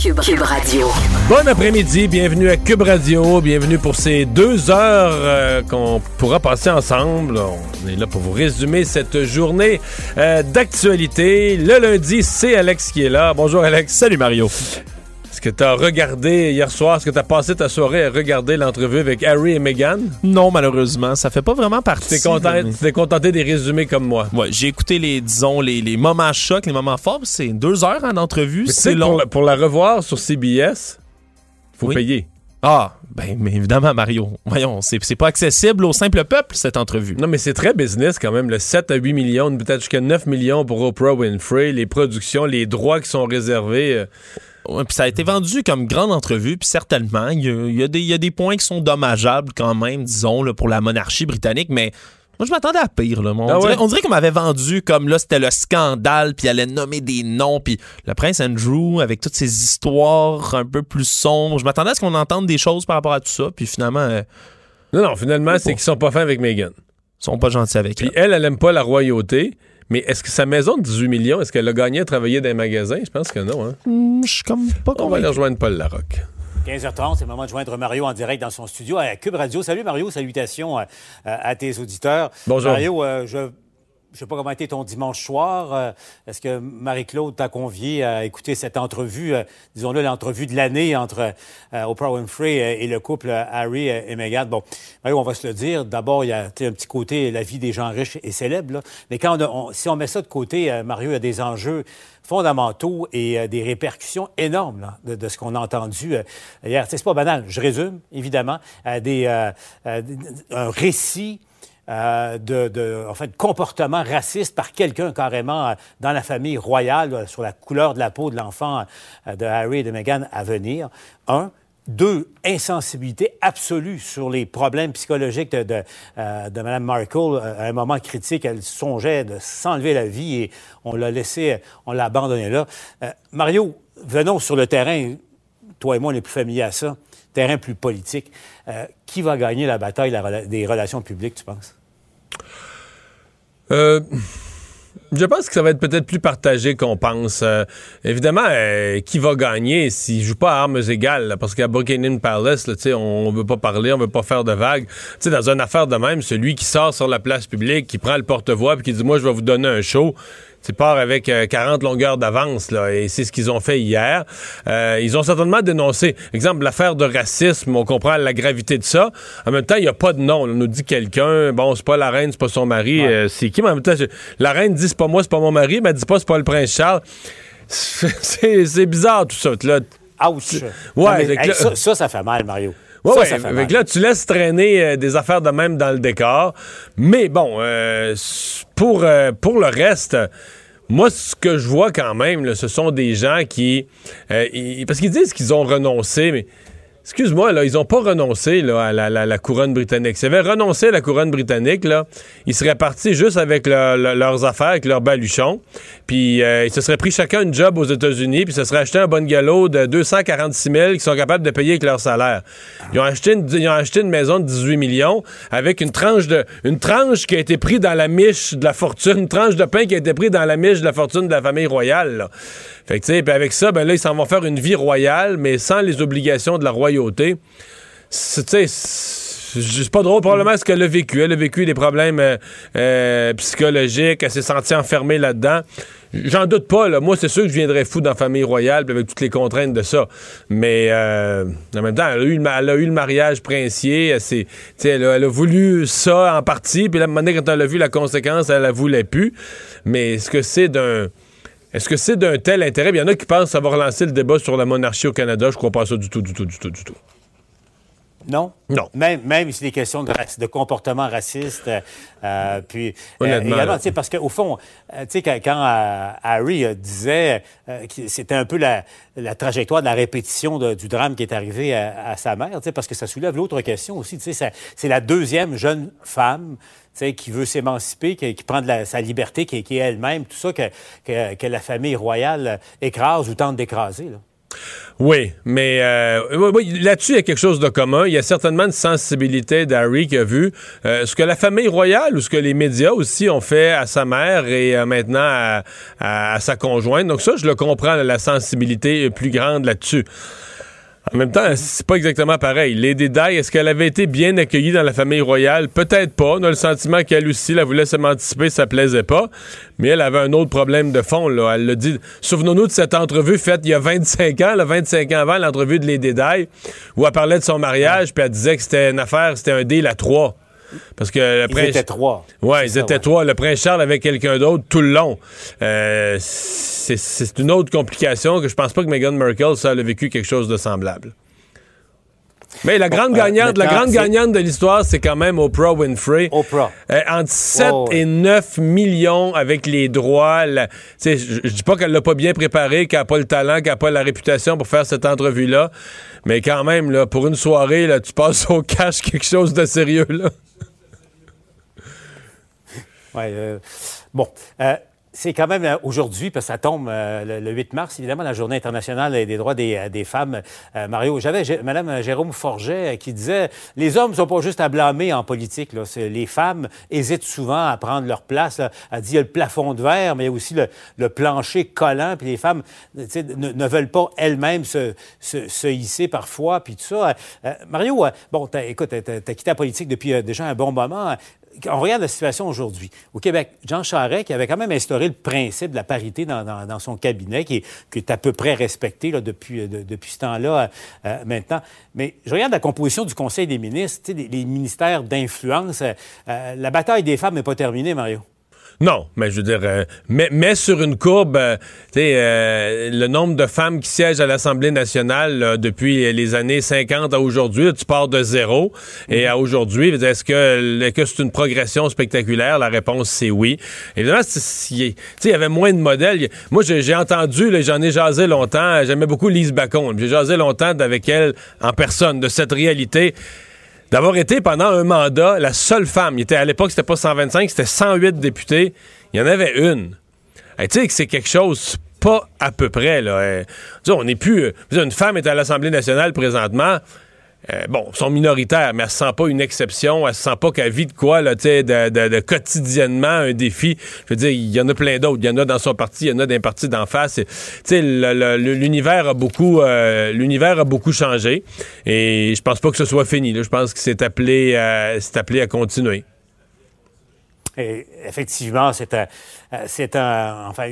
Cube, Cube Radio. Bon après-midi, bienvenue à Cube Radio, bienvenue pour ces deux heures euh, qu'on pourra passer ensemble. On est là pour vous résumer cette journée euh, d'actualité. Le lundi, c'est Alex qui est là. Bonjour Alex. Salut Mario. Est-ce que tu as regardé hier soir, est-ce que tu as passé ta soirée à regarder l'entrevue avec Harry et Meghan? Non, malheureusement, ça fait pas vraiment partie. Tu t'es content- tu t'es contenté des résumés comme moi. Ouais, j'ai écouté les, disons, les, les moments chocs, les moments forts. C'est deux heures en entrevue, c'est long. pour, la- pour la revoir sur CBS, faut Oui. payer. Ah, ben, mais évidemment, Mario. Voyons, c'est c'est pas accessible au simple peuple, cette entrevue. Non, mais c'est très business quand même. Le 7 à 8 millions, peut-être jusqu'à 9 millions pour Oprah Winfrey, les productions, les droits qui sont réservés. euh, Ouais, puis ça a été vendu comme grande entrevue, puis certainement, il y a, y des- il y a des points qui sont dommageables quand même, disons, là, pour la monarchie britannique, mais moi, je m'attendais à pire. Là. On, Ah dirait, ouais? on dirait qu'on m'avait vendu comme là, c'était le scandale, puis il allait nommer des noms, puis le prince Andrew, avec toutes ces histoires un peu plus sombres. Je m'attendais à ce qu'on entende des choses par rapport à tout ça, puis finalement, euh, Non, non, finalement, c'est qu'ils sont pas fins avec Meghan. ils sont pas gentils avec Puis elle. elle, elle aime pas la royauté. Mais est-ce que sa maison de 18 millions, est-ce qu'elle a gagné à travailler dans les magasins? Je pense que non. Hein? Hmm, Je suis comme pas On va aller rejoindre Paul Larocque. 15h30, c'est le moment de joindre Mario en direct dans son studio à Cube Radio. Salut Mario, salutations à, à- à tes auditeurs. Bonjour. Mario, euh, je ne sais pas comment était ton dimanche soir. Euh, Est-ce que Marie-Claude t'a convié à écouter cette entrevue, euh, disons-le, l'entrevue de l'année entre euh, Oprah Winfrey et le couple Harry et Meghan? Bon, on va se le dire. D'abord, il y a un petit côté, la vie des gens riches et célèbres. là. Mais quand on a- si on met ça de côté, Mario, il y a des enjeux fondamentaux et des répercussions énormes là, de, ce qu'on a entendu hier. C'est pas banal. Je résume, évidemment, euh, des, euh, un récit euh, de, de, en fait, comportement raciste par quelqu'un carrément euh, dans la famille royale euh, sur la couleur de la peau de l'enfant de Harry et de Meghan à venir. Un. Deux, insensibilité absolue sur les problèmes psychologiques de, de, euh, Mme Markle. À un moment critique, elle songeait de s'enlever la vie et on l'a laissé, on l'a abandonné là. Mario, venons sur le terrain. Toi et moi, on est plus familiers à ça. Terrain plus politique. Qui va gagner la bataille des relations publiques, tu penses? Euh, je pense que ça va être peut-être plus partagé qu'on pense. Euh, évidemment, euh, qui va gagner s'il joue pas à armes égales? là, parce qu'à Buckingham Palace, là, on veut pas parler, on veut pas faire de vagues. Dans une affaire de même, celui qui sort sur la place publique, qui prend le porte-voix puis qui dit « Moi, je vais vous donner un show », tu pars avec euh, 40 longueurs d'avance, là, et c'est ce qu'ils ont fait hier. Euh, ils ont certainement dénoncé, exemple, l'affaire de racisme, on comprend la gravité de ça. En même temps, il n'y a pas de nom. On nous dit quelqu'un, bon, c'est pas la reine, c'est pas son mari, euh, c'est qui? Mais en même temps, je- la reine dit c'est pas moi, c'est pas mon mari, mais elle dit pas c'est pas le prince Charles. C'est c'est bizarre tout ça. Là, Ouch! Ouais, Non, mais, fait que hey, là- ça, ça, ça fait mal, Mario. Ouais, ça, ouais, ça fait mal. là, tu laisses traîner euh, des affaires de même dans le décor. Mais bon, euh, pour, euh, pour le reste, moi, ce que je vois quand même, là, ce sont des gens qui... euh, ils- parce qu'ils disent qu'ils ont renoncé, mais... Excuse-moi, là, ils n'ont pas renoncé à la, couronne britannique. S'ils avaient renoncé à la couronne britannique, là, ils seraient partis juste avec le- le- leurs affaires, avec leurs baluchons. Puis euh, ils se seraient pris chacun une job aux États-Unis, puis se seraient acheté un bungalow de 246 000 qu'ils sont capables de payer avec leur salaire. Ils ont acheté une, ils ont acheté une maison de 18 millions avec une tranche de une tranche qui a été prise dans la miche de la fortune, une tranche de pain qui a été prise dans la miche de la fortune de la famille royale. Fait que tu sais, puis avec ça, ben là ils s'en vont faire une vie royale, mais sans les obligations de la royauté. Tu c'est pas drôle. Probablement ce qu'elle a vécu. Elle a vécu des problèmes euh, euh, psychologiques. Elle s'est sentie enfermée là-dedans. J'en doute pas. Là. Moi, c'est sûr que je viendrais fou dans la famille royale avec toutes les contraintes de ça. Mais euh, en même temps, elle a eu, a eu le mariage princier. Elle, elle, a, voulu ça en partie. Puis moment donné, quand elle a vu la conséquence, elle la voulait plus. Mais est-ce que c'est d'un... Est-ce que c'est d'un tel intérêt? Il y en a qui pensent va relancer le débat sur la monarchie au Canada. Je crois pas ça du tout, du tout, du tout, du tout. Non? Non. Même, même si des questions de, comportement raciste. euh, euh, puis, euh, Honnêtement, également, là. tu sais, parce qu'au fond, euh, tu sais, quand, quand, euh, Harry disait que c'était un peu la, la trajectoire de la répétition de- du drame qui est arrivé à, à sa mère, tu sais, parce que ça soulève l'autre question aussi. Tu sais, ça- c'est la deuxième jeune femme qui veut s'émanciper, qui, qui prend de la- sa liberté, qui, qui est elle-même, tout ça que, que, que la famille royale écrase ou tente d'écraser. Oui, mais euh, là-dessus, il y a quelque chose de commun. Il y a certainement une sensibilité d'Harry qui a vu euh, ce que la famille royale ou ce que les médias aussi ont fait à sa mère et euh, maintenant à, sa conjointe. Donc ça, je le comprends, la sensibilité plus grande là-dessus. En même temps, c'est pas exactement pareil. Lady Di, est-ce qu'elle avait été bien accueillie dans la famille royale? Peut-être pas. On a le sentiment qu'elle aussi, la voulait s'émanciper, ça plaisait pas. Mais elle avait un autre problème de fond, là. Elle l'a dit. Souvenons-nous de cette entrevue faite il y a 25 ans, là, 25 ans avant, l'entrevue de Lady Di, où elle parlait de son mariage, puis elle disait que c'était une affaire, c'était un deal à trois. Parce que le Ils prince- étaient trois. Ouais, ils ça, étaient ouais. trois. Le prince Charles avec quelqu'un d'autre tout le long. Euh, c'est une autre complication que je pense pas que Meghan Markle, ça, a vécu quelque chose de semblable. Mais la grande euh, gagnante, la grande gagnante de l'histoire, c'est quand même Oprah Winfrey. Oprah. Euh, entre 7 Ouais, ouais. et 9 millions avec les droits. je dis pas qu'elle l'a pas bien préparé, qu'elle n'a pas le talent, qu'elle n'a pas la réputation pour faire cette entrevue-là. Mais quand même, là, pour une soirée, là, tu passes au cash quelque chose de sérieux. Là. Ouais, euh, bon, euh, c'est quand même euh, aujourd'hui, parce que ça tombe le, le 8 mars, évidemment, la Journée internationale des droits des, femmes. Mario, j'avais Mme Jérôme Forget qui disait les hommes ne sont pas juste à blâmer en politique. Les femmes hésitent souvent à prendre leur place. Là. Elle dit il y a le plafond de verre, mais il y a aussi le, plancher collant. Puis les femmes ne, veulent pas elles-mêmes se, se, se hisser parfois. Puis tout ça. Mario, bon, écoute, tu as, quitté la politique depuis déjà un bon moment on regarde la situation aujourd'hui. Au Québec, Jean Charest, qui avait quand même instauré le principe de la parité dans, son cabinet, qui est, à peu près respecté euh, de- depuis ce temps-là euh, maintenant. Mais je regarde la composition du Conseil des ministres, les, ministères d'influence. euh, euh, la bataille des femmes n'est pas terminée, Mario. Non, mais je veux dire, euh, mets, mets sur une courbe, euh, tu sais, euh, le nombre de femmes qui siègent à l'Assemblée nationale là, depuis les années 50 à aujourd'hui, tu pars de zéro. Et à aujourd'hui, est-ce que, que c'est une progression spectaculaire? La réponse, c'est oui. Évidemment, tu sais, il y avait moins de modèles. Moi, j'ai entendu, j'en ai jasé longtemps, j'aimais beaucoup Lise Bacon. J'ai jasé longtemps avec elle en personne de cette réalité d'avoir été pendant un mandat la seule femme. Il était, à l'époque, c'était pas 125, c'était 108 députés. Il y en avait une. Tu sais que c'est quelque chose pas à peu près. Là. Sais, on n'est plus. euh, une femme est à l'Assemblée nationale présentement. Euh, bon, sont minoritaires, mais elle se sent pas une exception. Elle se sent pas qu'elle vit de quoi, là, de, de- de quotidiennement un défi. Je veux dire, il y en a plein d'autres. Il y en a dans son parti, il y en a dans les partis d'en face. L'univers a beaucoup, euh, l'univers a beaucoup changé. Et je pense pas que ce soit fini. Je pense que c'est appelé, euh, c'est appelé à continuer. Effectivement, c'est un, euh, c'est un, enfin,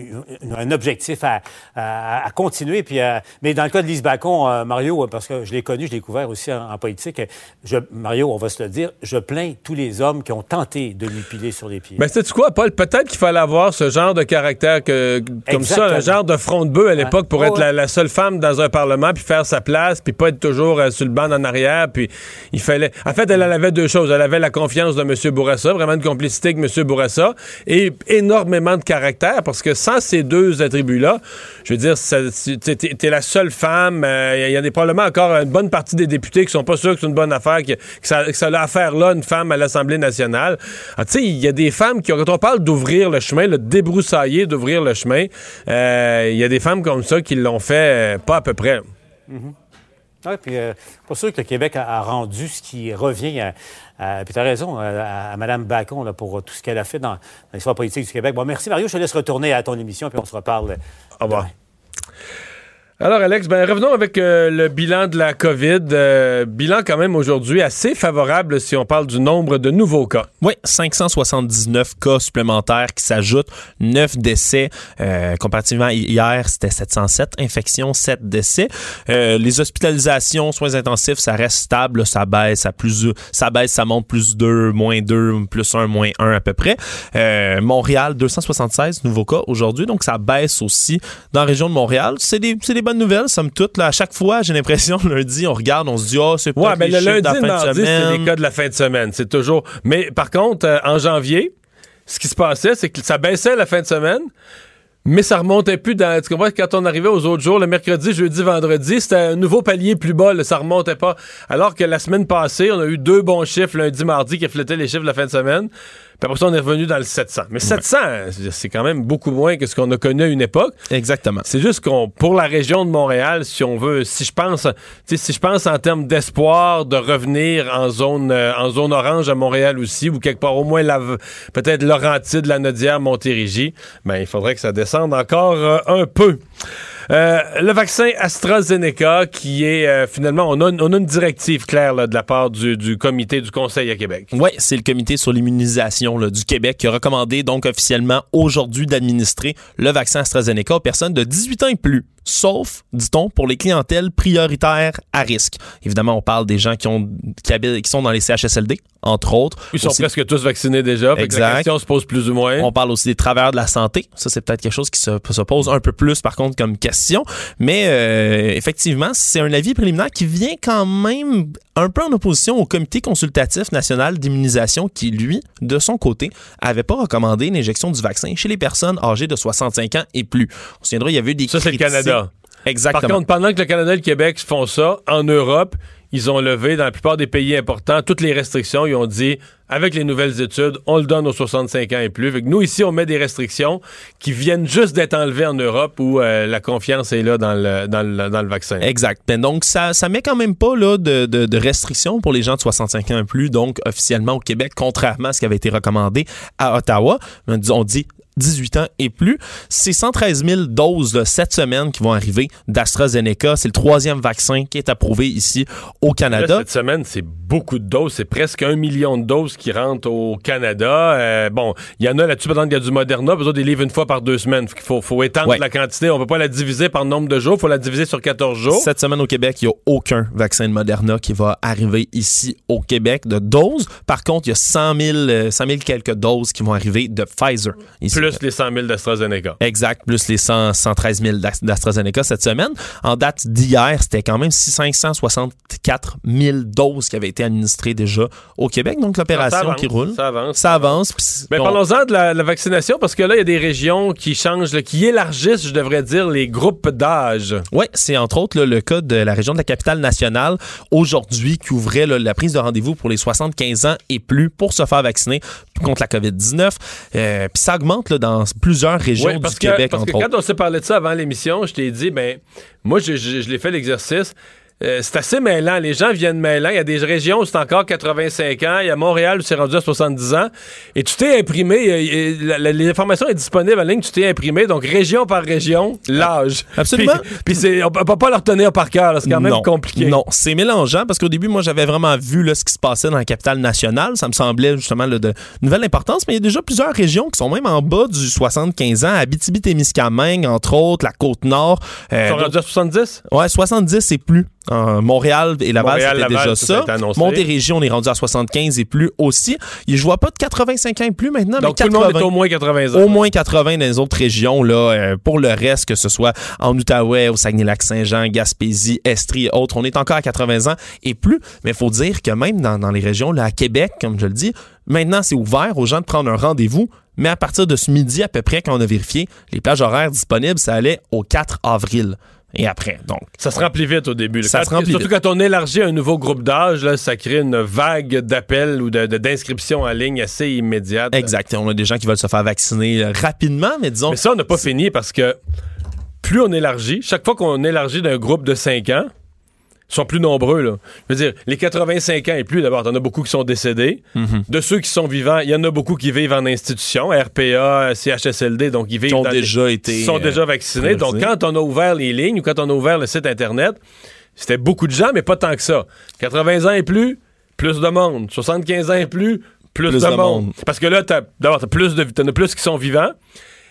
un- objectif à, à- à continuer. Puis, euh, mais dans le cas de Lise Bacon, euh, Mario, parce que je l'ai connu, je l'ai découvert aussi en, en politique, je, Mario, on va se le dire, je plains tous les hommes qui ont tenté de lui piler sur les pieds. Ben, sais-tu quoi, Paul? Peut-être qu'il fallait avoir ce genre de caractère que, comme ça, un genre de front de bœuf à l'époque pour être la, la seule femme dans un parlement, puis faire sa place, puis pas être toujours euh, sur le banc en arrière. Puis il fallait. En fait, elle, elle avait deux choses. Elle avait la confiance de M. Bourassa, vraiment une complicité avec M. Bourassa, et énormément de caractère, parce que sans ces deux attributs-là, je veux dire, t'es t'es la seule femme. euh, Il y a des, probablement encore une bonne partie des députés qui sont pas sûrs que c'est une bonne affaire, que, que ça, a affaire là, une femme à l'Assemblée nationale. Ah, tu sais, il y a des femmes qui, quand on parle d'ouvrir le chemin, le débroussailler d'ouvrir le chemin, euh, il y a des femmes comme ça qui l'ont fait euh, pas à peu près. Oui, puis euh, pas sûr que le Québec a, a rendu ce qui revient à. à- puis tu as raison, euh, à, à Mme Bacon là, pour tout ce qu'elle a fait dans, dans l'histoire politique du Québec. Bon, merci Mario, je te laisse retourner à ton émission, puis on se reparle. Au revoir. Alors, Alex, ben, revenons avec euh, le bilan de la COVID. Euh, bilan quand même aujourd'hui assez favorable si on parle du nombre de nouveaux cas. Oui, 579 cas supplémentaires qui s'ajoutent, 9 décès. Euh, comparativement hier, c'était 707 infections, 7 décès. Euh, les hospitalisations, soins intensifs, ça reste stable, ça baisse, ça, plus, ça baisse, ça monte plus 2, moins 2, plus 1, moins 1 à peu près. Euh, Montréal, 276 nouveaux cas aujourd'hui, donc ça baisse aussi dans la région de Montréal. C'est des, des bonne nouvelle, somme toute. Là, à chaque fois, j'ai l'impression, lundi, on regarde, on se dit, oh, c'est pas ouais, mais le lundi, le mardi, c'est les cas de la fin de semaine. C'est toujours. Mais par contre, euh, en janvier, ce qui se passait, c'est que ça baissait la fin de semaine. Mais ça remontait plus dans. Tu comprends? Quand on arrivait aux autres jours, le mercredi, jeudi, vendredi, c'était un nouveau palier plus bas. Là, ça remontait pas. Alors que la semaine passée, on a eu deux bons chiffres lundi, mardi qui reflétaient les chiffres de la fin de semaine. Puis après ça, on est revenu dans le 700. Mais 700, c'est quand même beaucoup moins que ce qu'on a connu à une époque. Exactement. C'est juste qu'on, pour la région de Montréal, si on veut, si je pense, si je pense en termes d'espoir de revenir en zone, euh, en zone orange à Montréal aussi, ou quelque part au moins la, peut-être Laurentide, la Nodière, Montérégie, ben, il faudrait que ça descende encore euh, un peu. Euh, le vaccin AstraZeneca, qui est euh, finalement, on a, on a, une directive claire de la part du, du, comité du Conseil à Québec. Oui, c'est le comité sur l'immunisation du Québec qui a recommandé donc officiellement aujourd'hui d'administrer le vaccin AstraZeneca aux personnes de 18 ans et plus sauf, dit-on, pour les clientèles prioritaires à risque. Évidemment, on parle des gens qui, ont, qui, qui sont dans les CHSLD, entre autres. Ils sont presque tous vaccinés déjà. Exact. la question se pose plus ou moins. On parle aussi des travailleurs de la santé. Ça, c'est peut-être quelque chose qui se, se, pose un peu plus, par contre, comme question. Mais euh, effectivement, c'est un avis préliminaire qui vient quand même un peu en opposition au Comité consultatif national d'immunisation qui, lui, de son côté, avait pas recommandé l'injection du vaccin chez les personnes âgées de 65 ans et plus. On se souviendra, il y avait eu des Ça, c'est le Canada. Exactement. Par contre, pendant que le Canada et le Québec font ça, en Europe, ils ont levé dans la plupart des pays importants toutes les restrictions. Ils ont dit, avec les nouvelles études, on le donne aux 65 ans et plus. Fait nous, ici, on met des restrictions qui viennent juste d'être enlevées en Europe où euh, la confiance est là dans le, dans le, dans le vaccin. Exact. Ben, donc, ça, ça met quand même pas là, de, de, de, restrictions pour les gens de 65 ans et plus, donc officiellement au Québec, contrairement à ce qui avait été recommandé à Ottawa. On dit 18 ans et plus. C'est 113 000 doses là, cette semaine qui vont arriver d'AstraZeneca. C'est le troisième vaccin qui est approuvé ici au Canada. Là, cette semaine, c'est beaucoup de doses. C'est presque un million de doses qui rentrent au Canada. Euh, bon, il y en a là-dessus, par exemple, il y a du Moderna, besoin des livres une fois par deux semaines. Il faut, faut étendre ouais. la quantité. On peut pas la diviser par nombre de jours. Il faut la diviser sur 14 jours. Cette semaine au Québec, il n'y a aucun vaccin de Moderna qui va arriver ici au Québec de doses. Par contre, il y a 100 000, 100 000 quelques doses qui vont arriver de Pfizer. Ici. Plus les 100 000 d'AstraZeneca. Exact, plus les 100, 113 000 d'AstraZeneca cette semaine. En date d'hier, c'était quand même 564 000 doses qui avaient été administrées déjà au Québec. Donc, l'opération qui roule. Ça avance. Ça avance. Mais parlons-en de la, la, vaccination, parce que là, il y a des régions qui changent, là, qui élargissent, je devrais dire, les groupes d'âge. Oui, c'est entre autres là, le cas de la région de la capitale nationale aujourd'hui qui ouvrait là, la prise de rendez-vous pour les 75 ans et plus pour se faire vacciner contre la COVID-19. Euh, Puis ça augmente là, dans plusieurs régions oui, parce du que, Québec, parce entre que autres. quand on s'est parlé de ça avant l'émission, je t'ai dit, ben, moi, je, je, je l'ai fait l'exercice. Euh, c'est assez mêlant. Les gens viennent mêlant. Il y a des régions où c'est encore 85 ans. Il y a Montréal où c'est rendu à 70 ans. Et tu t'es imprimé. L'information est disponible en ligne. Tu t'es imprimé. Donc, région par région, l'âge. Absolument. Puis, puis on peut pas le retenir par cœur. C'est quand même non, compliqué. Non, c'est mélangeant parce qu'au début, moi, j'avais vraiment vu là, ce qui se passait dans la capitale nationale. Ça me semblait justement là, de nouvelle importance. Mais il y a déjà plusieurs régions qui sont même en bas du 75 ans. Abitibi-Témiscamingue, entre autres, la Côte-Nord. Euh, Ils sont rendus à 70? Ouais, 70 et plus. Euh, Montréal et Laval, c'était déjà ça. ça Montérégie, on est rendu à 75 et plus aussi. Et je vois pas de 85 ans et plus maintenant. Donc mais 80, tout le monde est au moins 80 ans. Au moins 80 dans les autres régions. Là, euh, pour le reste, que ce soit en Outaouais, au Saguenay-Lac-Saint-Jean, Gaspésie, Estrie et autres, on est encore à 80 ans et plus. Mais il faut dire que même dans, dans les régions, là, à Québec, comme je le dis, maintenant c'est ouvert aux gens de prendre un rendez-vous. Mais à partir de ce midi à peu près, quand on a vérifié, les plages horaires disponibles, ça allait au 4 avril et après. Donc, ça se remplit vite au début. Ça quand, se remplit surtout vite. quand on élargit un nouveau groupe d'âge, là, ça crée une vague d'appels ou d'inscriptions en ligne assez immédiate. Exact. On a des gens qui veulent se faire vacciner rapidement, mais disons. Mais ça, on n'a pas fini parce que plus on élargit, chaque fois qu'on élargit d'un groupe de 5 ans, sont plus nombreux. Là. Je veux dire, les 85 ans et plus, d'abord, il y en a beaucoup qui sont décédés. Mhm. De ceux qui sont vivants, il y en a beaucoup qui vivent en institution, RPA, CHSLD, donc ils vivent Qui ont dans déjà été, sont euh, déjà vaccinés. Donc, quand on a ouvert les lignes ou quand on a ouvert le site Internet, c'était beaucoup de gens, mais pas tant que ça. 80 ans et plus, plus de monde. 75 ans et plus, plus, Plus de, de monde. monde. Parce que là, d'abord, t'as plus de, t'en as plus qui sont vivants.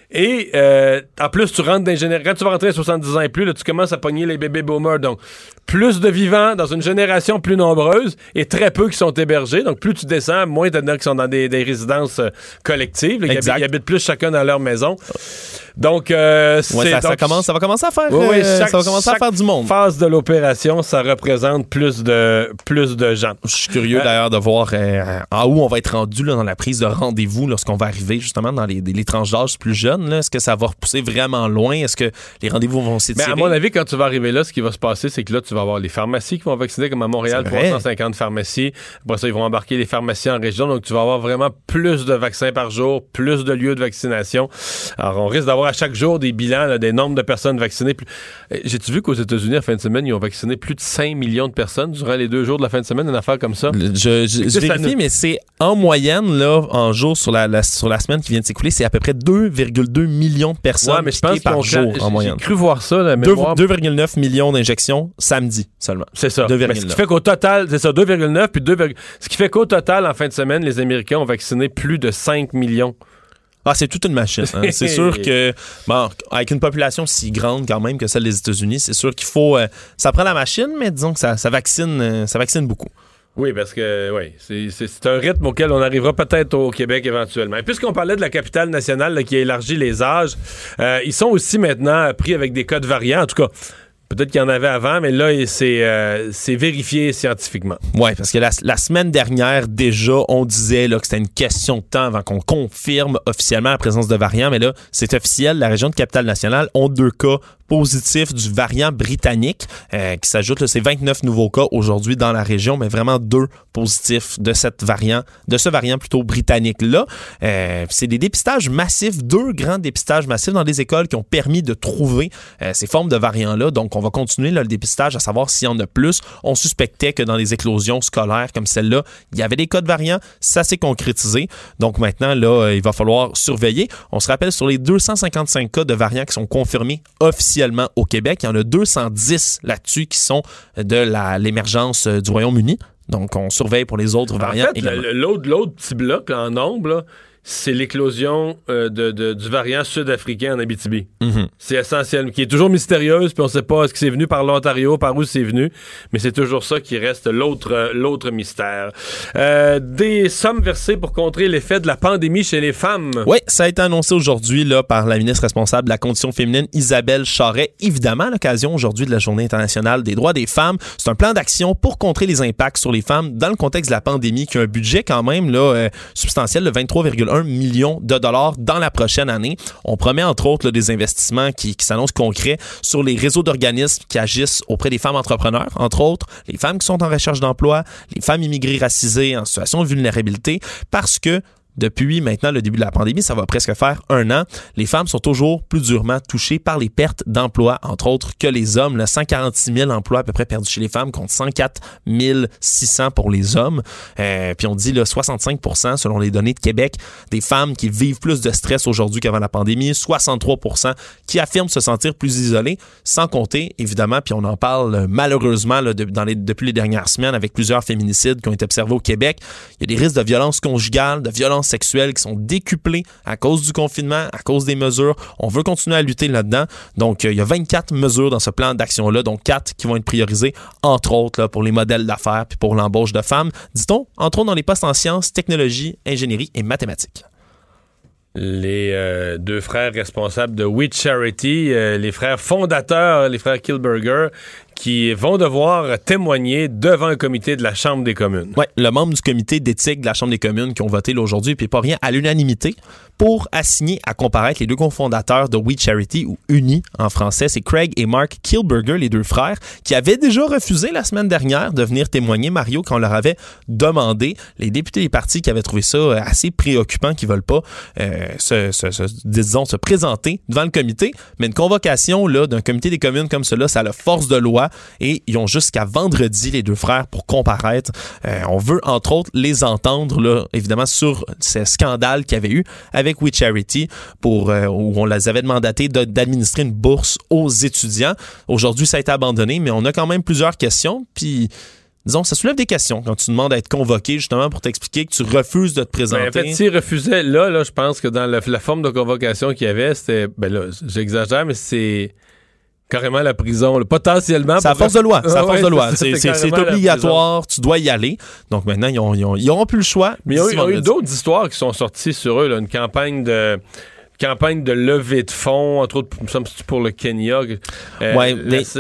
Et euh, en plus, tu rentres dans. Quand tu vas rentrer à 70 ans et plus, là, tu commences à pogner les bébés boomers. Donc, plus de vivants dans une génération plus nombreuse et très peu qui sont hébergés. Donc, plus tu descends, moins t'en as qui sont dans des, des résidences euh, collectives. là, Exact. Ils habitent plus chacun dans leur maison. Donc, euh. Ouais, ça, commence, ça va commencer à faire, oui, oui, euh, chaque- ça va commencer à faire du monde. phase de l'opération, ça représente plus de, plus de gens. Je suis curieux d'ailleurs de voir euh, en où on va être rendu là, dans la prise de rendez-vous lorsqu'on va arriver justement dans les, les tranches d'âge plus jeunes. Est-ce que ça va repousser vraiment loin? Est-ce que les rendez-vous vont Mais s'étirer? à mon avis, quand tu vas arriver là, ce qui va se passer, c'est que là, tu vas avoir les pharmacies qui vont vacciner, comme à Montréal, C'est vrai. 350 pharmacies. Après ça, ils vont embarquer les pharmacies en région. Donc, tu vas avoir vraiment plus de vaccins par jour, plus de lieux de vaccination. Alors, on risque d'avoir à chaque jour des bilans, là, des nombres de personnes vaccinées. Euh, J'ai-tu vu qu'aux États-Unis, en fin de semaine, ils ont vacciné plus de 5 millions de personnes durant les deux jours de la fin de semaine, une affaire comme ça? Je, je- je vérifie, nous- mais c'est en moyenne, là, en jour sur la, la- sur la semaine qui vient de s'écouler, c'est à peu près 2,2 millions de personnes Ouais, mais je pense piquées par jour en moyenne. J'ai cru voir ça, la Deux- mémoire. 2,9 millions d'injections samedi seulement. C'est ça. 2,9. Mais ce qui fait qu'au total, c'est ça, 2,9 puis 2, ce qui fait qu'au total, en fin de semaine, les Américains ont vacciné plus de 5 millions. Ah, c'est toute une machine. hein. c'est sûr que, bon, avec une population si grande quand même que celle des États-Unis, c'est sûr qu'il faut. euh, ça prend la machine, mais disons que ça, ça vaccine, euh, ça vaccine beaucoup. Oui, parce que oui, c'est- un rythme auquel on arrivera peut-être au Québec éventuellement. Puisqu'on parlait de la capitale nationale qui a élargi les âges, euh, ils sont aussi maintenant pris avec des codes variants. En tout cas, peut-être qu'il y en avait avant, mais là, c'est euh, vérifié scientifiquement. Oui, parce que la, la semaine dernière, déjà, on disait là, que c'était une question de temps avant qu'on confirme officiellement la présence de variants, mais là, c'est officiel. La région de Capitale-Nationale ont deux cas positifs du variant britannique euh, qui s'ajoute, là, c'est 29 nouveaux cas aujourd'hui dans la région, mais vraiment deux positifs de cette variant, de ce variant plutôt britannique-là. Euh, c'est des dépistages massifs, deux grands dépistages massifs dans les écoles qui ont permis de trouver euh, ces formes de variants-là. Donc, on va continuer là, le dépistage à savoir s'il y en a plus. On suspectait que dans les éclosions scolaires comme celle-là, il y avait des cas de variants. Ça s'est concrétisé. Donc, maintenant, là, il va falloir surveiller. On se rappelle sur les 255 cas de variants qui sont confirmés officiellement au Québec, il y en a 210 là-dessus qui sont de l'émergence euh, du Royaume-Uni. Donc, on surveille pour les autres En variants. fait, le- l'autre l'autre petit bloc là, en nombre, là, c'est l'éclosion euh, de, de- du variant sud-africain en Abitibi. Mhm. C'est essentiel, qui est toujours mystérieuse, puis on sait pas est-ce que c'est venu par l'Ontario, par où c'est venu, mais c'est toujours ça qui reste l'autre euh, l'autre mystère. Euh, des sommes versées pour contrer l'effet de la pandémie chez les femmes. Oui, ça a été annoncé aujourd'hui là, par la ministre responsable de la condition féminine, Isabelle Charret. Évidemment, à l'occasion aujourd'hui de la Journée internationale des droits des femmes, c'est un plan d'action pour contrer les impacts sur les femmes dans le contexte de la pandémie, qui a un budget quand même là, euh, substantiel de 23,1 millions de dollars dans la prochaine année. On promet entre autres des investissements qui, qui s'annoncent concrets sur les réseaux d'organismes qui agissent auprès des femmes entrepreneurs, entre autres les femmes qui sont en recherche d'emploi, les femmes immigrées racisées en situation de vulnérabilité, parce que depuis maintenant le début de la pandémie, ça va presque faire un an, les femmes sont toujours plus durement touchées par les pertes d'emplois, entre autres que les hommes. Là, 146 000 emplois à peu près perdus chez les femmes contre 104 600 pour les hommes. Euh, puis on dit là, 65% selon les données de Québec, des femmes qui vivent plus de stress aujourd'hui qu'avant la pandémie, 63% qui affirment se sentir plus isolées, sans compter évidemment, puis on en parle malheureusement depuis les dernières semaines avec plusieurs féminicides qui ont été observés au Québec. Il y a des risques de violence conjugale, de violence sexuelle qui sont décuplés à cause du confinement, à cause des mesures. On veut continuer à lutter là-dedans. Donc, euh, il y a 24 mesures dans ce plan d'action-là, donc 4 qui vont être priorisées, entre autres, là, pour les modèles d'affaires puis pour l'embauche de femmes. Dit-on, entre autres dans les postes en sciences, technologie, ingénierie et mathématiques. Les euh, deux frères responsables de We Charity, euh, les frères fondateurs, les frères Kilberger, qui vont devoir témoigner devant un comité de la Chambre des communes. Ouais, le membre du comité d'éthique de la Chambre des communes qui ont voté aujourd'hui, puis pas rien, à l'unanimité, pour assigner à comparaître les deux cofondateurs de We Charity, ou UNI en français, c'est Craig et Mark Kilberger, les deux frères, qui avaient déjà refusé la semaine dernière de venir témoigner, Mario, quand on leur avait demandé. Les députés des partis qui avaient trouvé ça euh, assez préoccupant, qui veulent pas euh, se, disons, se présenter devant le comité. Mais une convocation d'un comité des communes comme cela, ça a la force de loi. Et ils ont jusqu'à vendredi, les deux frères, pour comparaître. Euh, on veut, entre autres, les entendre, là, évidemment, sur ces scandales qu'il y avait eu avec We Charity, pour, euh, où on les avait mandaté d'administrer une bourse aux étudiants. Aujourd'hui, ça a été abandonné, mais on a quand même plusieurs questions. Puis disons, ça soulève des questions quand tu demandes à être convoqué justement pour t'expliquer que tu refuses de te présenter. Ben, en fait, s'il refusait, là, là, je pense que dans la, forme de convocation qu'il y avait, c'était, ben là, j'exagère, mais c'est carrément la prison, potentiellement. C'est à force de loi. C'est force de loi. C'est obligatoire. Tu dois y aller. Donc maintenant, ils, ont, plus le choix. Mais il y a, eu, d'autres histoires qui sont sorties sur eux. Là, une campagne de campagne de levée de fonds, entre autres, pour le Kenya. Euh, ouais,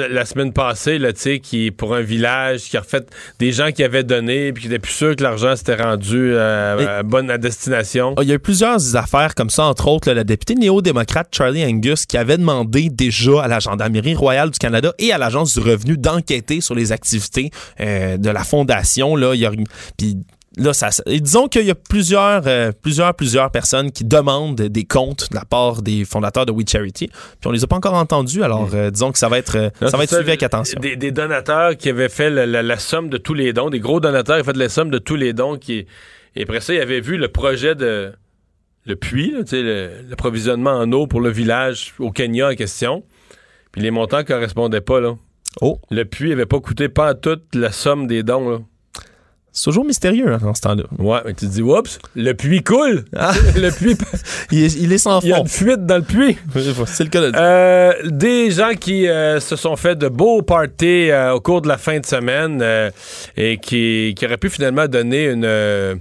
la, semaine passée, là, qui pour un village qui a refait des gens qui avaient donné puis qui étaient plus sûrs que l'argent s'était rendu euh, à bonne destination. Ah, il y a eu plusieurs affaires comme ça, entre autres, la députée néo-démocrate Charlie Angus qui avait demandé déjà à la Gendarmerie royale du Canada et à l'Agence du revenu d'enquêter sur les activités euh, de la fondation. Là, il y a, puis là, ça, disons qu'il y a plusieurs, euh, plusieurs, plusieurs personnes qui demandent des comptes de la part des fondateurs de We Charity. Puis on les a pas encore entendus, alors hmm. euh, disons que ça va être, euh, ça va être suivi avec attention. Des, donateurs qui avaient fait la, somme de tous les dons, des gros donateurs qui avaient fait la somme de tous les dons, qui, et après ça, ils avaient vu le projet de le puits, l'approvisionnement en eau pour le village au Kenya en question. Puis les montants correspondaient pas, là. Oh. Le puits avait pas coûté pas toute la somme des dons, là. C'est toujours mystérieux hein, dans ce temps-là. Ouais, mais tu te dis, oups, le puits coule. Ah. le puits. il, est, sans fond. Il y a une fuite dans le puits. C'est le cas de euh, Des gens qui euh, se sont fait de beaux parties euh, au cours de la fin de semaine et qui, qui auraient pu finalement donner une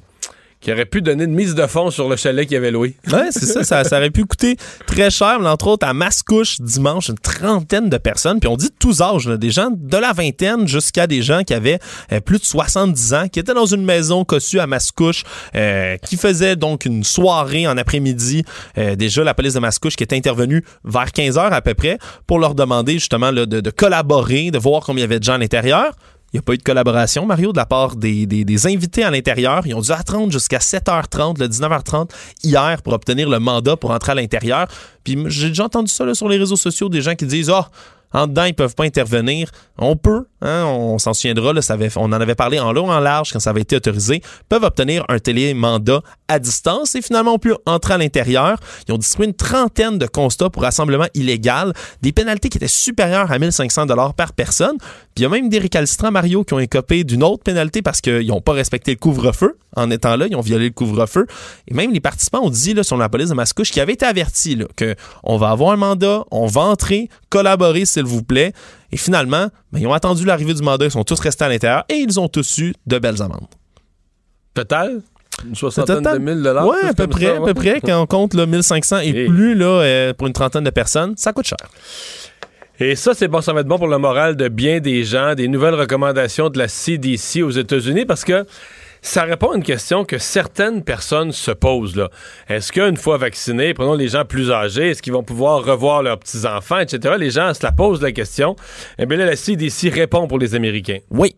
qui aurait pu donner une mise de fond sur le chalet qu'il avait loué. Oui, c'est ça, ça, aurait pu coûter très cher. Mais entre autres, à Mascouche, dimanche, une trentaine de personnes. Puis on dit de tous âges, des gens de la vingtaine jusqu'à des gens qui avaient euh, plus de 70 ans, qui étaient dans une maison cossue à Mascouche, euh, qui faisaient donc une soirée en après-midi. Euh, déjà, la police de Mascouche qui était intervenue vers 15 heures à peu près pour leur demander justement de, de collaborer, de voir combien il y avait de gens à l'intérieur. Il n'y a pas eu de collaboration, Mario, de la part des, invités à l'intérieur. Ils ont dû attendre jusqu'à 7h30, le 19h30 hier pour obtenir le mandat pour entrer à l'intérieur. Puis j'ai déjà entendu ça sur les réseaux sociaux, des gens qui disent Ah, en dedans, ils peuvent pas intervenir. On peut, hein, on s'en souviendra, on en avait parlé en long, en large quand ça avait été autorisé, peuvent obtenir un télémandat à distance et finalement peut entrer à l'intérieur. Ils ont distribué une trentaine de constats pour rassemblement illégal, des pénalités qui étaient supérieures à 1500 dollars par personne. Puis il y a même des récalcitrants Mario qui ont écopé d'une autre pénalité parce qu'ils n'ont pas respecté le couvre-feu. En étant là, ils ont violé le couvre-feu. Et même les participants ont dit sur la police de Mascouche qu'ils avaient été avertis qu'on va avoir un mandat, on va entrer, collaborer s'il vous plaît. Et finalement, ben, ils ont attendu l'arrivée du mandat, ils sont tous restés à l'intérieur et ils ont tous eu de belles amendes. Total? Une soixantaine de mille dollars? Oui, à peu près, à peu près. Quand on compte là, 1500 et, plus là, euh, pour une trentaine de personnes, ça coûte cher. Et ça, c'est bon, ça va être bon pour le moral de bien des gens, des nouvelles recommandations de la CDC aux États-Unis, parce que ça répond à une question que certaines personnes se posent. Là. Est-ce qu'une fois vaccinés, prenons les gens plus âgés, est-ce qu'ils vont pouvoir revoir leurs petits-enfants, etc.? Les gens se la posent la question. Eh bien là, la CDC répond pour les Américains. Oui,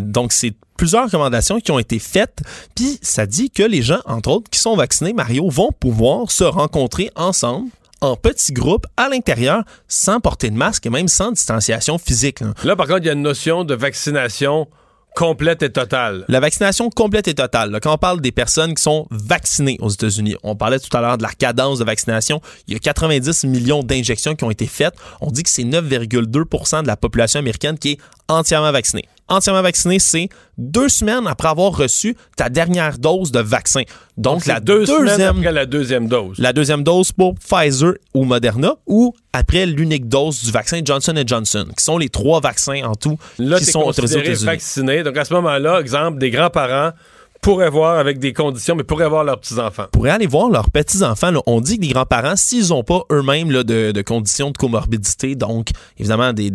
donc c'est plusieurs recommandations qui ont été faites, puis ça dit que les gens, entre autres, qui sont vaccinés, Mario, vont pouvoir se rencontrer ensemble en petits groupes à l'intérieur sans porter de masque et même sans distanciation physique. là par contre, il y a une notion de vaccination complète et totale. La vaccination complète et totale. quand on parle des personnes qui sont vaccinées aux États-Unis, on parlait tout à l'heure de la cadence de vaccination. Il y a 90 millions d'injections qui ont été faites. On dit que c'est 9,2% de la population américaine qui est entièrement vaccinée entièrement vacciné, c'est deux semaines après avoir reçu ta dernière dose de vaccin. Donc, la deux deuxième, après la deuxième dose. La deuxième dose pour Pfizer ou Moderna ou après l'unique dose du vaccin Johnson Johnson, qui sont les trois vaccins en tout qui sont autorisés aux États-Unis. vacciné. Donc, à ce moment-là, exemple, des grands-parents pourraient voir avec des conditions, mais pourraient voir leurs petits-enfants. Pourraient aller voir leurs petits-enfants. On dit que les grands-parents, s'ils n'ont pas eux-mêmes de, conditions de comorbidité, donc évidemment des,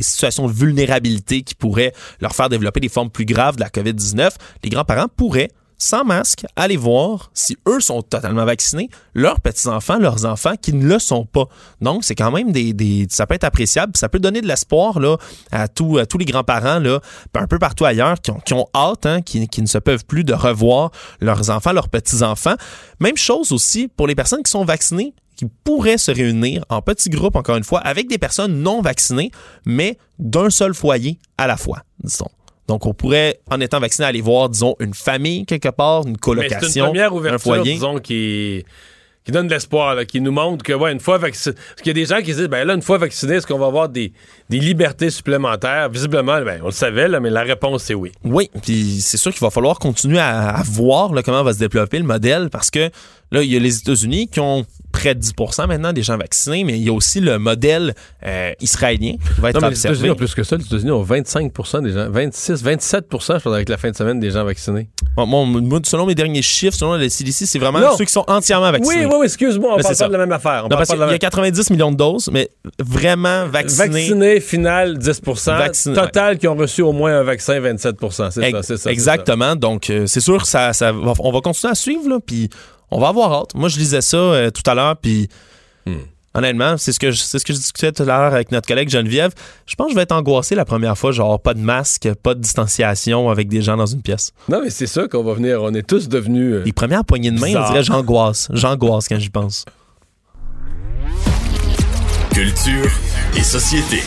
situations de vulnérabilité qui pourraient leur faire développer des formes plus graves de la COVID-19, les grands-parents pourraient sans masque, aller voir si eux sont totalement vaccinés, leurs petits-enfants, leurs enfants qui ne le sont pas. Donc, c'est quand même des, des, Ça peut être appréciable, ça peut donner de l'espoir là, à, tous à tous les grands-parents là, un peu partout ailleurs qui ont, qui ont hâte, hein, qui, qui ne se peuvent plus de revoir leurs enfants, leurs petits-enfants. Même chose aussi pour les personnes qui sont vaccinées qui pourraient se réunir en petits groupes, encore une fois, avec des personnes non vaccinées, mais d'un seul foyer à la fois, disons. Donc, on pourrait, en étant vacciné, aller voir, disons, une famille quelque part, une Mais colocation, c'est une première un ouverture, foyer. disons, qui, qui donne de l'espoir, qui nous montre que, ouais, une fois vacciné. Parce qu'il y a des gens qui se disent, ben là, une fois vacciné, est-ce qu'on va avoir des, des libertés supplémentaires? Visiblement, ben, on le savait, là, mais la réponse, c'est oui. Oui, puis c'est sûr qu'il va falloir continuer à, à voir là, comment va se développer le modèle parce que là, il y a les États-Unis qui ont près de 10 maintenant des gens vaccinés, mais il y a aussi le modèle euh, israélien qui va être Non, mais les observé. États-Unis ont plus que ça. Les États-Unis ont 25 des gens, 26, 27% je pense, avec la fin de semaine des gens vaccinés. Bon, selon mes derniers chiffres, selon le CDC, c'est vraiment Non. ceux qui sont entièrement vaccinés. Oui, oui, oui, excuse-moi, on Mais parle pas de la même affaire. On Non, parce qu'il la y a 90 millions de doses, mais vraiment vaccinés. Vaccinés, final, 10 Vaccinés, Total, qui ont reçu au moins un vaccin, 27 C'est ça, c'est ça. Exactement. Donc, euh, c'est sûr, ça, ça va- on va continuer à suivre, là, puis on va avoir hâte. Moi, je lisais ça euh, tout à l'heure, puis Hmm. honnêtement, c'est ce que je, c'est ce que je discutais tout à l'heure avec notre collègue Geneviève. Je pense que je vais être angoissé la première fois, genre pas de masque, pas de distanciation avec des gens dans une pièce. Non, mais c'est ça qu'on va venir. On est tous devenus. euh, Les premières poignées de main, Bizarre. on dirait j'angoisse. J'angoisse quand j'y pense. Culture et société.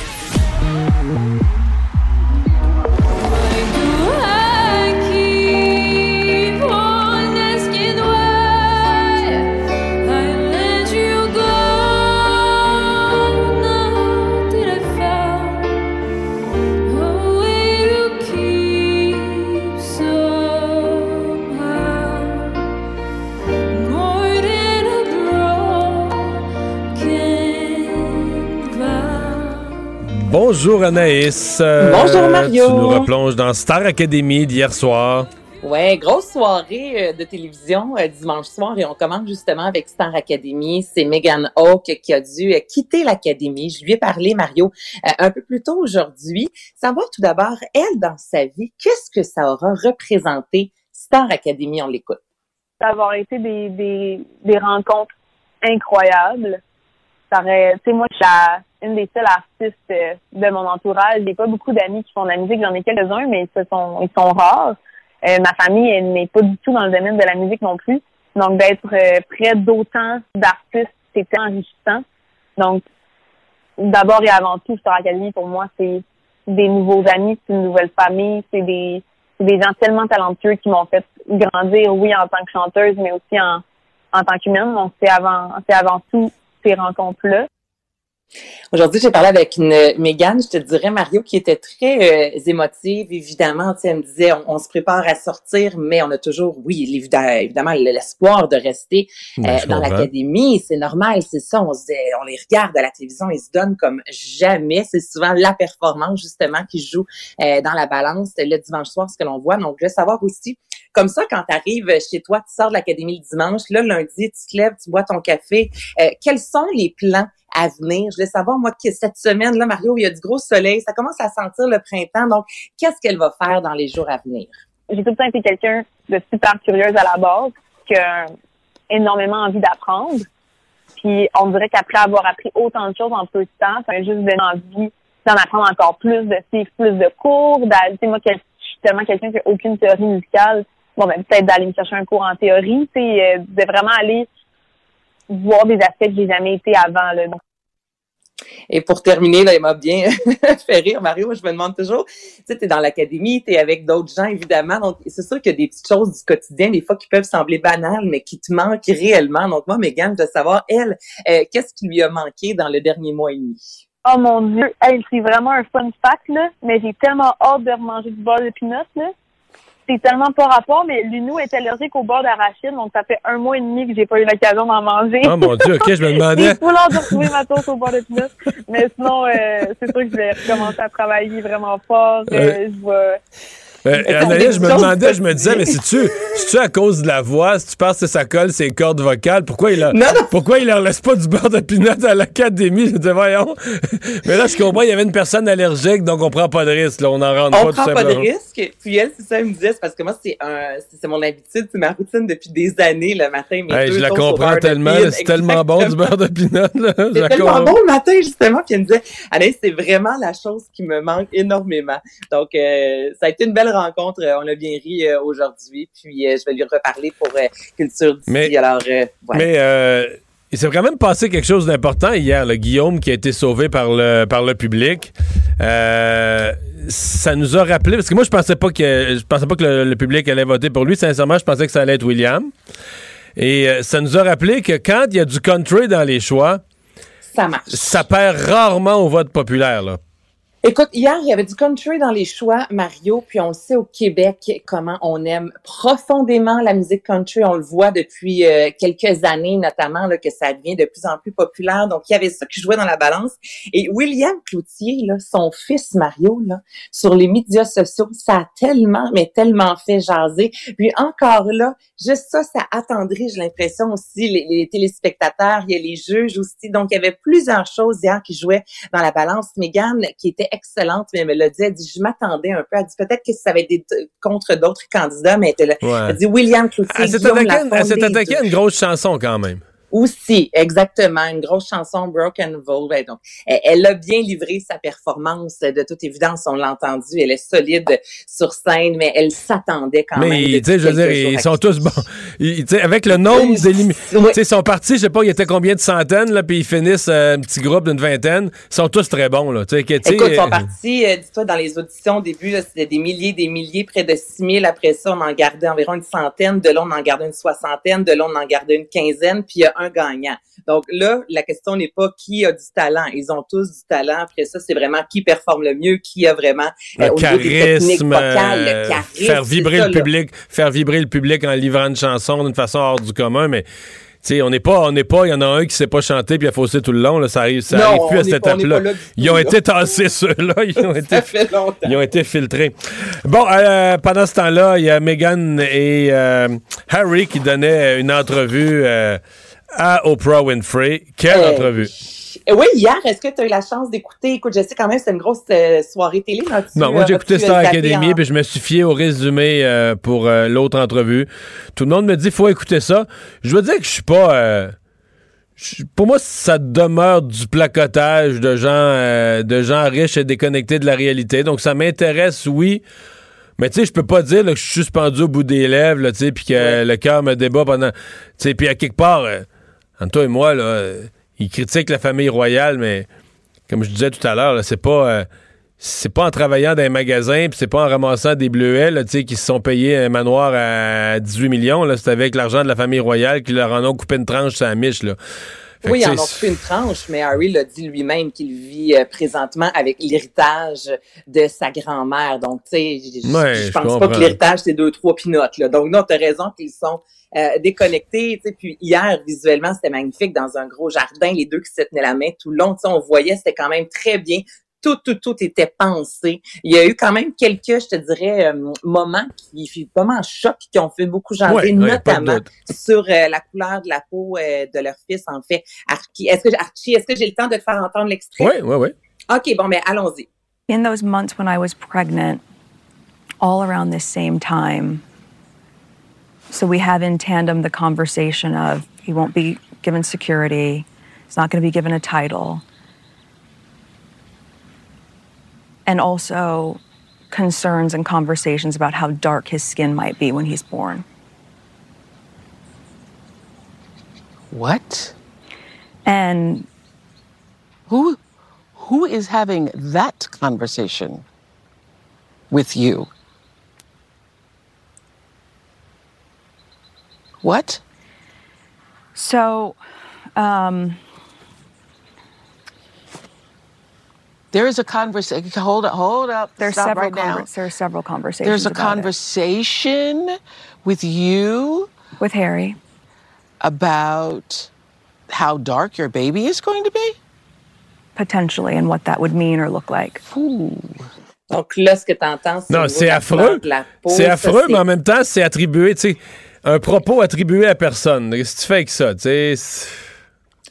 Bonjour Anaïs. Euh, Bonjour, Mario. Tu nous replonges dans Star Academy d'hier soir. Ouais, grosse soirée euh, de télévision euh, dimanche soir et on commence justement avec Star Academy. C'est Megan Hawke qui a dû euh, quitter l'académie. Je lui ai parlé, Mario, euh, un peu plus tôt aujourd'hui. Savoir tout d'abord, elle, dans sa vie, qu'est-ce que ça aura représenté Star Academy? On l'écoute. d'avoir été des, des, des rencontres incroyables. Ça aurait, tu sais, moi, je suis la- une des seules artistes euh, de mon entourage. J'ai pas beaucoup d'amis qui font de la musique. J'en ai quelques-uns, mais ils sont, ils sont rares. Euh, ma famille, elle n'est pas du tout dans le domaine de la musique non plus. Donc, d'être euh, près d'autant d'artistes, c'était enrichissant. Donc, d'abord et avant tout, Star Academy, pour moi, c'est des nouveaux amis, c'est une nouvelle famille, c'est des, des gens tellement talentueux qui m'ont fait grandir, oui, en tant que chanteuse, mais aussi en, en tant qu'humaine. Donc, c'est avant, c'est avant tout ces rencontres-là. Aujourd'hui, j'ai parlé avec une Mégane, je te dirais, Mario, qui était très euh, émotive, évidemment. Tu sais, elle me disait, on, on se prépare à sortir, mais on a toujours, oui, évidemment, l'espoir de rester Ben, euh, dans l'académie. C'est normal, c'est ça. On, se, on les regarde à la télévision, ils se donnent comme jamais. C'est souvent la performance, justement, qui joue euh, dans la balance le dimanche soir, ce que l'on voit. Donc, je veux savoir aussi, comme ça, quand tu arrives chez toi, tu sors de l'académie le dimanche, là, lundi, tu te lèves, tu bois ton café. Euh, quels sont les plans à venir? Je voulais savoir, moi, que cette semaine, là, Mario, il y a du gros soleil, ça commence à sentir le printemps. Donc, qu'est-ce qu'elle va faire dans les jours à venir? J'ai tout le temps été quelqu'un de super curieuse à la base, qui a énormément envie d'apprendre. Puis, on dirait qu'après avoir appris autant de choses en peu de temps, ça juste envie d'en apprendre encore plus, de suivre plus de cours, d'aller, moi, je suis tellement quelqu'un qui n'a aucune théorie musicale, bon, ben, peut-être d'aller me chercher un cours en théorie, tu sais, euh, de vraiment aller voir des aspects que j'ai jamais été avant, là. Donc, Et pour terminer, là, il m'a bien fait rire, Mario. Je me demande toujours, tu sais, t'es dans l'académie, t'es avec d'autres gens, évidemment. Donc, c'est sûr qu'il y a des petites choses du quotidien, des fois, qui peuvent sembler banales, mais qui te manquent réellement. Donc, moi, Mégane, je veux savoir, elle, euh, qu'est-ce qui lui a manqué dans le dernier mois et demi? Oh mon dieu, hey, c'est vraiment un fun fact, là, mais j'ai tellement hâte de remanger du beurre de pinot, là. C'est tellement pas rapport, mais Lunou est allergique au beurre d'arachide, donc ça fait un mois et demi que j'ai pas eu l'occasion d'en manger. Oh mon Dieu, ok, je me J'ai demandais. hâte de retrouver ma toast au beurre de pinot. Mais sinon, euh, c'est sûr que je vais recommencer à travailler vraiment fort. Euh, Ouais. je vais... Euh, Anaïs, je me demandais, je me disais, mais c'est-tu c'est-tu à cause de la voix, si tu penses que ça colle ses cordes vocales, pourquoi il, a, Non, non. pourquoi il leur laisse pas du beurre de pinot à l'académie? Je disais, voyons. Mais là, je comprends, il y avait une personne allergique, donc on prend pas de risque, là, on n'en rentre On pas tout prend pas de simplement. risque. Puis elle, c'est ça, elle me disait, c'est parce que moi, c'est mon habitude, c'est ma routine depuis des années, le matin. Mes Hey, deux je la comprends tellement, c'est tellement bon du beurre de pinot, C'est tellement bon le matin, justement. Puis elle me disait, Anaïs, c'est vraiment la chose qui me manque énormément. Donc, euh, ça a été une belle rencontre. Euh, On a bien ri euh, aujourd'hui. Puis, euh, je vais lui reparler pour Culture d'ici. Mais- Alors. Mais Il s'est quand même passé quelque chose d'important hier, le Guillaume qui a été sauvé par le, par le public. Euh, ça nous a rappelé, parce que moi je pensais pas que je pensais pas que le, le public allait voter pour lui. Sincèrement, je pensais que ça allait être William. Et euh, ça nous a rappelé que quand il y a du country dans les choix, Ça marche. ça perd rarement au vote populaire. Là. Écoute, hier, il y avait du country dans les choix, Mario, puis on sait au Québec comment on aime profondément la musique country. On le voit depuis euh, quelques années, notamment, là, que ça devient de plus en plus populaire. Donc, il y avait ça qui jouait dans la balance. Et William Cloutier, là, son fils Mario, là, sur les médias sociaux, ça a tellement, mais tellement fait jaser. Puis encore là, juste ça, ça attendrit, j'ai l'impression aussi, les, les téléspectateurs, il y a les juges aussi. Donc, il y avait plusieurs choses hier qui jouaient dans la balance. Megan, qui était excellente, mais elle me l'a dit, elle dit, je m'attendais un peu. Elle dit, peut-être que ça avait été contre d'autres candidats, mais elle. Ouais. elle dit, William Cloutier, Elle s'est attaquée à une grosse chanson quand même. Aussi, exactement, une grosse chanson Broken Vow. Ben, donc, elle, a bien livré sa performance. De toute évidence, on l'a entendu. Elle est solide sur scène, mais elle s'attendait quand même. Mais, tu sais, je veux dire, ils sont tous bons. Ils- avec le nombre d'éliminés. Oui. ils sont partis, je sais pas, il y était combien de centaines, là, puis ils finissent euh, un petit groupe d'une vingtaine. Ils sont tous très bons, là. Écoute, ils sont euh, partis, euh, dis-toi, dans les auditions au début, c'était des milliers, des milliers, près de 6 000. Après ça, on en gardait environ une centaine. De là, on en gardait une soixantaine. De là, on en gardait une quinzaine. Puis il y a un gagnant. Donc là, la question n'est pas qui a du talent. Ils ont tous du talent. Après ça, c'est vraiment qui performe le mieux, qui a vraiment le euh, au niveau des techniques charisme, vocales, euh, le charisme. faire vibrer ça, le là. public, faire vibrer le public en livrant une chanson d'une façon hors du commun, mais tu sais, on n'est pas, on n'est pas, il y en a un qui sait pas chanter puis il a faussé tout le long, là, ça arrive, ça Non, arrive plus à cette étape-là. Ils ont été tassés ceux-là, ils ont été, Ça fait longtemps. ils ont été filtrés. Bon, euh, pendant ce temps-là, il y a Meghan et euh, Harry qui donnaient une entrevue euh, à Oprah Winfrey. Quelle Euh, entrevue! euh, Oui, hier, est-ce que tu as eu la chance d'écouter? Écoute, je sais quand même, c'était une grosse euh, soirée télé. là. Non, moi j'ai écouté Star Academy en- puis je me suis fié au résumé euh, pour l'autre entrevue. Tout le monde me dit faut écouter ça. Je veux dire que je suis pas. pour moi, ça demeure du placotage de gens, de gens riches et déconnectés de la réalité. Donc ça m'intéresse, oui. Mais tu sais, je peux pas dire là, que je suis suspendu au bout des lèvres, tu sais, puis que Ouais. le cœur me débat pendant. Tu sais, puis à quelque part, euh, entre toi et moi, là, euh, ils critiquent la famille royale, mais comme je disais tout à l'heure, c'est pas. euh, c'est pas en travaillant dans un magasin, puis c'est pas en ramassant des bleuets là, qui se sont payés un manoir à 18 millions. C'est avec l'argent de la famille royale qui leur en ont coupé une tranche sur la miche. Là. Fait Oui, ils en ont coupé une tranche, mais Harry l'a dit lui-même qu'il vit euh, présentement avec l'héritage de sa grand-mère. Donc, tu sais, je- pense pas que l'héritage, c'est deux, trois pinottes. Là. Donc, non, tu as raison qu'ils sont euh, sais, puis hier, visuellement, c'était magnifique dans un gros jardin, les deux qui se tenaient la main tout le long. On voyait, c'était quand même très bien. Tout, tout, tout était pensé. Il y a eu quand même quelques, je te dirais, euh, moments qui vraiment choc, qui ont fait beaucoup jaser, Ouais, notamment sur euh, la couleur de la peau euh, de leur fils, en fait. Archie, est-ce que, Archie, est-ce que j'ai le temps de te faire entendre l'extrait? Ouais, ouais, ouais. OK, bon, mais allons-y. in those months when I was pregnant, all around this same time. So we have in tandem the conversation of he won't be given security, he's not going to be given a title. And also concerns and conversations about how dark his skin might be when he's born. What? And Who who is having that conversation with you? What? so um, There is a conversation. Hold up, hold up. there's Stop several right now. conver- there are several conversations. There's a about it. conversation with you with Harry. about how dark your baby is going to be. potentially and what that would mean or look like. Ooh. Donc là, ce que tu entends, c'est. au Non, niveau c'est la affreux. couleur de la peau, C'est ça, affreux, mais en même temps, c'est attribué, tu sais, un propos attribué à personne. Qu'est-ce que tu fais avec ça, tu sais? c'est-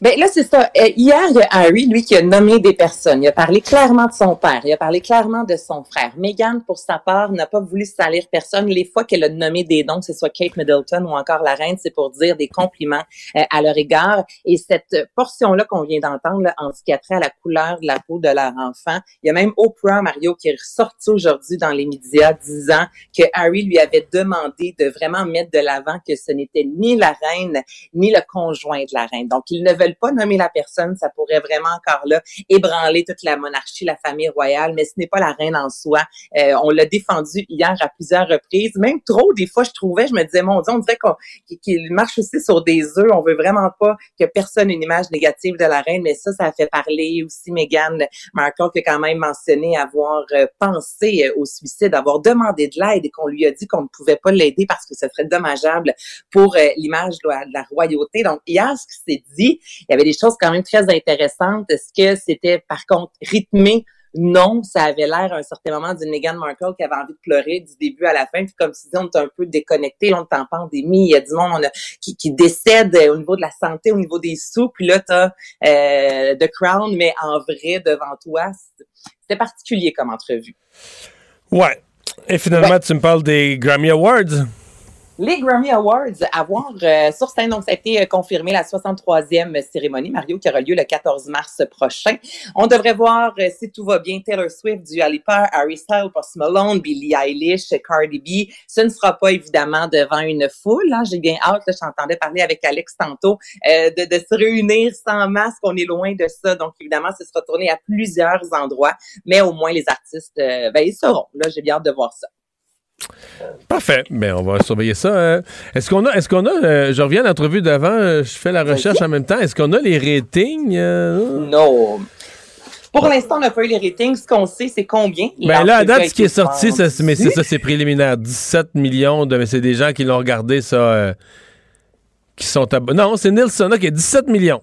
Ben là, c'est ça. Euh, hier, il y a Harry, lui, qui a nommé des personnes. Il a parlé clairement de son père. Il a parlé clairement de son frère. Meghan, pour sa part, n'a pas voulu salir personne. Les fois qu'elle a nommé des noms, que ce soit Kate Middleton ou encore la reine, c'est pour dire des compliments euh, à leur égard. Et cette portion-là qu'on vient d'entendre, en ce qui a trait à la couleur de la peau de leur enfant, il y a même Oprah, Mario, qui est ressorti aujourd'hui dans les médias disant que Harry lui avait demandé de vraiment mettre de l'avant que ce n'était ni la reine, ni le conjoint de la reine. Donc, ils ne veulent pas nommer la personne, ça pourrait vraiment encore là ébranler toute la monarchie, la famille royale, mais ce n'est pas la reine en soi. Euh, on l'a défendu hier à plusieurs reprises, même trop des fois je trouvais, je me disais mon Dieu, on dirait qu'il marche aussi sur des œufs. On veut vraiment pas que personne ait une image négative de la reine, mais ça, ça a fait parler aussi Meghan Markle qui a quand même mentionné avoir euh, pensé euh, au suicide, avoir demandé de l'aide et qu'on lui a dit qu'on ne pouvait pas l'aider parce que ce serait dommageable pour l'image de, de la royauté. Donc hier, ce qui s'est dit, il y avait des choses quand même très intéressantes. Est-ce que c'était par contre rythmé? Non, ça avait l'air à un certain moment d'une Meghan Markle qui avait envie de pleurer du début à la fin. Puis comme si on est un peu déconnecté, on est en pandémie, il y a du monde qui, qui, décède au niveau de la santé, au niveau des sous. Puis là, tu as euh, The Crown, mais en vrai devant toi. C'était particulier comme entrevue. Ouais. Et finalement, tu me parles des Grammy Awards les Grammy Awards à voir euh, sur scène. Donc, ça a été euh, confirmé la 63e cérémonie, Mario, qui aura lieu le 14 mars prochain. On devrait voir, euh, si tout va bien, Taylor Swift, du Alipa, Harry Styles, Post Malone, Billie Eilish, Cardi B. Ce ne sera pas évidemment devant une foule. Hein. J'ai bien hâte, j'entendais parler avec Alex tantôt, de, de, se réunir sans masque. On est loin de ça. Donc, évidemment, ce sera tourné à plusieurs endroits. Mais au moins, les artistes, ben, ils seront. Là, j'ai bien hâte de voir ça. Parfait. Mais ben, on va surveiller ça. Hein. Est-ce qu'on a, est-ce qu'on a, euh, je reviens à l'entrevue d'avant, euh, je fais la recherche en même temps. Est-ce qu'on a les ratings? Euh? Non. Pour l'instant, on n'a pas eu les ratings. Ce qu'on sait, c'est combien. Ben là, à date, ce qui est sorti, ça, mais c'est ça, c'est préliminaire. 17 millions de, mais c'est des gens qui l'ont regardé, ça, qui sont abonnés. Non, c'est Nielsen qui a 17 millions.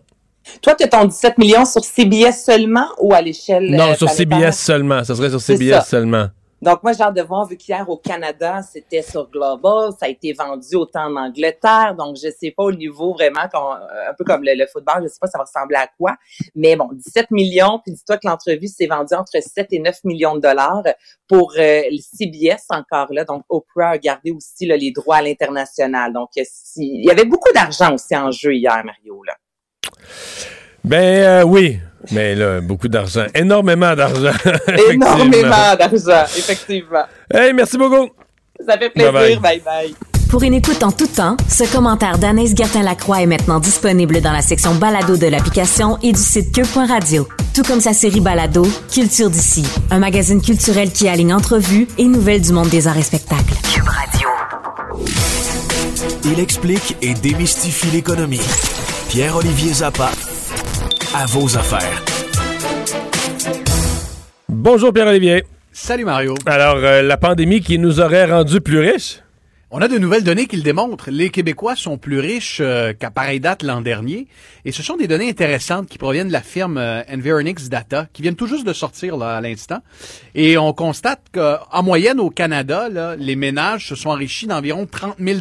Toi, tu as ton 17 millions sur CBS seulement ou à l'échelle. Non, sur CBS seulement. Ça serait sur CBS seulement. Donc, moi, j'ai hâte de voir, vu qu'hier au Canada, c'était sur Global, ça a été vendu autant en Angleterre. Donc, je sais pas au niveau vraiment, un peu comme le, football, je sais pas ça va ressembler à quoi. Mais bon, 17 millions, puis dis-toi que l'entrevue s'est vendue entre 7 et 9 millions de dollars pour euh, le CBS encore là. Donc, Oprah a gardé aussi les droits à l'international. Donc, il y avait beaucoup d'argent aussi en jeu hier, Mario. Là. Ben euh, oui, mais là, beaucoup d'argent. Énormément d'argent. Énormément d'argent, effectivement. Hey, merci beaucoup. Ça fait plaisir. Bye bye. Pour une écoute en tout temps, ce commentaire d'Anaïs Gertin-Lacroix est maintenant disponible dans la section balado de l'application et du site cube.radio. Tout comme sa série balado, Culture d'ici, un magazine culturel qui aligne entrevues et nouvelles du monde des arts et spectacles. Cube Radio. Il explique et démystifie l'économie. Pierre-Olivier Zappa à vos affaires. Bonjour Pierre-Olivier. Salut Mario. Alors, euh, la pandémie qui nous aurait rendus plus riches? On a de nouvelles données qui le démontrent. Les Québécois sont plus riches euh, qu'à pareille date l'an dernier. Et ce sont des données intéressantes qui proviennent de la firme euh, Environix Data, qui viennent tout juste de sortir là, à l'instant. Et on constate qu'en moyenne au Canada, là, les ménages se sont enrichis d'environ 30 000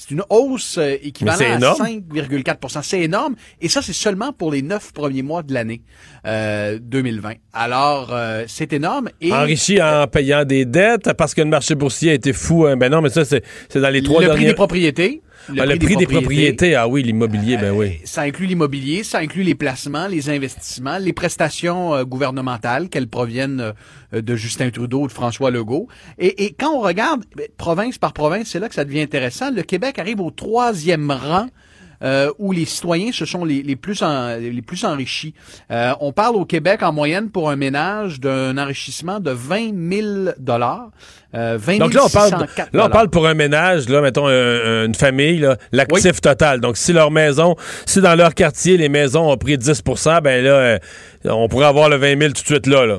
c'est une hausse euh, équivalente à 5,4% C'est énorme. Et ça, c'est seulement pour les neuf premiers mois de l'année euh, 2020. Alors, euh, c'est énorme. Et, Enrichi en payant des dettes parce que le marché boursier a été fou. Hein. Ben non, mais ça, c'est dans les trois le derniers... prix des propriétés. Le, ah, prix, des, propriétés. ah oui, l'immobilier, ben oui. Euh, ça inclut l'immobilier, ça inclut les placements, les investissements, les prestations euh, gouvernementales, qu'elles proviennent euh, de Justin Trudeau ou de François Legault. Et, et quand on regarde ben, province par province, c'est là que ça devient intéressant. Le Québec arrive au troisième rang euh, où les citoyens se sont les, les plus les plus enrichis. Euh, on parle au Québec en moyenne pour un ménage d'un enrichissement de 20 000 dollars. Euh, 20 Donc là on parle là on parle pour un ménage là mettons une famille l'actif total. Donc si leur maison si dans leur quartier les maisons ont pris 10% ben là euh, on pourrait avoir le 20 000 tout de suite là là.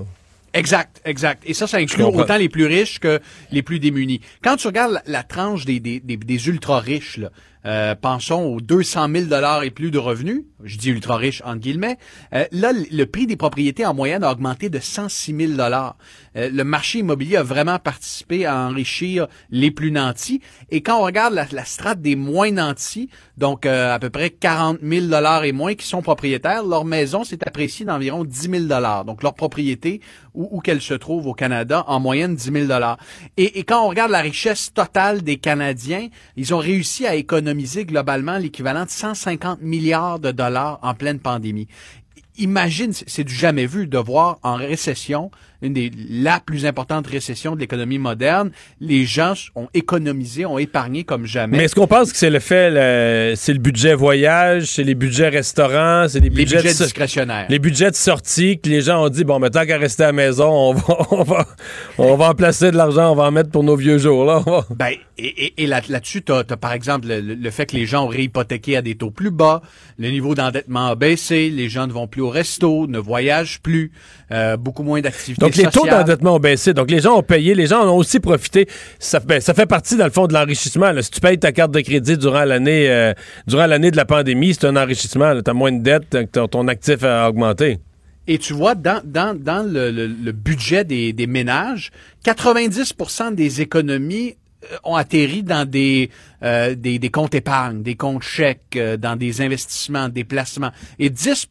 Exact, exact. Et ça, ça inclut autant les plus riches que les plus démunis. Quand tu regardes la, tranche des, des, des, ultra riches, là, euh, pensons aux 200 000 dollars et plus de revenus, je dis ultra riches entre guillemets, euh, là, le prix des propriétés en moyenne a augmenté de 106 000 dollars. Euh, le marché immobilier a vraiment participé à enrichir les plus nantis. Et quand on regarde la, strate des moins nantis, donc à peu près 40 000 dollars et moins qui sont propriétaires, leur maison s'est appréciée d'environ 10 000 dollars. Donc leur propriété, où, où qu'elle se trouve au Canada, en moyenne 10 000 dollars. Et, et quand on regarde la richesse totale des Canadiens, ils ont réussi à économiser globalement l'équivalent de 150 milliards de dollars en pleine pandémie. Imagine, c'est du jamais vu de voir en récession une des la plus importante récession de l'économie moderne. Les gens ont économisé, ont épargné comme jamais. Mais est-ce qu'on pense que c'est le fait, c'est le budget voyage, c'est les budgets restaurants, c'est les les budgets, budgets de, discrétionnaires. les budgets de sortie que les gens ont dit bon, mais tant qu'à rester à la maison, on va, on va, on va en placer de l'argent, on va en mettre pour nos vieux jours là. Ben, et, et, et là, là-dessus, tu as, par exemple le, le- le fait que les gens ont réhypothéqué à des taux plus bas, le niveau d'endettement a baissé, les gens ne vont plus au resto, ne voyagent plus, euh, beaucoup moins d'activités Donc les taux d'endettement ont baissé. Donc les gens ont payé, les gens en ont aussi profité. Ça, ben, ça fait partie dans le fond de l'enrichissement. Si tu payes ta carte de crédit durant l'année, euh, durant l'année de la pandémie, c'est un enrichissement. Tu as moins de dettes, ton, ton actif a augmenté. Et tu vois, dans, dans, dans le, le- le budget des, des ménages, 90% des économies ont atterri dans des, euh, des, des comptes épargne, des comptes chèques, euh, dans des investissements, des placements. Et 10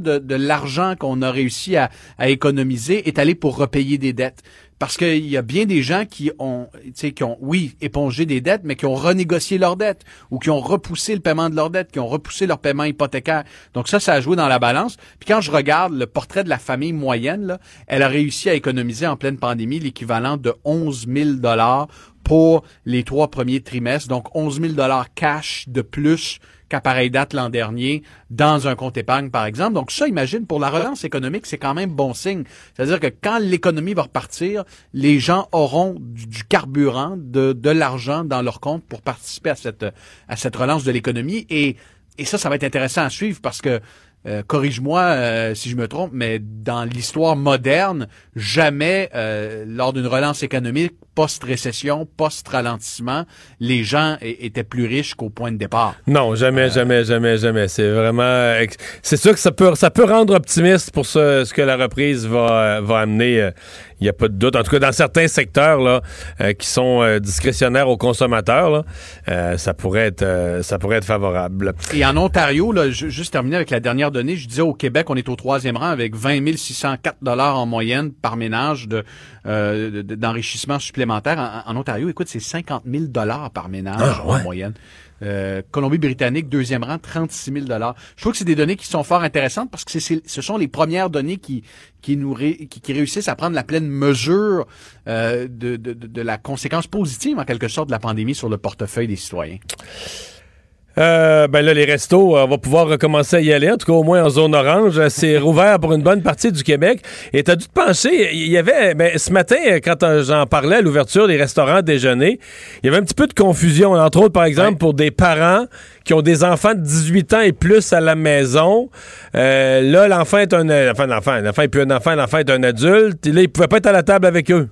de, de l'argent qu'on a réussi à, à économiser est allé pour repayer des dettes. Parce qu'il y a bien des gens qui ont, qui ont, oui, épongé des dettes, mais qui ont renégocié leurs dettes ou qui ont repoussé le paiement de leurs dettes, qui ont repoussé leur paiement hypothécaire. Donc ça, ça a joué dans la balance. Puis quand je regarde le portrait de la famille moyenne, là, elle a réussi à économiser en pleine pandémie l'équivalent de 11 000 dollars pour les trois premiers trimestres. Donc 11 000 dollars cash de plus qu'à pareille date l'an dernier dans un compte épargne, par exemple. Donc ça, imagine, pour la relance économique, c'est quand même bon signe. C'est-à-dire que quand l'économie va repartir, les gens auront du, du carburant, de, de l'argent dans leur compte pour participer à cette, à cette relance de l'économie. Et, et ça, ça va être intéressant à suivre parce que euh, corrige-moi euh, si je me trompe, mais dans l'histoire moderne, jamais euh, lors d'une relance économique post-récession, post-ralentissement, les gens étaient plus riches qu'au point de départ. Non, jamais, jamais, jamais, jamais. C'est vraiment. C'est sûr que ça peut, ça peut rendre optimiste pour ce, ce que la reprise va, euh, va amener. Il n'y a pas de doute. En tout cas, dans certains secteurs là, euh, qui sont euh, discrétionnaires aux consommateurs, là, euh, ça pourrait être, euh, ça pourrait être favorable. Et en Ontario, là, ju- juste terminer avec la dernière donnée, je disais au Québec, on est au troisième rang avec 20 604 dollars en moyenne par ménage de, euh, de- d'enrichissement supplémentaire. En, en Ontario, écoute, c'est 50 000 dollars par ménage Ah, ouais. en moyenne. Euh, Colombie-Britannique, deuxième rang, 36 000 dollars. Je trouve que c'est des données qui sont fort intéressantes parce que c'est, ce sont les premières données qui qui nous ré- qui, qui réussissent à prendre la pleine mesure euh, de, de- de la conséquence positive en quelque sorte de la pandémie sur le portefeuille des citoyens. Euh, ben là, les restos, euh, on va pouvoir recommencer à y aller, en tout cas au moins en zone orange. Euh, C'est rouvert pour une bonne partie du Québec. Et t'as dû te pencher, il y avait, ben, ce matin, euh, quand j'en parlais à l'ouverture des restaurants déjeuner, il y avait un petit peu de confusion, entre autres, par exemple, pour des parents qui ont des enfants de 18 ans et plus à la maison. Euh, là, l'enfant est un, enfin, l'enfant, l'enfant est plus un enfant, l'enfant est un adulte. Et là, il pouvait pas être à la table avec eux.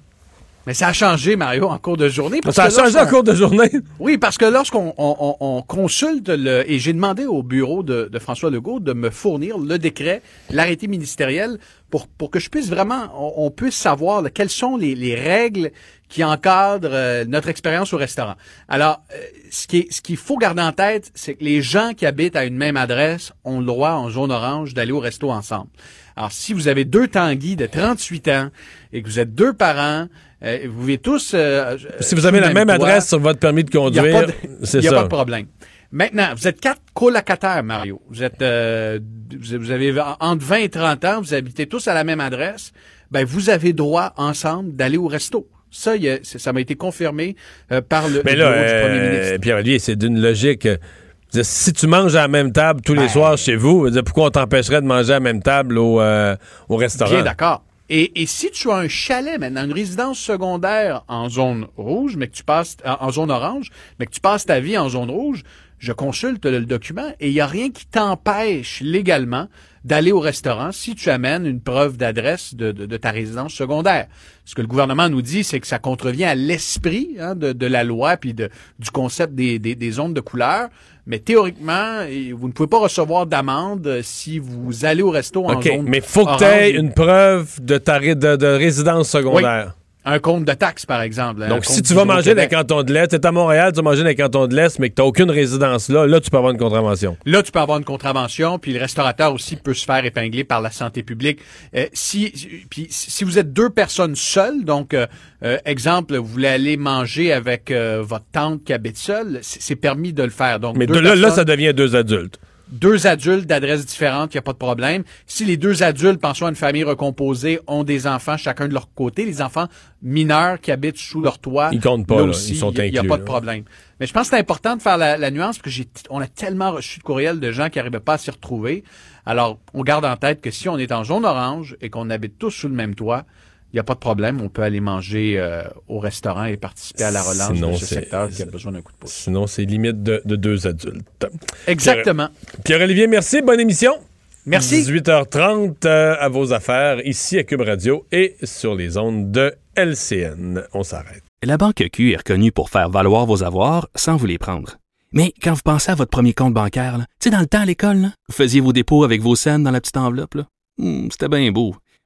Mais ça a changé, Mario, en cours de journée. parce Ça a changé en cours de journée? Oui, parce que lorsqu'on on, on- on consulte le... Et j'ai demandé au bureau de, de François Legault de me fournir le décret, l'arrêté ministériel, pour, pour que je puisse vraiment... On, on puisse savoir là, quelles sont les, les règles qui encadrent euh, notre expérience au restaurant. Alors, euh, ce qui est- ce qu'il faut garder en tête, c'est que les gens qui habitent à une même adresse ont le droit, en zone orange, d'aller au resto ensemble. Alors, si vous avez deux Tanguy de 38 ans et que vous êtes deux parents, euh, vous vivez tous... euh, Si vous avez la même adresse sur votre permis de n'y conduire, il y a pas de problème. Maintenant, vous êtes quatre colocataires, Mario. Vous êtes, euh, vous avez entre 20 et 30 ans, vous habitez tous à la même adresse. Ben, vous avez droit ensemble d'aller au resto. Ça, y a- ça m'a été confirmé euh, par le, Mais le là, du premier euh, ministre. Pierre-Olivier, c'est d'une logique. euh, si tu manges à la même table tous les Ben- soirs chez vous, pourquoi on t'empêcherait de manger à la même table au, euh, au restaurant? Bien d'accord. Et, si tu as un chalet maintenant, une résidence secondaire en zone rouge, mais que tu passes en en zone orange, mais que tu passes ta vie en zone rouge, je consulte le document et il n'y a rien qui t'empêche légalement d'aller au restaurant si tu amènes une preuve d'adresse de, de, de, ta résidence secondaire. Ce que le gouvernement nous dit, c'est que ça contrevient à l'esprit hein, de, de, la loi puis de, du concept des, des, des zones de couleur. Mais théoriquement, vous ne pouvez pas recevoir d'amende si vous allez au resto en okay, zone mais faut que tu aies une preuve de ta de, de résidence secondaire. Oui. Un compte de taxes, par exemple. Donc, si tu vas manger dans les cantons de l'Est, tu es à Montréal, tu vas manger dans les cantons de l'Est, mais que tu n'as aucune résidence là, là, tu peux avoir une contravention. Là, tu peux avoir une contravention, puis le restaurateur aussi peut se faire épingler par la santé publique. Euh, si, puis, si vous êtes deux personnes seules, donc, euh, euh, exemple, vous voulez aller manger avec euh, votre tante qui habite seule, c'est permis de le faire. Donc, mais de, là, là, ça devient deux adultes deux adultes d'adresses différentes, il n'y a pas de problème. Si les deux adultes, pensons à une famille recomposée, ont des enfants chacun de leur côté, les enfants mineurs qui habitent sous leur toit, ils comptent pas, là là. aussi, ils sont il n'y a, pas de là. problème. Mais je pense que c'est important de faire la, la nuance parce que j'ai, on a tellement reçu de courriels de gens qui n'arrivaient pas à s'y retrouver. Alors, on garde en tête que si on est en zone orange et qu'on habite tous sous le même toit, il n'y a pas de problème, on peut aller manger euh, au restaurant et participer à la relance Sinon, de ce secteur qui a besoin d'un coup de pouce. Sinon, c'est limite de, de deux adultes. Exactement. Pierre- Pierre-Olivier, merci. Bonne émission. Merci. 18h30 euh, à vos affaires, ici à Cube Radio et sur les ondes de LCN. On s'arrête. La Banque Q est reconnue pour faire valoir vos avoirs sans vous les prendre. Mais quand vous pensez à votre premier compte bancaire, tu sais, dans le temps à l'école, là, vous faisiez vos dépôts avec vos scènes dans la petite enveloppe. Hmm, C'était bien beau.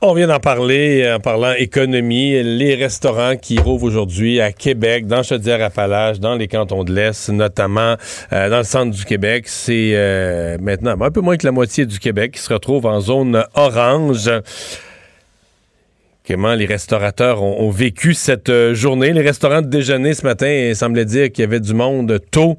On vient d'en parler euh, en parlant économie. Les restaurants qui rouvrent aujourd'hui à Québec, dans Chaudière-Appalaches, dans les cantons de l'Est, notamment euh, dans le centre du Québec, c'est euh, maintenant un peu moins que la moitié du Québec qui se retrouve en zone orange. Comment les restaurateurs ont, ont vécu cette euh, journée. Les restaurants de déjeuner ce matin, il semblait dire qu'il y avait du monde tôt.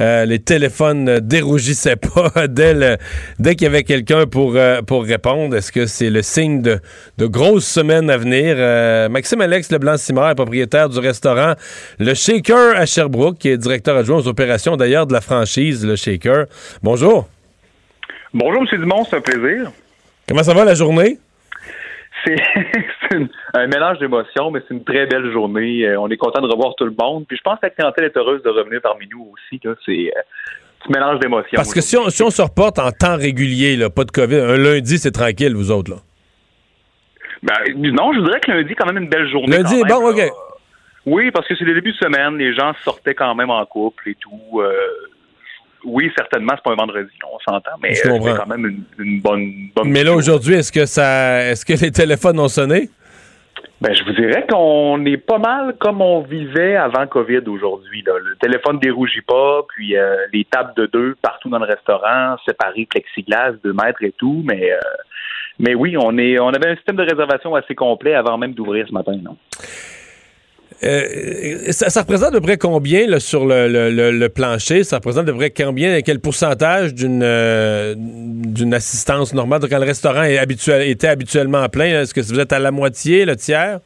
Euh, les téléphones ne dérougissaient pas dès, le- dès qu'il y avait quelqu'un pour, euh, pour répondre. Est-ce que c'est le signe de, de grosses semaines à venir? Maxime Alex Leblanc-Simard est propriétaire du restaurant Le Shaker à Sherbrooke, qui est directeur adjoint aux opérations d'ailleurs de la franchise Le Shaker. Bonjour. Bonjour, M. Dumont, c'est un plaisir. Comment ça va la journée? C'est un mélange d'émotions, mais c'est une très belle journée. Euh, on est content de revoir tout le monde. Puis je pense que la clientèle est heureuse de revenir parmi nous aussi. C'est euh, un petit mélange d'émotions. Parce que si on, si on se reporte en temps régulier, là, pas de COVID, un lundi, c'est tranquille, vous autres. Là. Ben, non, je dirais que lundi, quand même, une belle journée. Lundi, quand même, bon, là. OK. Oui, parce que c'est le début de semaine. Les gens sortaient quand même en couple et tout. Euh, oui, certainement, c'est pas un vendredi, on s'entend, mais euh, c'est quand même une, une bonne, bonne Mais là, aujourd'hui, est-ce que ça. Est-ce que les téléphones ont sonné? Ben, je vous dirais qu'on est pas mal comme on vivait avant COVID aujourd'hui. Le téléphone dérougit pas, puis euh, les tables de deux partout dans le restaurant, séparées plexiglas, deux mètres et tout, mais euh, mais oui, on est on avait un système de réservation assez complet avant même d'ouvrir ce matin. Non? Euh, ça, représente à peu près combien sur le, le- le- plancher? Ça représente à peu près combien, quel pourcentage d'une euh, d'une assistance normale? Donc, quand le restaurant était habituellement plein, est-ce que vous êtes à la moitié, le tiers?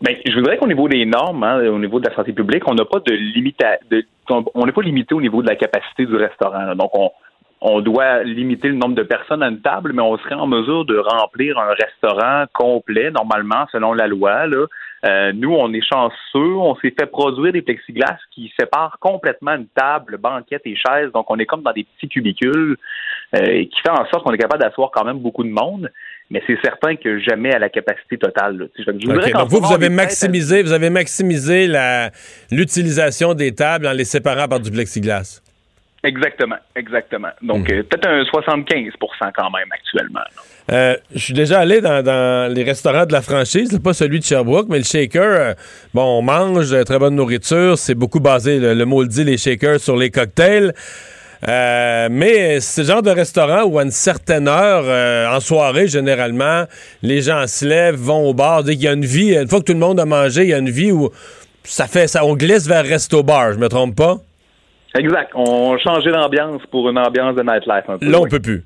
Ben, je voudrais qu'au niveau des normes, hein, au niveau de la santé publique, on n'a pas de limite, on n'est pas limité au niveau de la capacité du restaurant. Donc, on, on doit limiter le nombre de personnes à une table, mais on serait en mesure de remplir un restaurant complet, normalement, selon la loi. Euh, nous, on est chanceux, on s'est fait produire des plexiglas qui séparent complètement une table, banquette et chaise. Donc, on est comme dans des petits cubicules, euh, qui fait en sorte qu'on est capable d'asseoir quand même beaucoup de monde. Mais c'est certain que jamais à la capacité totale. Je donc, vous, vous avez à- maximisé, vous avez maximisé la- l'utilisation des tables en les séparant par du plexiglas. Exactement, exactement. Donc, euh, peut-être un 75% quand même actuellement. Euh, je suis déjà allé dans, dans les restaurants de la franchise, pas celui de Sherbrooke, mais le shaker, euh, bon, on mange, euh, très bonne nourriture, c'est beaucoup basé, le, le mot le dit, les shakers sur les cocktails. Euh, mais c'est le genre de restaurant où à une certaine heure, euh, en soirée généralement, les gens se lèvent, vont au bar. Dès qu'il y a une vie, une fois que tout le monde a mangé, il y a une vie où ça fait ça, on glisse vers resto bar, je me trompe pas? Exact. On changeait l'ambiance pour une ambiance de nightlife un peu. Là, on oui. peut plus.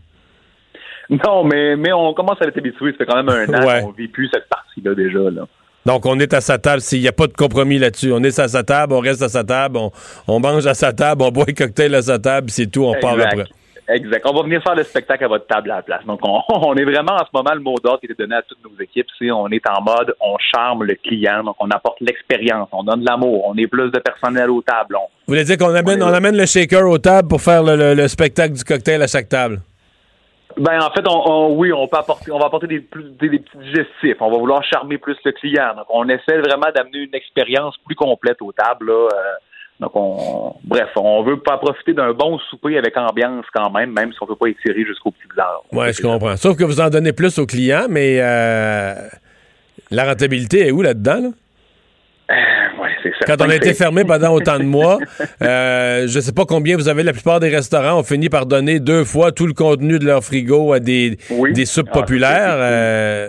Non, mais, mais on commence à être habitué. Ça fait quand même un an Ouais. qu'on vit plus cette partie-là déjà. Là. Donc, on est à sa table. S'il n'y a pas de compromis là-dessus, on est à sa table, on reste à sa table, on, on mange à sa table, on boit un cocktail à sa table, c'est tout, on part après. Exact. On va venir faire le spectacle à votre table à la place. Donc, on, on est vraiment en ce moment, le mot d'ordre qui était donné à toutes nos équipes, c'est on est en mode, on charme le client, donc on apporte l'expérience, on donne de l'amour, on est plus de personnel aux tables. On- Vous voulez dire qu'on amène, on amène le shaker aux tables pour faire le, le- le spectacle du cocktail à chaque table? Ben, en fait, on, oui, on peut apporter, on va apporter des, plus, petits digestifs. On va vouloir charmer plus le client. Donc, on essaie vraiment d'amener une expérience plus complète aux tables. Euh, donc, on, bref, on veut pas profiter d'un bon souper avec ambiance quand même, même si on peut pas étirer jusqu'aux petites heures. Oui, je comprends. Sauf que vous en donnez plus aux clients, mais euh, la rentabilité est où là-dedans? là? Ouais, certain Quand on a que été c'est- fermé pendant autant de mois, euh, je sais pas combien vous avez. La plupart des restaurants ont fini par donner deux fois tout le contenu de leur frigo à des, des soupes Ah, populaires. euh,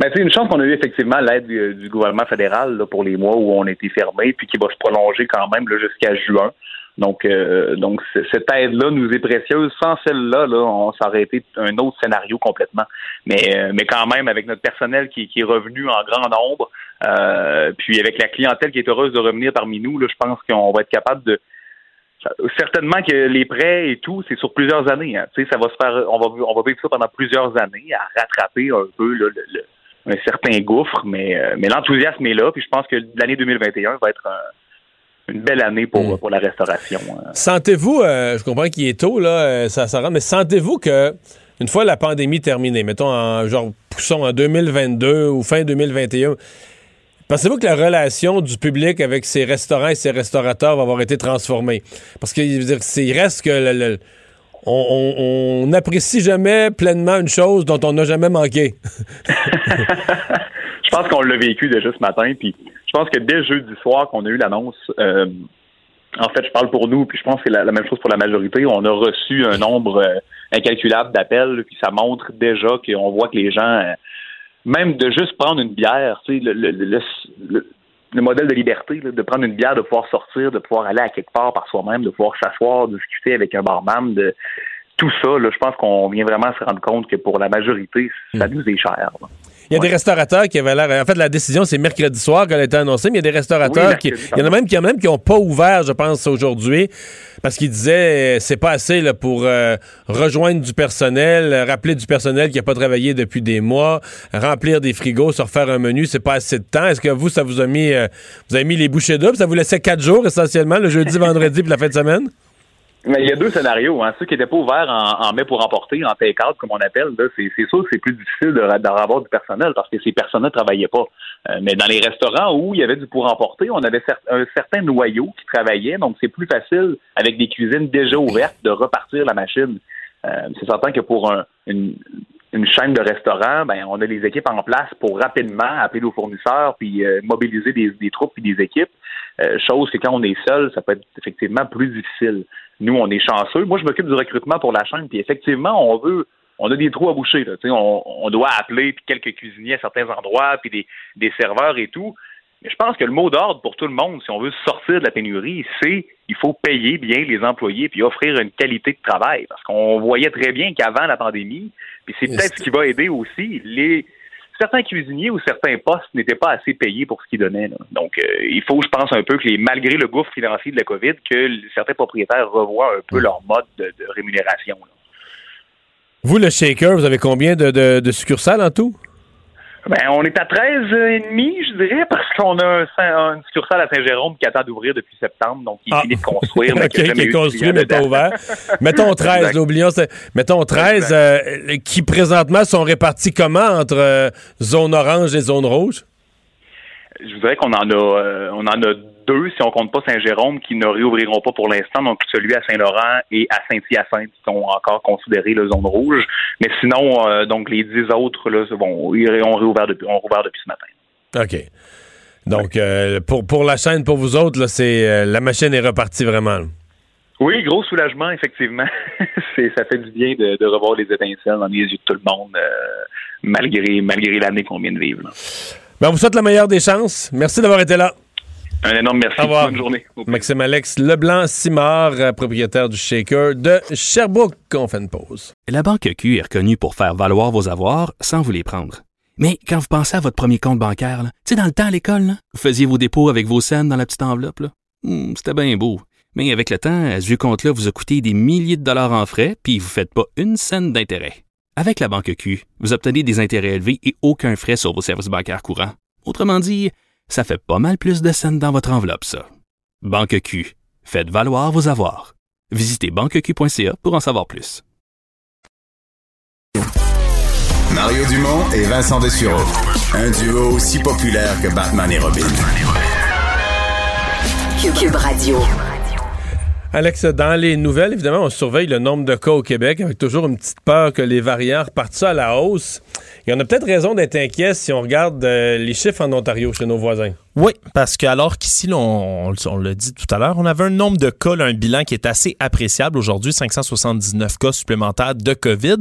Ben, c'est une chance qu'on a eu effectivement l'aide du, du gouvernement fédéral là, pour les mois où on a été fermé, puis qui va se prolonger quand même jusqu'à juin. Donc, euh, donc cette aide-là nous est précieuse. Sans celle-là, là, on ça aurait été un autre scénario complètement. Mais, euh, mais quand même, avec notre personnel qui, qui est revenu en grand nombre, euh, puis avec la clientèle qui est heureuse de revenir parmi nous, là, je pense qu'on va être capable de certainement que les prêts et tout, c'est sur plusieurs années. Hein. Tu sais, ça va se faire, on va, on va vivre ça pendant plusieurs années à rattraper un peu là, le, le- un certain gouffre, mais, euh, mais l'enthousiasme est là. Puis je pense que l'année 2021 va être un- une belle année pour, pour la restauration. hein. Sentez-vous, euh, je comprends qu'il est tôt, là, euh, ça, ça rentre, mais sentez-vous que, une fois la pandémie terminée, mettons, en, genre, poussons en 2022 ou fin 2021, pensez-vous que la relation du public avec ses restaurants et ses restaurateurs va avoir été transformée? Parce qu'il reste que le- le- on n'apprécie jamais pleinement une chose dont on n'a jamais manqué. je pense qu'on l'a vécu déjà ce matin. Puis je pense que dès jeudi soir qu'on a eu l'annonce, euh, en fait, je parle pour nous, puis je pense que c'est la, la même chose pour la majorité. On a reçu un nombre euh, incalculable d'appels, puis ça montre déjà qu'on voit que les gens, euh, même de juste prendre une bière, tu sais, le, le, le, le- le modèle de liberté, là, de prendre une bière, de pouvoir sortir, de pouvoir aller à quelque part par soi-même, de pouvoir s'asseoir, discuter avec un barman, de tout ça, là, je pense qu'on vient vraiment se rendre compte que pour la majorité, ça nous est cher. là. Il y a des restaurateurs qui avaient l'air. En fait, la décision, c'est mercredi soir qu'elle a été annoncée, mais il y a des restaurateurs Oui, qui. Il y en a même qui, même qui n'ont pas ouvert, je pense, aujourd'hui, parce qu'ils disaient euh, c'est pas assez là, pour euh, rejoindre du personnel, euh, rappeler du personnel qui n'a pas travaillé depuis des mois, remplir des frigos, se refaire un menu, c'est pas assez de temps. Est-ce que vous, ça vous a mis. euh, vous avez mis les bouchées doubles? Ça vous laissait quatre jours essentiellement, le jeudi, vendredi puis la fin de semaine? Mais il y a deux scénarios. Hein. Ceux qui n'étaient pas ouverts en, en mai pour emporter, en take-out, comme on appelle, c'est, sûr que c'est plus difficile de, d'en avoir du personnel parce que ces personnes ne travaillaient pas. Euh, mais dans les restaurants où il y avait du pour emporter, on avait un certain noyau qui travaillait, donc c'est plus facile avec des cuisines déjà ouvertes de repartir la machine. Euh, c'est certain que pour un- une, une chaîne de restaurants, ben on a les équipes en place pour rapidement appeler nos fournisseurs puis euh, mobiliser des, des troupes puis des équipes. Euh, chose que quand on est seul, ça peut être effectivement plus difficile. Nous, on est chanceux. Moi, je m'occupe du recrutement pour la chaîne, puis effectivement, on veut, on a des trous à boucher. Là. Tu sais, On, on doit appeler puis quelques cuisiniers à certains endroits, puis des, des serveurs et tout. Mais je pense que le mot d'ordre pour tout le monde, si on veut sortir de la pénurie, c'est il faut payer bien les employés puis offrir une qualité de travail. Parce qu'on voyait très bien qu'avant la pandémie, puis c'est peut-être ce qui va aider aussi, les certains cuisiniers ou certains postes n'étaient pas assez payés pour ce qu'ils donnaient. Donc, euh, il faut, je pense, un peu que les, malgré le gouffre financier de la COVID, que certains propriétaires revoient un peu leur mode de, rémunération. Vous, le shaker, vous avez combien de succursales en tout? Ben, on est à 13 et demi, je dirais, parce qu'on a un, Saint- une succursale à Saint-Jérôme qui attend d'ouvrir depuis septembre, donc il finit de construire. mais OK, qui est construit, mais pas ouvert. Mettons 13, Exact. là, oublions. Mettons 13, euh, qui présentement sont répartis comment entre euh, zone orange et zone rouge? Je voudrais qu'on en a euh, on en a deux, si on compte pas Saint-Jérôme, qui ne réouvriront pas pour l'instant, donc celui à Saint-Laurent et à Saint-Hyacinthe, qui sont encore considérés la zone rouge. Mais sinon, euh, donc les dix autres, là, bon, ils ont réouvert depuis, ont rouvert depuis ce matin. OK. Donc, euh, pour, pour la chaîne, pour vous autres, là, c'est euh, la machine est repartie vraiment. là. Oui, gros soulagement, effectivement. C'est, ça fait du bien de, de revoir les étincelles dans les yeux de tout le monde, euh, malgré, malgré l'année qu'on vient de vivre. Ben, on vous souhaite la meilleure des chances. Merci d'avoir été là. Un énorme merci. Au revoir. Bonne journée. Maxime Alex Leblanc-Simard, euh, propriétaire du Shaker de Sherbrooke. On fait une pause. La Banque Q est reconnue pour faire valoir vos avoirs sans vous les prendre. Mais quand vous pensez à votre premier compte bancaire, tu sais, dans le temps à l'école, là, vous faisiez vos dépôts avec vos scènes dans la petite enveloppe. Hmm, C'était bien beau. Mais avec le temps, à ce compte-là vous a coûté des milliers de dollars en frais, puis vous ne faites pas une scène d'intérêt. Avec la Banque Q, vous obtenez des intérêts élevés et aucun frais sur vos services bancaires courants. Autrement dit, ça fait pas mal plus de scènes dans votre enveloppe, ça. Banque Q. Faites valoir vos avoirs. Visitez banqueq.ca pour en savoir plus. Mario Dumont et Vincent Dessureau. Un duo aussi populaire que Batman et Robin. Cube Radio. Alex, dans les nouvelles, évidemment, on surveille le nombre de cas au Québec avec toujours une petite peur que les variants repartent ça à la hausse. Et on a peut-être raison d'être inquiet si on regarde euh, les chiffres en Ontario chez nos voisins. Oui, parce que alors qu'ici, on, on- on l'a dit tout à l'heure, on avait un nombre de cas, là, un bilan qui est assez appréciable aujourd'hui, 579 cas supplémentaires de COVID.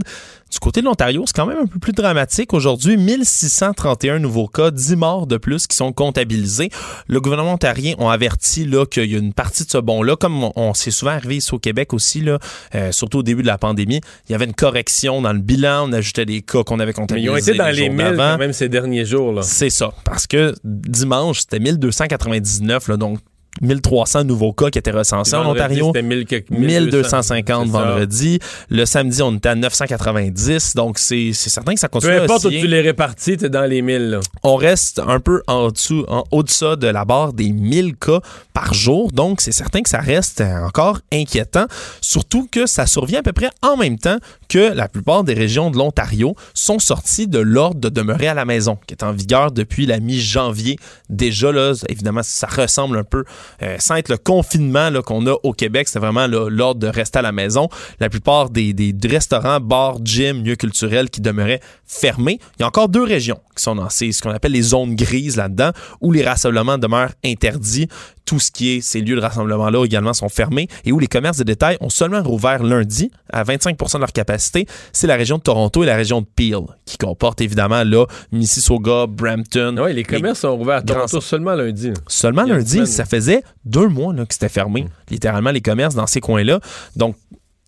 Du côté de l'Ontario, c'est quand même un peu plus dramatique. Aujourd'hui, 1631 nouveaux cas, 10 morts de plus qui sont comptabilisés. Le gouvernement ontarien a averti qu'il y a une partie de ce bon-là, comme on, on s'est souvent arrivé ici au Québec aussi, là, euh, surtout au début de la pandémie, il y avait une correction dans le bilan, on ajoutait des cas qu'on avait Mais comptabilisés. ils ont été dans les jours 1000 d'avant. quand même ces derniers jours. C'est ça. Parce que dimanche, c'était 1299, là, donc 1300 nouveaux cas qui étaient recensés en Ontario. c'était 1000 quelques- 1250 c'est ça. vendredi. Le samedi, on était à 990. Donc, c'est certain que ça Peu continue à importe où tu les répartis, t'es dans les 1000. là. On reste un peu en dessous, en haut-deçà de la barre des 1000 cas par jour. Donc, c'est certain que ça reste encore inquiétant. Surtout que ça survient à peu près en même temps que la plupart des régions de l'Ontario sont sorties de l'ordre de demeurer à la maison, qui est en vigueur depuis la mi-janvier. Déjà, là, évidemment, ça ressemble un peu, euh, sans être le confinement qu'on a au Québec, c'est vraiment l'ordre de rester à la maison. La plupart des, des restaurants, bars, gyms, lieux culturels qui demeuraient fermés. Il y a encore deux régions qui sont dans ces, ce qu'on appelle les zones grises là-dedans, où les rassemblements demeurent interdits. Tout ce qui est ces lieux de rassemblement-là également sont fermés et où les commerces de détail ont seulement rouvert lundi à 25% de leur capacité. C'est la région de Toronto et la région de Peel, qui comportent évidemment là Mississauga, Brampton. Oui, les commerces sont ouverts à Toronto seulement lundi. Seulement lundi, ça faisait deux mois là, que c'était fermé, Mm. littéralement, les commerces dans ces coins-là. Donc,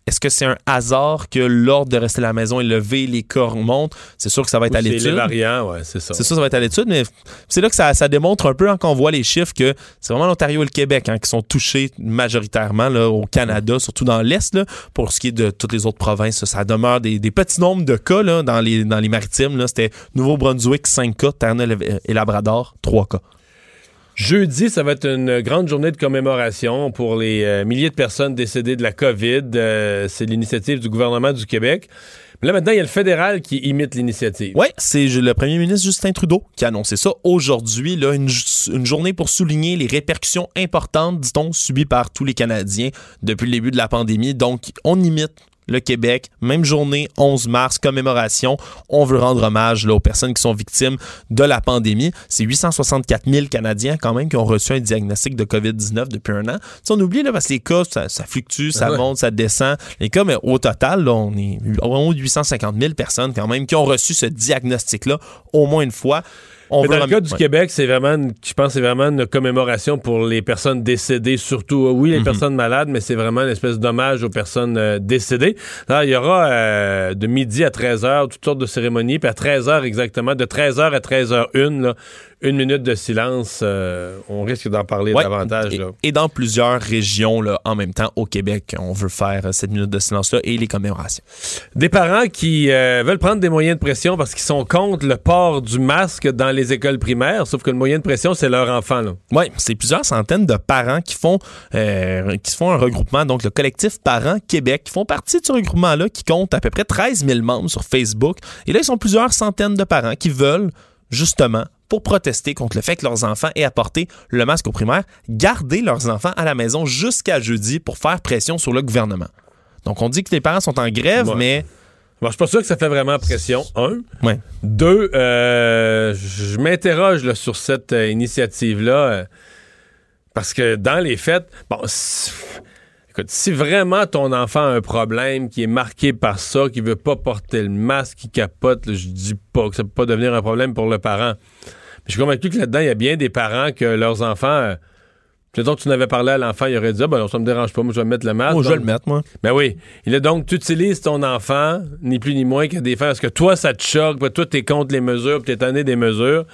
est-ce que c'est un hasard que l'ordre de rester à la maison est levé, les cas remontent? C'est sûr que ça va être Ou à c'est l'étude. les variants, ouais, c'est ça. C'est ça, ça va être à l'étude, mais c'est là que ça, ça démontre un peu, hein, quand on voit les chiffres, que c'est vraiment l'Ontario et le Québec hein, qui sont touchés majoritairement là, au Canada, surtout dans l'Est. Pour ce qui est de toutes les autres provinces, ça, demeure des, des petits nombres de cas là, dans, les, dans les maritimes. C'était Nouveau-Brunswick, 5 cas, Terre-Neuve et Labrador, 3 cas. Jeudi, ça va être une grande journée de commémoration pour les euh, milliers de personnes décédées de la COVID. Euh, c'est l'initiative du gouvernement du Québec. Mais là, maintenant, il y a le fédéral qui imite l'initiative. Oui, c'est le premier ministre Justin Trudeau qui a annoncé ça aujourd'hui, là, une, journée pour souligner les répercussions importantes, dit-on, subies par tous les Canadiens depuis le début de la pandémie. Donc, on imite le Québec, même journée, 11 mars, commémoration. On veut rendre hommage là, aux personnes qui sont victimes de la pandémie. C'est 864 000 Canadiens quand même qui ont reçu un diagnostic de COVID-19 depuis un an. Tu sais, on oublie là, parce que les cas, ça, ça fluctue, ça Ouais. monte, ça descend. Les cas, mais au total, là, on est haut de 850 000 personnes quand même qui ont reçu ce diagnostic-là au moins une fois. On Mais veut dans le cas du ouais. Québec, c'est vraiment, une- je pense, c'est vraiment une commémoration pour les personnes décédées, surtout. Oui, les Mhm. personnes malades, mais c'est vraiment une espèce d'hommage aux personnes euh, décédées. Là, il y aura euh, de midi à 13h toutes sortes de cérémonies, puis à 13h exactement, de 13h à 13h01, là, une minute de silence. euh, on risque d'en parler Ouais. davantage. Et, Là. et dans plusieurs régions là, en même temps au Québec, on veut faire euh, cette minute de silence-là et les commémorations. Des parents qui euh, veulent prendre des moyens de pression parce qu'ils sont contre le port du masque dans les écoles primaires, sauf que le moyen de pression, c'est leur enfant. Oui, c'est plusieurs centaines de parents qui font, euh, qui font un regroupement, donc le collectif Parents Québec, qui font partie de ce regroupement-là, qui compte à peu près 13 000 membres sur Facebook. Et là, ils sont plusieurs centaines de parents qui veulent, justement, pour protester contre le fait que leurs enfants aient apporté le masque au primaire, garder leurs enfants à la maison jusqu'à jeudi pour faire pression sur le gouvernement. Donc, on dit que les parents sont en grève, Ouais. mais... Bon, je suis pas sûr que ça fait vraiment pression. Un. Ouais. Deux, euh, je m'interroge sur cette euh, initiative-là. euh, parce que dans les faits, bon, écoute, si vraiment ton enfant a un problème qui est marqué par ça, qui veut pas porter le masque, qui capote, là, je dis pas que ça peut pas devenir un problème pour le parent. Mais je suis convaincu que là-dedans, il y a bien des parents que leurs enfants. euh, Plutôt que tu n'avais parlé à l'enfant, il aurait dit ah, ben non, ça me dérange pas, moi je vais me mettre le masque. Moi, je vais le mettre, moi. Ben oui. Il est donc, tu utilises ton enfant, ni plus ni moins que des fins, parce que toi, ça te choque, puis toi, t'es contre les mesures, puis t'es tanné des mesures.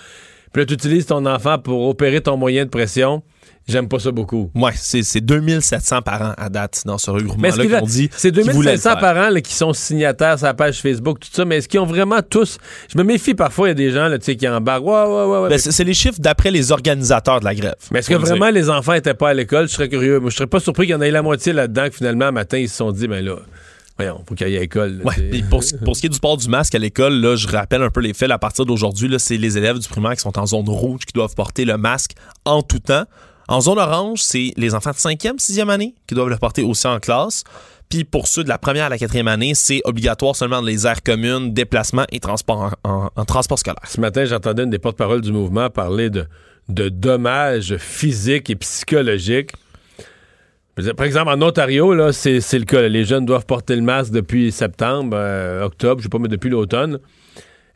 Puis là, tu utilises ton enfant pour opérer ton moyen de pression. J'aime pas ça beaucoup. Ouais, c'est c'est 2700 parents à date dans ce regroupement-là ont dit c'est qu'ils voulaient le 2500 faire. parents là, qui sont signataires sur la page Facebook, tout ça, mais est-ce qu'ils ont vraiment tous. Je me méfie parfois, il y a des gens là, qui embarquent. Ouais, ouais, ouais, ouais. Ben, mais c'est les chiffres d'après les organisateurs de la grève. mais est-ce que vraiment dire. les enfants étaient pas à l'école? Je serais curieux. Moi, je serais pas surpris qu'il y en ait la moitié là-dedans, que finalement, un matin, ils se sont dit, ben là, voyons, faut qu'il y ait à l'école. Ouais, pour, ce- pour ce qui est du port du masque à l'école, je rappelle un peu les faits. À partir d'aujourd'hui, c'est les élèves du primaire qui sont en zone rouge qui doivent porter le masque en tout temps. En zone orange, c'est les enfants de 5e, 6e année qui doivent le porter aussi en classe. Puis pour ceux de la première à la quatrième année, c'est obligatoire seulement dans les aires communes, déplacements et transport en, transport scolaire. Ce matin, j'entendais une des porte-paroles du mouvement parler de, de dommages physiques et psychologiques. Par exemple, en Ontario, là, c'est le cas. Les jeunes doivent porter le masque depuis septembre, euh, octobre, je sais pas, mais depuis l'automne.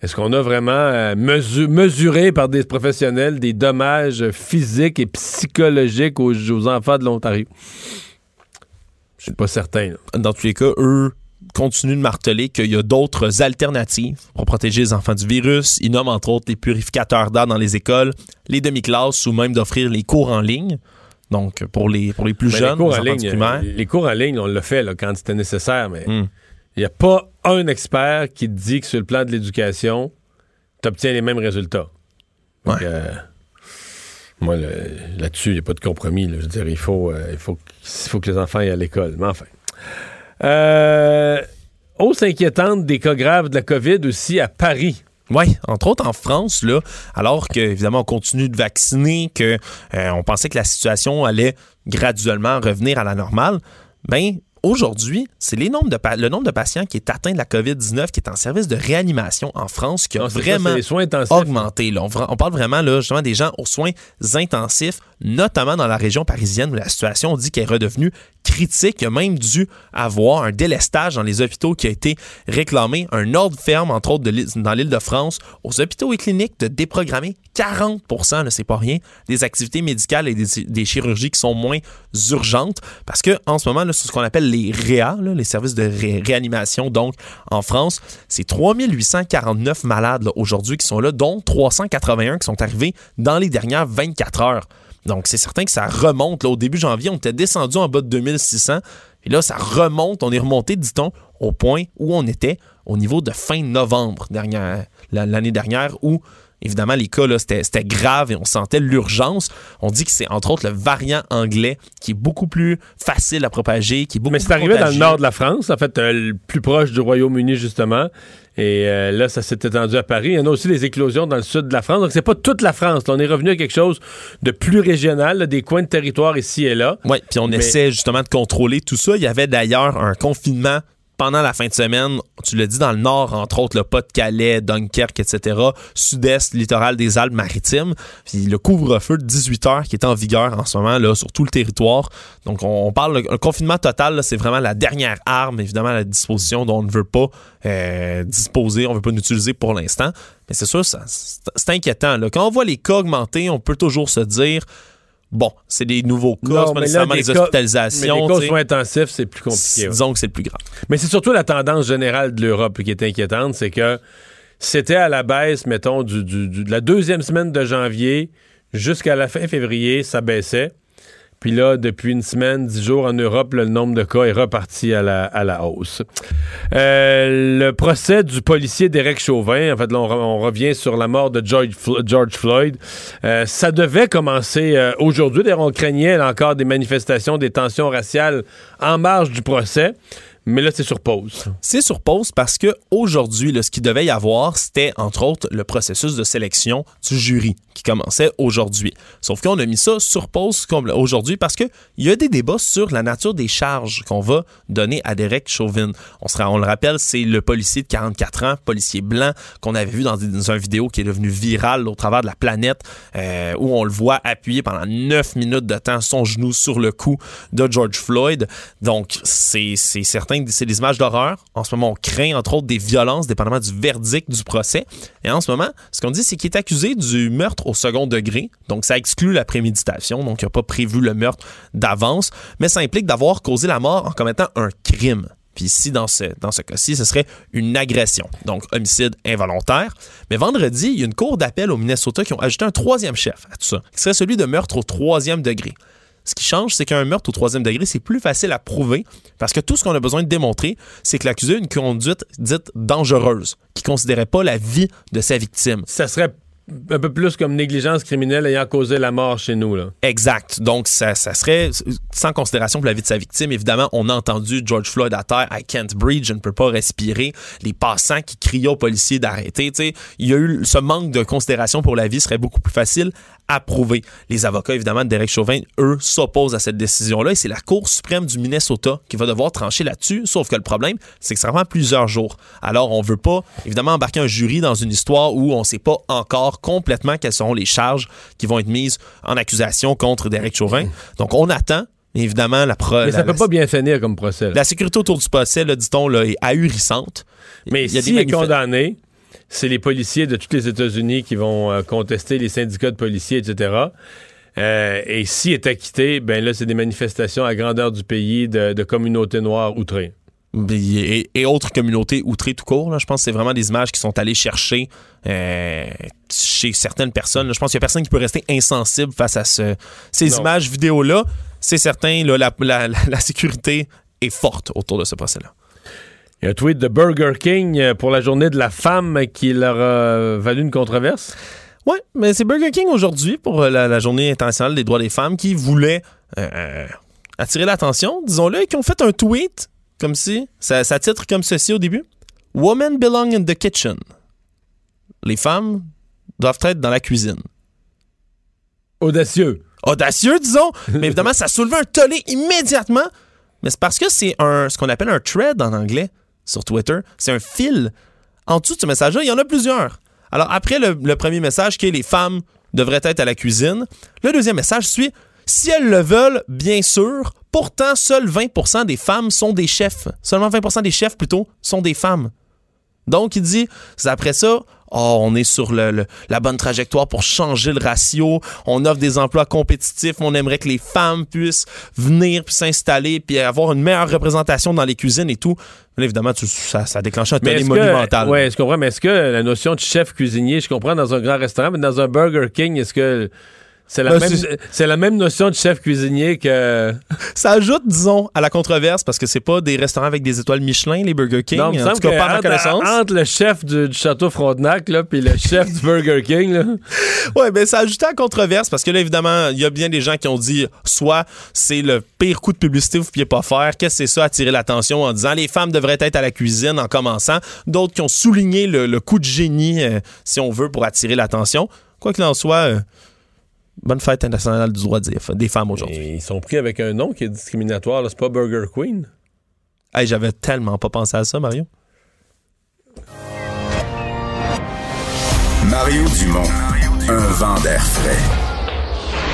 Est-ce qu'on a vraiment euh, mesu- mesuré par des professionnels des dommages physiques et psychologiques aux, aux enfants de l'Ontario? Je suis pas certain. là. Dans tous les cas, eux continuent de marteler qu'il y a d'autres alternatives pour protéger les enfants du virus. Ils nomment entre autres les purificateurs d'air dans les écoles, les demi-classes ou même d'offrir les cours en ligne. Donc, pour les, pour les plus jeunes, les cours, les en ligne, primaire. les cours en ligne, on l'a fait là, quand c'était nécessaire, mais il n'y a pas un expert qui te dit que sur le plan de l'éducation, tu obtiens les mêmes résultats. Donc, euh, moi, là-dessus, il n'y a pas de compromis. là. Je veux dire, il faut, euh, il, faut, il faut que les enfants aillent à l'école. Mais enfin. Euh, hausse inquiétante des cas graves de la COVID aussi à Paris. Oui, entre autres en France, là, alors que évidemment on continue de vacciner, que euh, on pensait que la situation allait graduellement revenir à la normale, ben aujourd'hui, c'est les nombres de pa- le nombre de patients qui est atteint de la COVID-19 qui est en service de réanimation en France qui a Non, c'est ça, vraiment augmenté. là. On, vra- on parle vraiment là, justement des gens aux soins intensifs, notamment dans la région parisienne où la situation, on dit qu'elle est redevenue critique. Même dû avoir un délestage dans les hôpitaux qui a été réclamé, un ordre ferme, entre autres, dans l'île de France, aux hôpitaux et cliniques de déprogrammer 40 là, c'est pas rien, des activités médicales et des, chirurgies qui sont moins urgentes. Parce que en ce moment, ce qu'on appelle les REA, les services de ré- réanimation, donc en France, c'est 3849 malades aujourd'hui qui sont là, dont 381 qui sont arrivés dans les dernières 24 heures. Donc, c'est certain que ça remonte. Là, au début janvier, on était descendu en bas de 2600. Et là, ça remonte. On est remonté, dit-on, au point où on était au niveau de fin novembre dernière- l'année dernière, où évidemment les cas, là, c'était grave et on sentait l'urgence. On dit que c'est entre autres le variant anglais qui est beaucoup plus facile à propager, qui est beaucoup Mais c'est arrivé dans le nord de la France, en fait, euh, le plus proche du Royaume-Uni, justement. Et euh, là, ça s'est étendu à Paris. Il y en a aussi des éclosions dans le sud de la France. Donc, c'est pas toute la France. Là, on est revenu à quelque chose de plus régional, là, des coins de territoire ici et là. Oui, puis on Mais- essaie justement de contrôler tout ça. Il y avait d'ailleurs un confinement pendant la fin de semaine, tu l'as dit, dans le nord, entre autres, le Pas-de-Calais, Dunkerque, etc., sud-est, littoral des Alpes-Maritimes. Puis le couvre-feu de 18 heures qui est en vigueur en ce moment là, sur tout le territoire. Donc, on, parle, le confinement total, c'est vraiment la dernière arme, évidemment, à la disposition dont on ne veut pas euh, disposer, on ne veut pas l'utiliser pour l'instant. Mais c'est sûr, c'est inquiétant. Quand on voit les cas augmenter, on peut toujours se dire... Bon, c'est des nouveaux cas, Non, pas là, nécessairement des cas- hospitalisations. Mais les cas soins intensifs, c'est plus compliqué. ouais. Disons que c'est le plus grave. Mais c'est surtout la tendance générale de l'Europe qui est inquiétante, c'est que c'était à la baisse, mettons, du, du- du- de la deuxième semaine de janvier jusqu'à la fin février, ça baissait. Puis là, depuis une semaine, dix jours en Europe, le nombre de cas est reparti à la, à la hausse. Euh, le procès du policier Derek Chauvin, en fait, là, on, re- on revient sur la mort de George, George Floyd. Euh, ça devait commencer euh, aujourd'hui. D'ailleurs, on craignait là, encore des manifestations, des tensions raciales en marge du procès. Mais là, c'est sur pause. C'est sur pause parce que aujourd'hui, ce qu'il devait y avoir, c'était entre autres le processus de sélection du jury qui commençait aujourd'hui. Sauf qu'on a mis ça sur pause aujourd'hui parce que il y a des débats sur la nature des charges qu'on va donner à Derek Chauvin. On, le rappelle, c'est le policier de 44 ans, policier blanc qu'on avait vu dans, une vidéo qui est devenue virale au travers de la planète euh, où on le voit appuyer pendant 9 minutes de temps son genou sur le cou de George Floyd. Donc, c'est certain c'est des images d'horreur. En ce moment, on craint, entre autres, des violences, dépendamment du verdict du procès. Et en ce moment, ce qu'on dit, c'est qu'il est accusé du meurtre au second degré. Donc, ça exclut la préméditation. Donc, il n'a pas prévu le meurtre d'avance. Mais ça implique d'avoir causé la mort en commettant un crime. Puis ici, dans ce, dans ce cas-ci, ce serait une agression, donc homicide involontaire. Mais vendredi, il y a une cour d'appel au Minnesota qui ont ajouté un troisième chef à tout ça, qui serait celui de meurtre au troisième degré. Ce qui change, c'est qu'un meurtre au troisième degré, c'est plus facile à prouver parce que tout ce qu'on a besoin de démontrer, c'est que l'accusé a une conduite dite dangereuse, qui ne considérait pas la vie de sa victime. Ça serait un peu plus comme négligence criminelle ayant causé la mort chez nous. Là. Exact. Donc, ça, ça, serait sans considération pour la vie de sa victime. Évidemment, on a entendu George Floyd à terre, I can't breathe, je ne peux pas respirer. Les passants qui criaient aux policiers d'arrêter. Il y a eu ce manque de considération pour la vie serait beaucoup plus facile approuvé. Les avocats, évidemment, de Derek Chauvin, eux, s'opposent à cette décision-là et c'est la Cour suprême du Minnesota qui va devoir trancher là-dessus. Sauf que le problème, c'est que ça prend plusieurs jours. Alors, on veut pas, évidemment, embarquer un jury dans une histoire où on sait pas encore complètement quelles seront les charges qui vont être mises en accusation contre Derek Chauvin. Donc, on attend. Évidemment, la preuve. Mais ça peut pas bien finir comme procès. La sécurité autour du procès, dit-on, est ahurissante. Mais s'il est condamné, c'est les policiers de tous les États-Unis qui vont euh, contester les syndicats de policiers, etc. Euh, et s'il est acquitté, ben là, c'est des manifestations à grandeur du pays de, communautés noires outrées. Et, autres communautés outrées tout court. Je pense que c'est vraiment des images qui sont allées chercher euh, chez certaines personnes. Je pense qu'il n'y a personne qui peut rester insensible face à ces images vidéo-là. C'est certain, la sécurité est forte autour de ce procès-là. Il y a un tweet de Burger King euh, pour la journée de la femme qui leur a valu une controverse. Oui, mais c'est Burger King aujourd'hui pour euh, la, journée internationale des droits des femmes qui voulait euh, attirer l'attention, disons-le, et qui ont fait un tweet comme si, ça, ça titre comme ceci au début. Women belong in the kitchen. Les femmes doivent être dans la cuisine. Audacieux. Audacieux, disons. mais évidemment, ça a soulevé un tollé immédiatement. Mais c'est parce que c'est un, ce qu'on appelle un thread en anglais sur Twitter. C'est un fil. En dessous de ce message-là, il y en a plusieurs. Alors, après le, premier message qui est les femmes devraient être à la cuisine, le deuxième message suit si elles le veulent, bien sûr. Pourtant, seuls 20% des femmes sont des chefs. Seulement 20% des chefs, plutôt, sont des femmes. Donc, il dit, après ça, oh, on est sur le, la bonne trajectoire pour changer le ratio, on offre des emplois compétitifs, on aimerait que les femmes puissent venir puis s'installer puis avoir une meilleure représentation dans les cuisines et tout. Là, évidemment, ça, ça déclenche un tollé monumental. Oui, je comprends, mais est-ce que la notion de chef cuisinier, je comprends dans un grand restaurant, mais dans un Burger King, est-ce que c'est la, ben, même, c'est la même notion de chef cuisinier que. Ça ajoute, disons, à la controverse parce que c'est pas des restaurants avec des étoiles Michelin, les Burger King. Non, en tout cas, pas entre, entre, le chef du, Château Frontenac puis le chef du Burger King. Là. Ouais, ben ça ajoute à la controverse parce que là, évidemment, il y a bien des gens qui ont dit soit c'est le pire coup de publicité que vous ne pouviez pas faire, qu'est-ce que c'est ça, attirer l'attention en disant les femmes devraient être à la cuisine en commençant. D'autres qui ont souligné le, coup de génie, euh, si on veut, pour attirer l'attention. Quoi qu'il en soit. Euh, Bonne fête internationale du droit des femmes aujourd'hui. Ils sont pris avec un nom qui est discriminatoire. C'est pas Burger Queen. Hey, J'avais tellement pas pensé à ça, Mario. Mario Dumont, un vent d'air frais.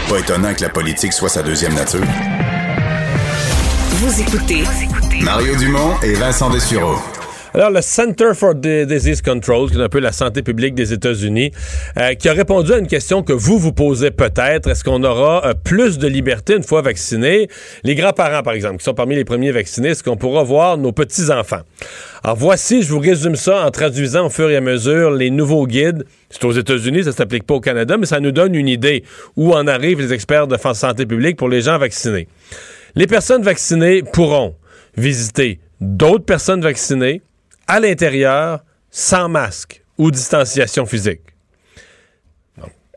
Pas étonnant que la politique soit sa deuxième nature. Vous écoutez Mario Dumont et Vincent Dessureau. Alors, le Center for Disease Control, qui est un peu la santé publique des États-Unis, euh, qui a répondu à une question que vous vous posez peut-être. Est-ce qu'on aura euh, plus de liberté une fois vaccinés? Les grands-parents, par exemple, qui sont parmi les premiers vaccinés, est-ce qu'on pourra voir nos petits-enfants? Alors, voici, je vous résume ça en traduisant au fur et à mesure les nouveaux guides. C'est aux États-Unis, ça s'applique pas au Canada, mais ça nous donne une idée où en arrivent les experts de santé publique pour les gens vaccinés. Les personnes vaccinées pourront visiter d'autres personnes vaccinées, à l'intérieur sans masque ou distanciation physique.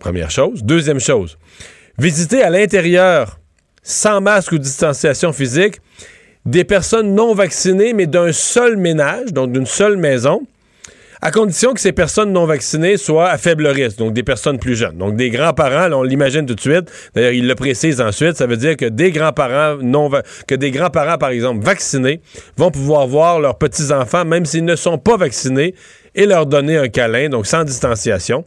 première chose. Deuxième chose, visiter à l'intérieur sans masque ou distanciation physique des personnes non vaccinées, mais d'un seul ménage, donc d'une seule maison, à condition que ces personnes non vaccinées soient à faible risque, donc des personnes plus jeunes. Donc des grands-parents, on l'imagine tout de suite, d'ailleurs il le précise ensuite, ça veut dire que des grands-parents non que des grands-parents par exemple vaccinés vont pouvoir voir leurs petits-enfants même s'ils ne sont pas vaccinés et leur donner un câlin, donc sans distanciation.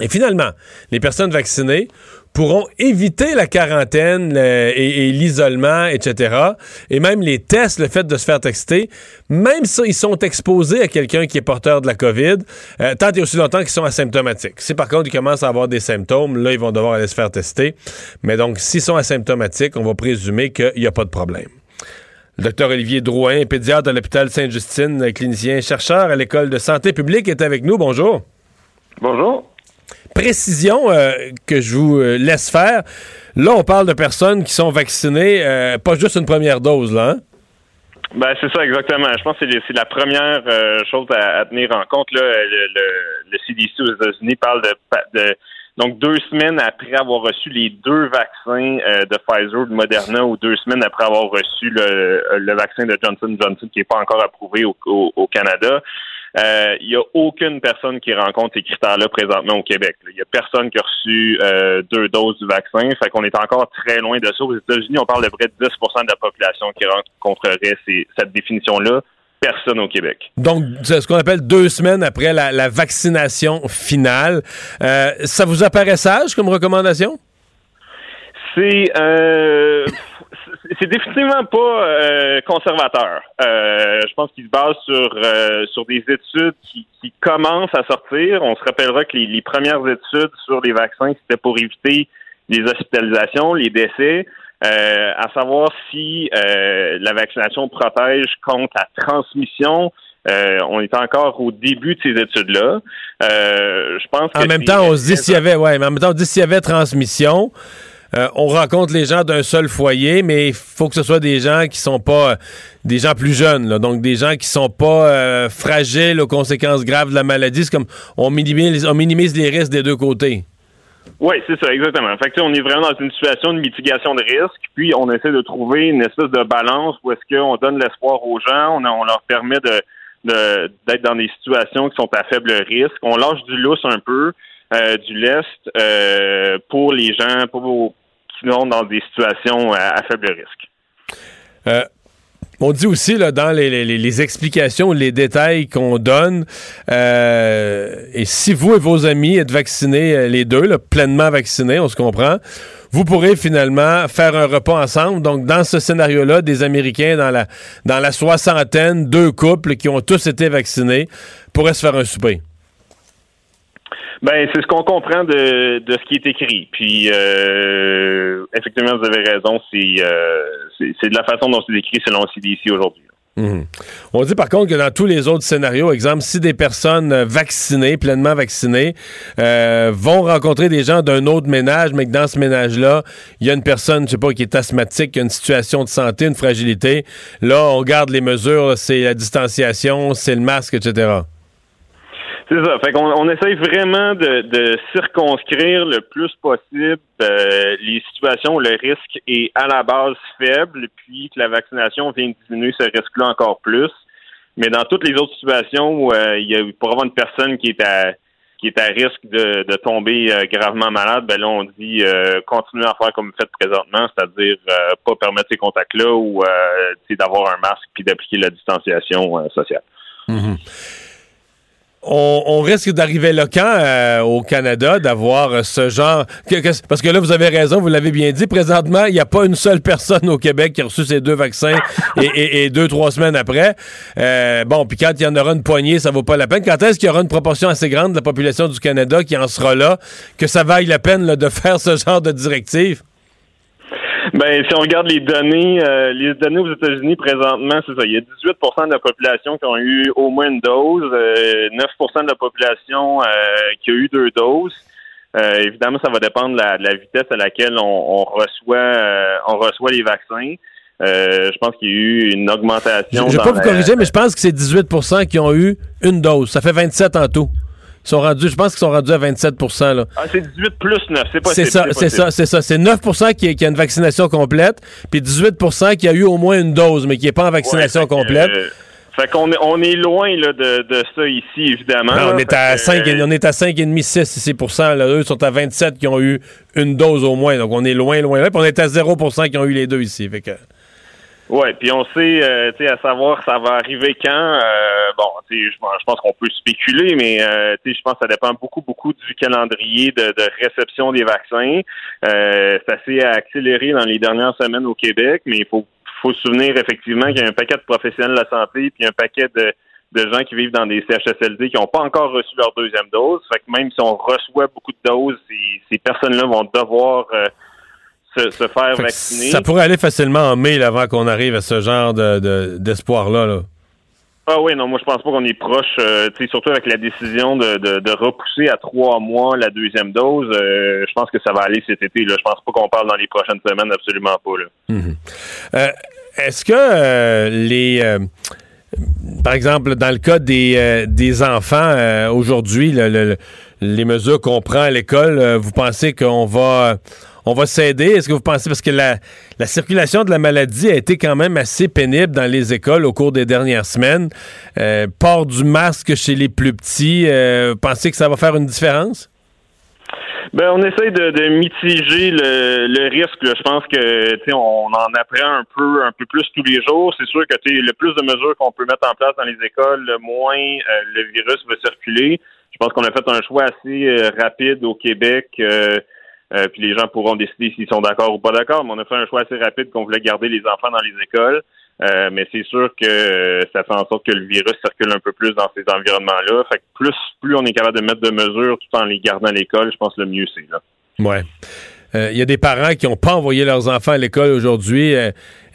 Et finalement, les personnes vaccinées pourront éviter la quarantaine et l'isolement, etc. Et même les tests, le fait de se faire tester, même s'ils sont exposés à quelqu'un qui est porteur de la COVID, euh, tant et aussi longtemps qu'ils sont asymptomatiques. Si par contre ils commencent à avoir des symptômes, là, ils vont devoir aller se faire tester. Mais donc, s'ils sont asymptomatiques, on va présumer qu'il n'y a pas de problème. Le docteur Olivier Drouin, pédiatre à l'hôpital Sainte-Justine, clinicien chercheur à l'école de santé publique, est avec nous. Bonjour. Bonjour. Précision euh, que je vous euh, laisse faire. Là, on parle de personnes qui sont vaccinées, euh, pas juste une première dose, là. hein? Ben c'est ça exactement. Je pense que c'est la première chose à, tenir en compte. Le, CDC aux États-Unis parle de, de donc deux semaines après avoir reçu les deux vaccins de Pfizer ou de Moderna ou deux semaines après avoir reçu le, vaccin de Johnson Johnson qui n'est pas encore approuvé au Canada. Euh, Il n'y a aucune personne qui rencontre ces critères-là présentement au Québec. Il n'y a personne qui a reçu euh, deux doses du vaccin. Fait qu'on est encore très loin de ça. Aux États-Unis, on parle de près de 10 de la population qui rencontrerait ces- cette définition-là. Personne au Québec. Donc, c'est ce qu'on appelle deux semaines après la, la vaccination finale. Euh, ça vous apparaît sage comme recommandation? C'est euh, c'est- définitivement pas euh, conservateur. Euh, je pense qu'il se base sur euh, sur des études qui, qui commencent à sortir. On se rappellera que les, les premières études sur les vaccins, c'était pour éviter les hospitalisations, les décès, euh, à savoir si euh, la vaccination protège contre la transmission. Euh, on est encore au début de ces études-là. Euh, je pense que En même c'est- temps, on se dit s'il y avait, ouais, mais en même temps, on dit s'il y avait transmission, euh, on rencontre les gens d'un seul foyer, mais il faut que ce soit des gens qui sont pas euh, des gens plus jeunes, là, donc des gens qui sont pas euh, fragiles aux conséquences graves de la maladie. C'est comme on minimise, les risques des deux côtés. Oui, c'est ça, exactement. Fait on est vraiment dans une situation de mitigation de risque, puis on essaie de trouver une espèce de balance où est-ce qu'on donne l'espoir aux gens, on, leur permet d'être dans des situations qui sont à faible risque. On lâche du lousse un peu, du lest pour les gens pour, sont dans des situations à, faible risque. Euh, on dit aussi là, dans les, explications, les détails qu'on donne, euh, et si vous et vos amis êtes vaccinés, euh, les deux, pleinement vaccinés, on se comprend, vous pourrez finalement faire un repas ensemble. Donc, dans ce scénario-là, des Américains dans la, dans la soixantaine, deux couples qui ont tous été vaccinés, pourraient se faire un souper. Ben, c'est ce qu'on comprend de, de ce qui est écrit. Puis, euh, effectivement, vous avez raison, c'est euh, c'est c'est de la façon dont c'est écrit selon CDC aujourd'hui. Mhm. On dit par contre que dans tous les autres scénarios, exemple, si des personnes vaccinées, pleinement vaccinées, euh, vont rencontrer des gens d'un autre ménage, mais que dans ce ménage-là, il y a une personne, je sais pas, qui est asthmatique, qui a une situation de santé, une fragilité, là, on garde les mesures, c'est la distanciation, c'est le masque, etc. C'est ça. Fait qu'on on essaye vraiment de, de circonscrire le plus possible euh, les situations où le risque est à la base faible, puis que la vaccination vient diminuer ce risque-là encore plus. Mais dans toutes les autres situations où euh, il y a pour avoir une personne qui est à qui est à risque de, de tomber euh, gravement malade, ben là on dit euh, continuez à faire comme vous faites présentement, c'est-à-dire euh, pas permettre ces contacts-là ou euh, d'avoir un masque puis d'appliquer la distanciation sociale. On, risque d'arriver là quand euh, au Canada d'avoir ce genre parce que là vous avez raison vous l'avez bien dit. Présentement il n'y a pas une seule personne au Québec qui a reçu ces deux vaccins et, deux trois semaines après. Euh, bon puis quand il y en aura une poignée ça vaut pas la peine. Quand est-ce qu'il y aura une proportion assez grande de la population du Canada qui en sera là que ça vaille la peine de faire ce genre de directive? Ben, si on regarde les données, euh, les données aux États-Unis présentement, c'est ça. Il y a 18% de la population qui ont eu au moins une dose, euh, 9% de la population euh, qui a eu deux doses. Euh, évidemment, ça va dépendre de la, de la vitesse à laquelle on, on reçoit, euh, on reçoit les vaccins. Euh, je pense qu'il y a eu une augmentation. je vais dans pas vous la- corriger mais je pense que c'est 18% qui ont eu une dose ça fait 27 en tout sont rendus je pense qu'ils sont rendus à 27% là Ah, c'est 18 plus 9, c'est pas C'est ça, c'est ça, c'est ça. C'est 9 qui, qui a une vaccination complète, puis 18% qui a eu au moins une dose, mais qui n'est pas en vaccination complète. Euh, fait qu'on est, on est loin là, de, de ça ici, évidemment. Non, on, là. est à Fait que, 5, euh, on est à 5,5, 6 ici pour cent. Là. Eux sont à 27 qui ont eu une dose au moins. Donc, on est loin, loin là. Puis on est à 0% qui ont eu les deux ici. Fait que... Ouais, puis on sait, euh, tu sais, à savoir ça va arriver quand. Euh, bon, tu sais, je, pense qu'on peut spéculer, mais euh, tu sais, je pense que ça dépend beaucoup, beaucoup du calendrier de, de réception des vaccins. Euh, ça s'est accéléré dans les dernières semaines au Québec, mais il faut, faut se souvenir effectivement qu'il y a un paquet de professionnels de la santé, puis un paquet de, de gens qui vivent dans des CHSLD qui n'ont pas encore reçu leur deuxième dose. Fait que même si on reçoit beaucoup de doses, ces, ces personnes-là vont devoir euh, se, se, faire Fait vacciner. Ça pourrait aller facilement en mai là, avant qu'on arrive à ce genre de, de- d'espoir-là. là. Ah oui, non, moi je pense pas qu'on est proche, euh, surtout avec la décision de, de, de repousser à trois mois la deuxième dose. euh, je pense que ça va aller cet été. Là. Je pense pas qu'on parle dans les prochaines semaines, absolument pas. Là. Mhm. Euh, Est-ce que euh, les. par exemple, dans le cas des, euh, des enfants, euh, aujourd'hui, le- le- les mesures qu'on prend à l'école, euh, vous pensez qu'on va. On va s'aider. Est-ce que vous pensez, parce que la, la circulation de la maladie a été quand même assez pénible dans les écoles au cours des dernières semaines. Euh, du masque chez les plus petits, euh, pensez que ça va faire une différence? Ben, on essaye de, mitiger le, risque. Je pense que on en apprend un peu, un plus tous les jours. C'est sûr que le plus de mesures qu'on peut mettre en place dans les écoles, le moins euh, le virus va circuler. Je pense qu'on a fait un choix assez euh, rapide au Québec. Euh, puis les gens pourront décider s'ils sont d'accord ou pas d'accord, mais on a fait un choix assez rapide qu'on voulait garder les enfants dans les écoles. Euh, mais c'est sûr que euh, ça fait en sorte que le virus circule un peu plus dans ces environnements-là. Fait que plus, plus on est capable de mettre de mesures tout en les gardant à l'école, je pense que le mieux c'est là. Ouais. Il y a des parents qui n'ont pas envoyé leurs enfants à l'école aujourd'hui,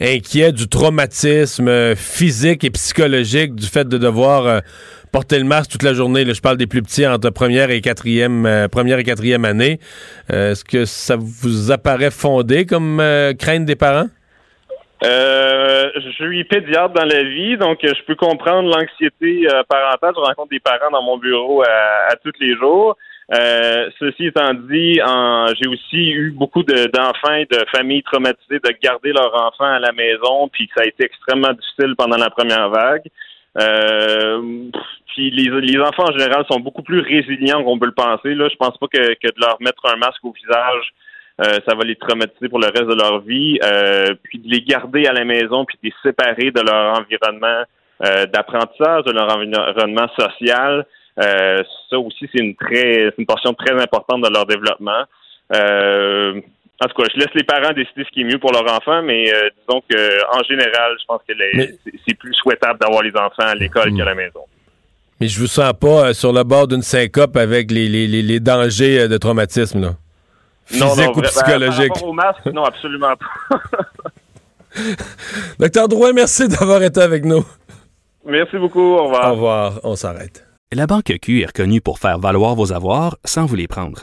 inquiets du traumatisme physique et psychologique du fait de devoir porter le masque toute la journée. Je parle des plus petits entre première et quatrième, euh, première et quatrième année. Euh, Est-ce que ça vous apparaît fondé comme euh, crainte des parents? Je suis pédiatre dans la vie, donc je peux comprendre l'anxiété parentale. Je rencontre des parents dans mon bureau à, tous les jours. Ceci étant dit, j'ai aussi eu beaucoup de- d'enfants et de familles traumatisées de garder leurs enfants à la maison, puis ça a été extrêmement difficile pendant la première vague. Euh, puis les, les enfants en général sont beaucoup plus résilients qu'on peut le penser. Là, je pense pas que, que de leur mettre un masque au visage euh, ça va les traumatiser pour le reste de leur vie. Euh, puis de les garder à la maison, puis de les séparer de leur environnement euh, d'apprentissage, de leur environnement social. Euh, ça aussi, c'est une très, une portion très importante de leur développement. En tout cas, je laisse les parents décider ce qui est mieux pour leur enfant, mais euh, disons que en général, je pense que les- Mais- c'est- plus souhaitable d'avoir les enfants à l'école qu'à la maison. Mais je vous sens pas euh, sur le bord d'une syncope avec les, les- les- les dangers euh, de traumatisme. Là. Physique ou vra- ben, psychologique. Par rapport au masque, non, absolument pas. Docteur Drouin, merci d'avoir été avec nous. Merci beaucoup. Au revoir. Au revoir. On s'arrête. La Banque Q est reconnue pour faire valoir vos avoirs sans vous les prendre.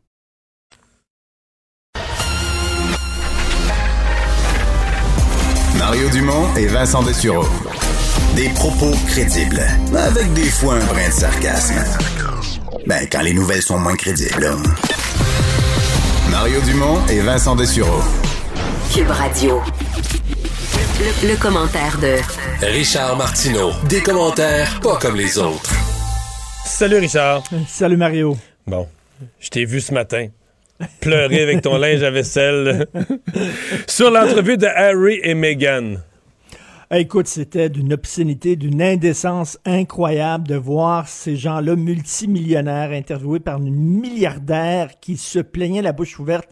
Mario Dumont et Vincent Dessureau. Des propos crédibles, avec des fois un brin de sarcasme. Ben, quand les nouvelles sont moins crédibles. là. Mario Dumont et Vincent Dessureau. Cube Radio. Le, le commentaire de Richard Martineau. Des commentaires pas comme les autres. Salut Richard. Salut Mario. Bon, je t'ai vu ce matin. Pleurer avec ton linge à vaisselle. Sur l'entrevue de Harry et Meghan. Écoute, c'était d'une obscénité, d'une indécence incroyable de voir ces gens-là multimillionnaires interviewés par une milliardaire qui se plaignait la bouche ouverte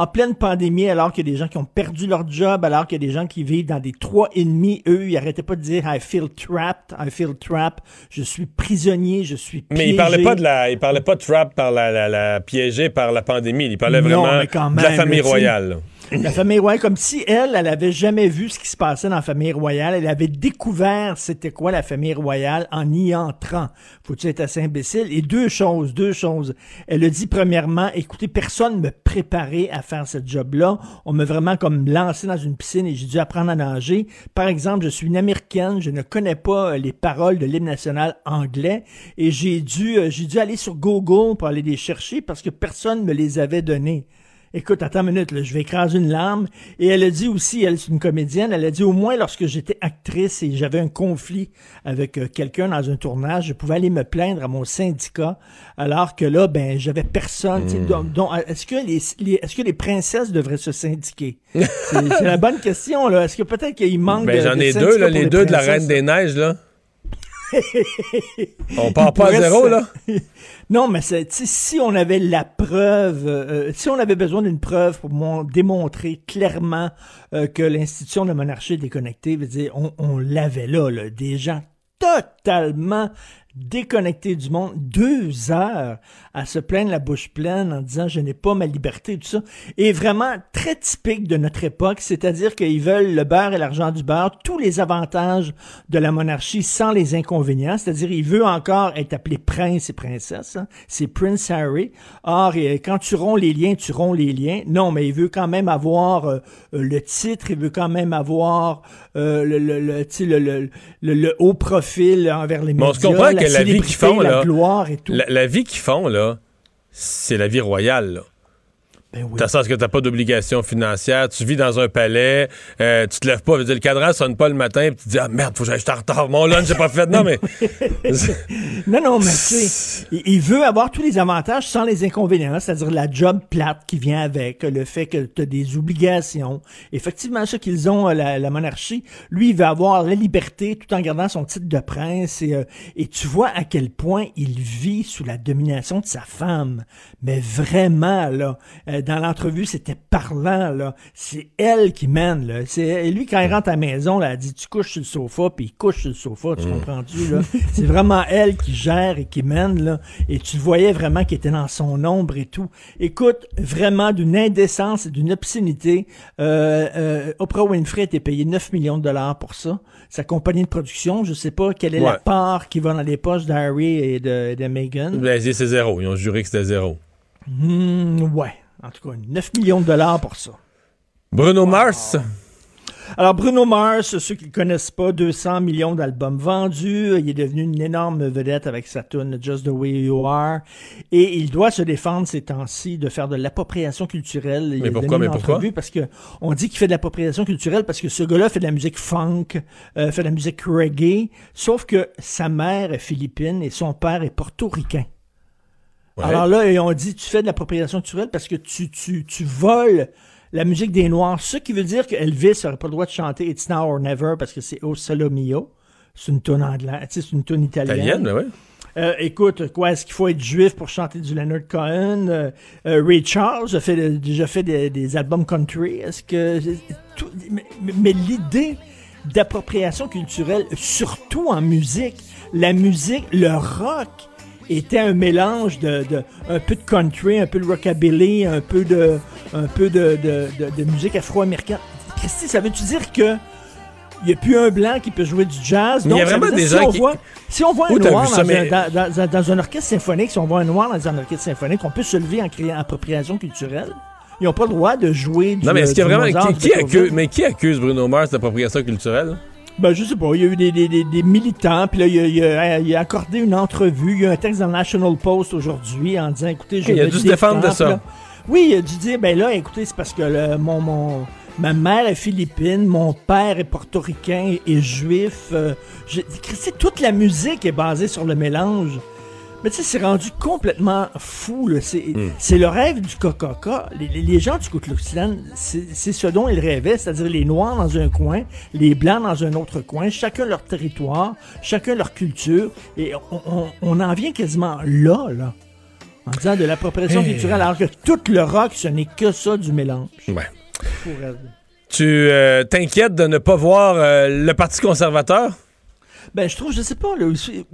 en pleine pandémie, alors qu'il y a des gens qui ont perdu leur job, alors qu'il y a des gens qui vivent dans des trois et demi, eux, ils arrêtaient pas de dire I feel trapped, I feel trapped, je suis prisonnier, je suis piégé. Mais il parlait pas de la, il parlait pas de trap par la, la, la piégé par la pandémie. Il parlait Non, vraiment de la famille royale. La famille royale, comme si elle, elle avait jamais vu ce qui se passait dans la famille royale. Elle avait découvert c'était quoi la famille royale en y entrant. Faut-tu être assez imbécile? Et deux choses, deux choses. Elle a dit premièrement, écoutez, personne me préparait à faire ce job-là. On m'a vraiment comme lancé dans une piscine et j'ai dû apprendre à nager. Par exemple, je suis une américaine, je ne connais pas euh, les paroles de l'hymne national anglais et j'ai dû, euh, j'ai dû aller sur Google pour aller les chercher parce que personne me les avait donnés. Écoute, attends une minute, là, je vais écraser une larme. Et elle a dit aussi, elle, c'est une comédienne, elle a dit au moins lorsque j'étais actrice et j'avais un conflit avec euh, quelqu'un dans un tournage, je pouvais aller me plaindre à mon syndicat, alors que là, ben, j'avais personne. Hmm. donc- donc, est-ce que les, les- est-ce que les princesses devraient se syndiquer? c'est, la bonne question, là. Est-ce que peut-être qu'il manque Ben, de j'en de ai syndicats deux, là, les deux de la? Reine des Neiges, là. On part pas à zéro, là? non, mais si on avait la preuve, euh, si on avait besoin d'une preuve pour mon- démontrer clairement euh, que l'institution de la monarchie est déconnectée, veut dire, on, on l'avait là, là, des gens totalement déconnectés du monde, deux heures à se plaindre la bouche pleine en disant je n'ai pas ma liberté, tout ça, est vraiment très typique de notre époque, c'est-à-dire qu'ils veulent le beurre et l'argent du beurre, tous les avantages de la monarchie sans les inconvénients, c'est-à-dire il veut encore être appelé prince et princesse, hein. c'est Prince Harry. Or, quand tu romps les liens, tu romps les liens. Non, mais il veut quand même avoir euh, le titre, il veut quand même avoir euh, le, le, le, le, le, le- le haut profil envers les on médias, se comprend que la vie qu'ils font, la là. gloire et tout. La, la vie qu'ils font, là, c'est la vie royale, là. Ben oui. Dans le sens que t'as pas d'obligation financière, tu vis dans un palais, euh, tu te lèves pas, dire, le cadran sonne pas le matin, puis tu te dis, ah merde, faut que j'aille en retard, mon lunch, j'ai pas fait. Non, mais. Non, non, mais tu sais, il, veut avoir tous les avantages sans les inconvénients, c'est-à-dire la job plate qui vient avec, le fait que tu as des obligations. Effectivement, ce qu'ils ont, euh, la, la monarchie, lui, il veut avoir la liberté tout en gardant son titre de prince. Et, euh, et tu vois à quel point il vit sous la domination de sa femme. Mais vraiment, là, euh, dans l'entrevue, c'était parlant, là. C'est elle qui mène, là. C'est, lui, quand il rentre à la maison, là, elle dit, tu couches sur le sofa, puis il couche sur le sofa, tu Mm. comprends-tu, là? C'est vraiment elle qui gère et qui mène, là. Et tu voyais vraiment qu'il était dans son ombre et tout. Écoute, vraiment d'une indécence et d'une obscénité. Euh, euh, Oprah Winfrey a été payée 9 millions de dollars pour ça. Sa compagnie de production, je sais pas quelle est la part qui va dans les poches d'Harry et de, de Meghan. Ben, c'est zéro. Ils ont juré que c'était zéro. Hmm, ouais. En tout cas, 9 millions de dollars pour ça. Bruno Mars. Alors, Bruno Mars, ceux qui ne connaissent pas, 200 millions d'albums vendus. Il est devenu une énorme vedette avec sa tune Just the Way You Are. Et il doit se défendre ces temps-ci de faire de l'appropriation culturelle. Il Mais pourquoi, mais pourquoi? Parce que on dit qu'il fait de l'appropriation culturelle parce que ce gars-là fait de la musique funk, euh, fait de la musique reggae. Sauf que sa mère est philippine et son père est portoricain. Ouais. Alors là, ils ont dit, tu fais de l'appropriation culturelle parce que tu, tu, tu voles la musique des Noirs. Ce qui veut dire que Elvis n'aurait pas le droit de chanter It's Now or Never parce que c'est O Solo Mio. C'est une tonne anglaise, tu sais, c'est une tonne italienne. Italienne, ben ouais. Euh, écoute, quoi, est-ce qu'il faut être juif pour chanter du Leonard Cohen? Euh, euh, Ray Charles a fait, déjà fait des, des albums country. Est-ce que... tout- mais mais l'idée d'appropriation culturelle, surtout en musique, la musique, le rock était un mélange de, de- un peu de country, un peu de rockabilly, un peu de un peu de, de, de- de musique afro-américaine. Christy, ça veut-tu dire que il n'y a plus un blanc qui peut jouer du jazz? Mais il y a Donc, vraiment dire, des si gens on qui- voit, si on voit un Où noir dans, mais- un, dans- dans- dans un orchestre symphonique, si on voit un noir dans un orchestre symphonique, on peut se lever en criant appropriation culturelle. Ils n'ont pas le droit de jouer du Non, mais est-ce qu'il y a vraiment. Qui, accuse, mais qui accuse Bruno Mars d'appropriation culturelle? Ben, je sais pas. Il y a eu des, des, des, des militants, puis là, il a, il a- il a accordé une entrevue. Il y a un texte dans le National Post aujourd'hui en disant, écoutez, je Il a dû se défendre de ça. là- oui, il a dû dire, ben là, écoutez, c'est parce que le- mon, mon, ma mère est philippine, mon père est portoricain et juif. Euh, je- toute la musique est basée sur le mélange. Mais tu sais, c'est rendu complètement fou. là. C'est Hmm. c'est le rêve du Coca-Cola. Les, les- les gens du Ku Klux Klan, c'est c'est ce dont ils rêvaient, c'est-à-dire les Noirs dans un coin, les Blancs dans un autre coin, chacun leur territoire, chacun leur culture. Et on, on- on en vient quasiment là, là, en disant de l'appropriation Hey. culturelle, alors que tout le rock, ce n'est que ça du mélange. Ouais. Pour elle. Tu euh, t'inquiètes de ne pas voir euh, le Parti conservateur? Ben, je trouve, je sais pas, là,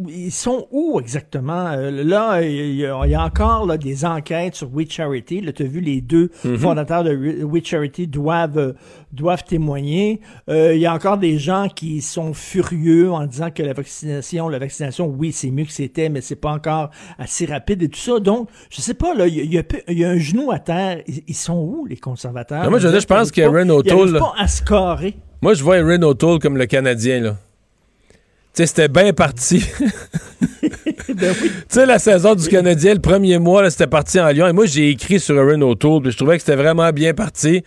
ils sont où exactement? Euh, là, il y, a, il y a encore là, des enquêtes sur We Charity. Là, tu as vu, les deux Mhm. fondateurs de We Charity doivent, euh, doivent témoigner. Euh, il y a encore des gens qui sont furieux en disant que la vaccination, la vaccination, oui, c'est mieux que c'était, mais c'est pas encore assez rapide et tout ça. Donc, je sais pas, là, il y a, il y un genou à terre. Ils, ils sont où, les conservateurs? Non, moi, je dire, je pense pas- O'Toole, Ils pas à se carrer. Moi, je vois Erin O'Toole comme le Canadien, là. Sais, c'était bien parti. Ben Tu sais, la saison du Canadien, le premier mois, c'était parti en Lyon. Et moi, j'ai écrit sur Erin O'Toole, puis je trouvais que c'était vraiment bien parti.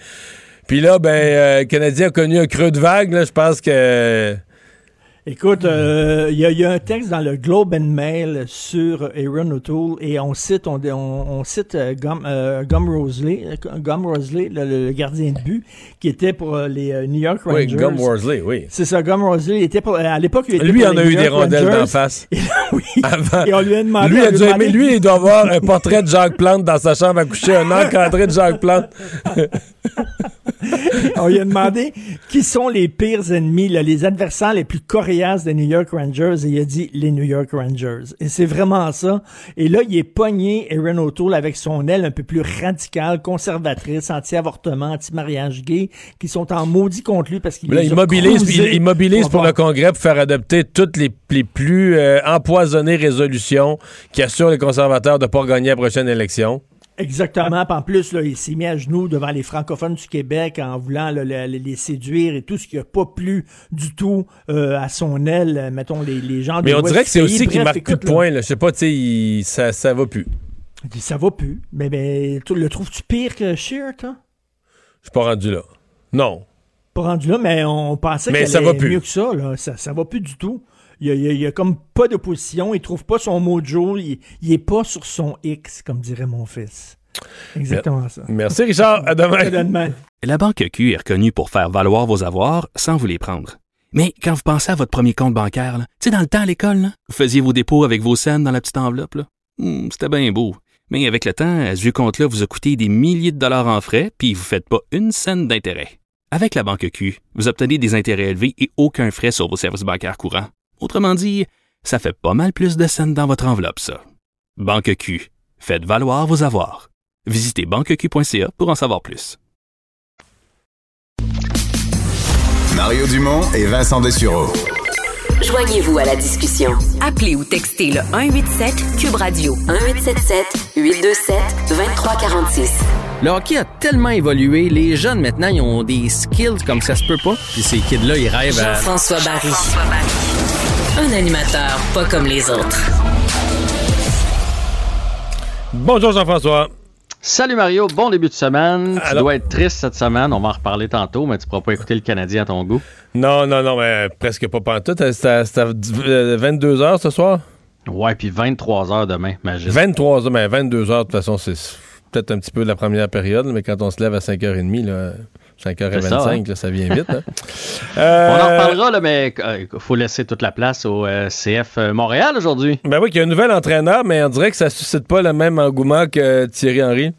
Puis là, ben, euh, le Canadien a connu un creux de vague, là. Je pense que... Écoute, euh, il y, y a un texte dans le Globe and Mail sur Aaron O'Toole et on cite, on, on, on cite euh, Gum, euh, Gum Rosley, Gum Rosley, le, le gardien de but, qui était pour euh, les New York Rangers. Oui, Gum Worsley, oui. C'est ça, Gum Rosley. Était pour, à l'époque, il était Lui, pour en les a New eu des rondelles d'en face. oui. Avant. Et on lui a demandé. Lui, a dû aimer- lui, il doit avoir un portrait de Jacques Plante dans sa chambre à coucher, un encadré de Jacques Plante. on lui a demandé qui sont les pires ennemis, là, les adversaires les plus coriaces des New York Rangers, et il a dit les New York Rangers. Et c'est vraiment ça. Et là, il est pogné, Aaron O'Toole, avec son aile un peu plus radicale, conservatrice, anti-avortement, anti-mariage gay, qui sont en maudit contre lui parce qu'il les il il, il mobilise pour le Congrès pour faire adopter toutes les, les plus euh, empoisonnées résolutions qui assurent les conservateurs de ne pas gagner la prochaine élection. Exactement. Puis en plus, là, il s'est mis à genoux devant les francophones du Québec en voulant là, les séduire et tout ce qui n'a pas plu du tout euh, à son aile, mettons, les, les gens Mais on dirait que c'est aussi qu'il marque plus de points. Je sais pas, tu sais, il- ça, ça va plus. Ça va plus. Mais, mais le trouves-tu pire que Shear, toi? Je suis pas rendu là. Non. Pas rendu là, mais on pensait qu'elle ça va plus. mieux que ça. Là. Ça, ça va plus du tout. Il y a, il y a- il y a comme pas d'opposition. Il trouve pas son mojo. Il, il est pas sur son X, comme dirait mon fils. Exactement ça. Merci, Richard. À demain. À demain. La Banque Q est reconnue pour faire valoir vos avoirs sans vous les prendre. Mais quand vous pensez à votre premier compte bancaire, tu sais, dans le temps à l'école, là, vous faisiez vos dépôts avec vos scènes dans la petite enveloppe. là. Hmm, C'était bien beau. Mais avec le temps, à ce vieux compte-là vous a coûté des milliers de dollars en frais, puis vous ne faites pas une scène d'intérêt. Avec la Banque Q, vous obtenez des intérêts élevés et aucun frais sur vos services bancaires courants. Autrement dit, ça fait pas mal plus de scènes dans votre enveloppe, ça. Banque Q. Faites valoir vos avoirs. Visitez banqueq.ca pour en savoir plus. Mario Dumont et Vincent Dessureau. Joignez-vous à la discussion. Appelez ou textez le 187 Cube Radio 1877 827 2346. Le hockey a tellement évolué, les jeunes maintenant, ils ont des skills comme ça se peut pas. Puis ces kids-là, ils rêvent à... Jean-François Barry. Un animateur pas comme les autres. Bonjour, Jean-François. Salut Mario, bon début de semaine. Tu Alors- dois être triste cette semaine, on va en reparler tantôt, mais tu pourras pas écouter le Canadien à ton goût. Non, non, non, mais presque pas pantoute. C'était c'était à 22 heures ce soir? Ouais, puis 23 heures demain, imagine. 23 heures, mais 22 heures, de toute façon, c'est peut-être un petit peu de la première période, mais quand on se lève à 5h30, là, 5h25, C'est ça, hein? ça vient vite. hein. On Euh, en reparlera, là, mais il faut laisser toute la place au euh, CF Montréal aujourd'hui. Ben oui, qu'il y a un nouvel entraîneur, mais on dirait que ça suscite pas le même engouement que Thierry Henry.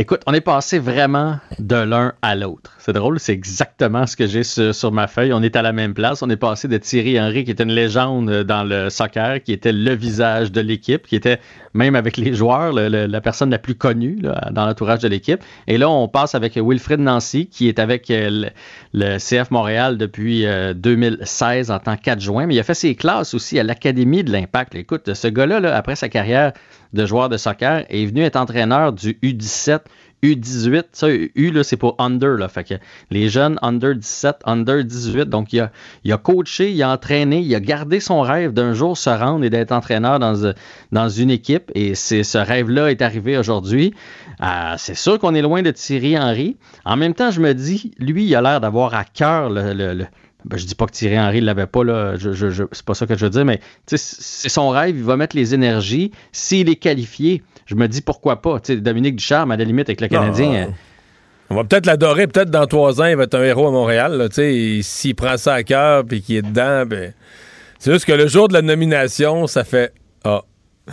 Écoute, on est passé vraiment de l'un à l'autre. C'est drôle, c'est exactement ce que j'ai sur, ma feuille. On est à la même place. On est passé de Thierry Henry, qui était une légende dans le soccer, qui était le visage de l'équipe, qui était même avec les joueurs la personne la plus connue dans l'entourage de l'équipe. Et là, on passe avec Wilfred Nancy, qui est avec euh, le, CF Montréal depuis euh, 2016 en tant qu'adjoint. Mais il a fait ses classes aussi à l'Académie de l'Impact. Écoute, ce gars-là, là, après sa carrière de joueur de soccer, est venu être entraîneur du U17, U18. Ça, U, là, c'est pour under. Là. Fait que les jeunes under 17, under 18. Donc, il a, il a coaché, il a entraîné, il a gardé son rêve d'un jour se rendre et d'être entraîneur dans, une équipe. Et c'est, ce rêve-là est arrivé aujourd'hui. Euh, c'est sûr qu'on est loin de Thierry Henry. En même temps, je me dis, lui, il a l'air d'avoir à cœur le, ben, je dis pas que Thierry Henry l'avait pas, là. Je, je- je- c'est pas ça que je veux dire, mais c'est son rêve, il va mettre les énergies. S'il est qualifié, je me dis pourquoi pas. Tu sais, Dominique Ducharme, à la limite, avec le Canadien. euh, On va peut-être l'adorer, peut-être dans trois ans, il va être un héros à Montréal. S'il prend ça à cœur et qu'il est dedans, ben, c'est juste que le jour de la nomination, ça fait Ah.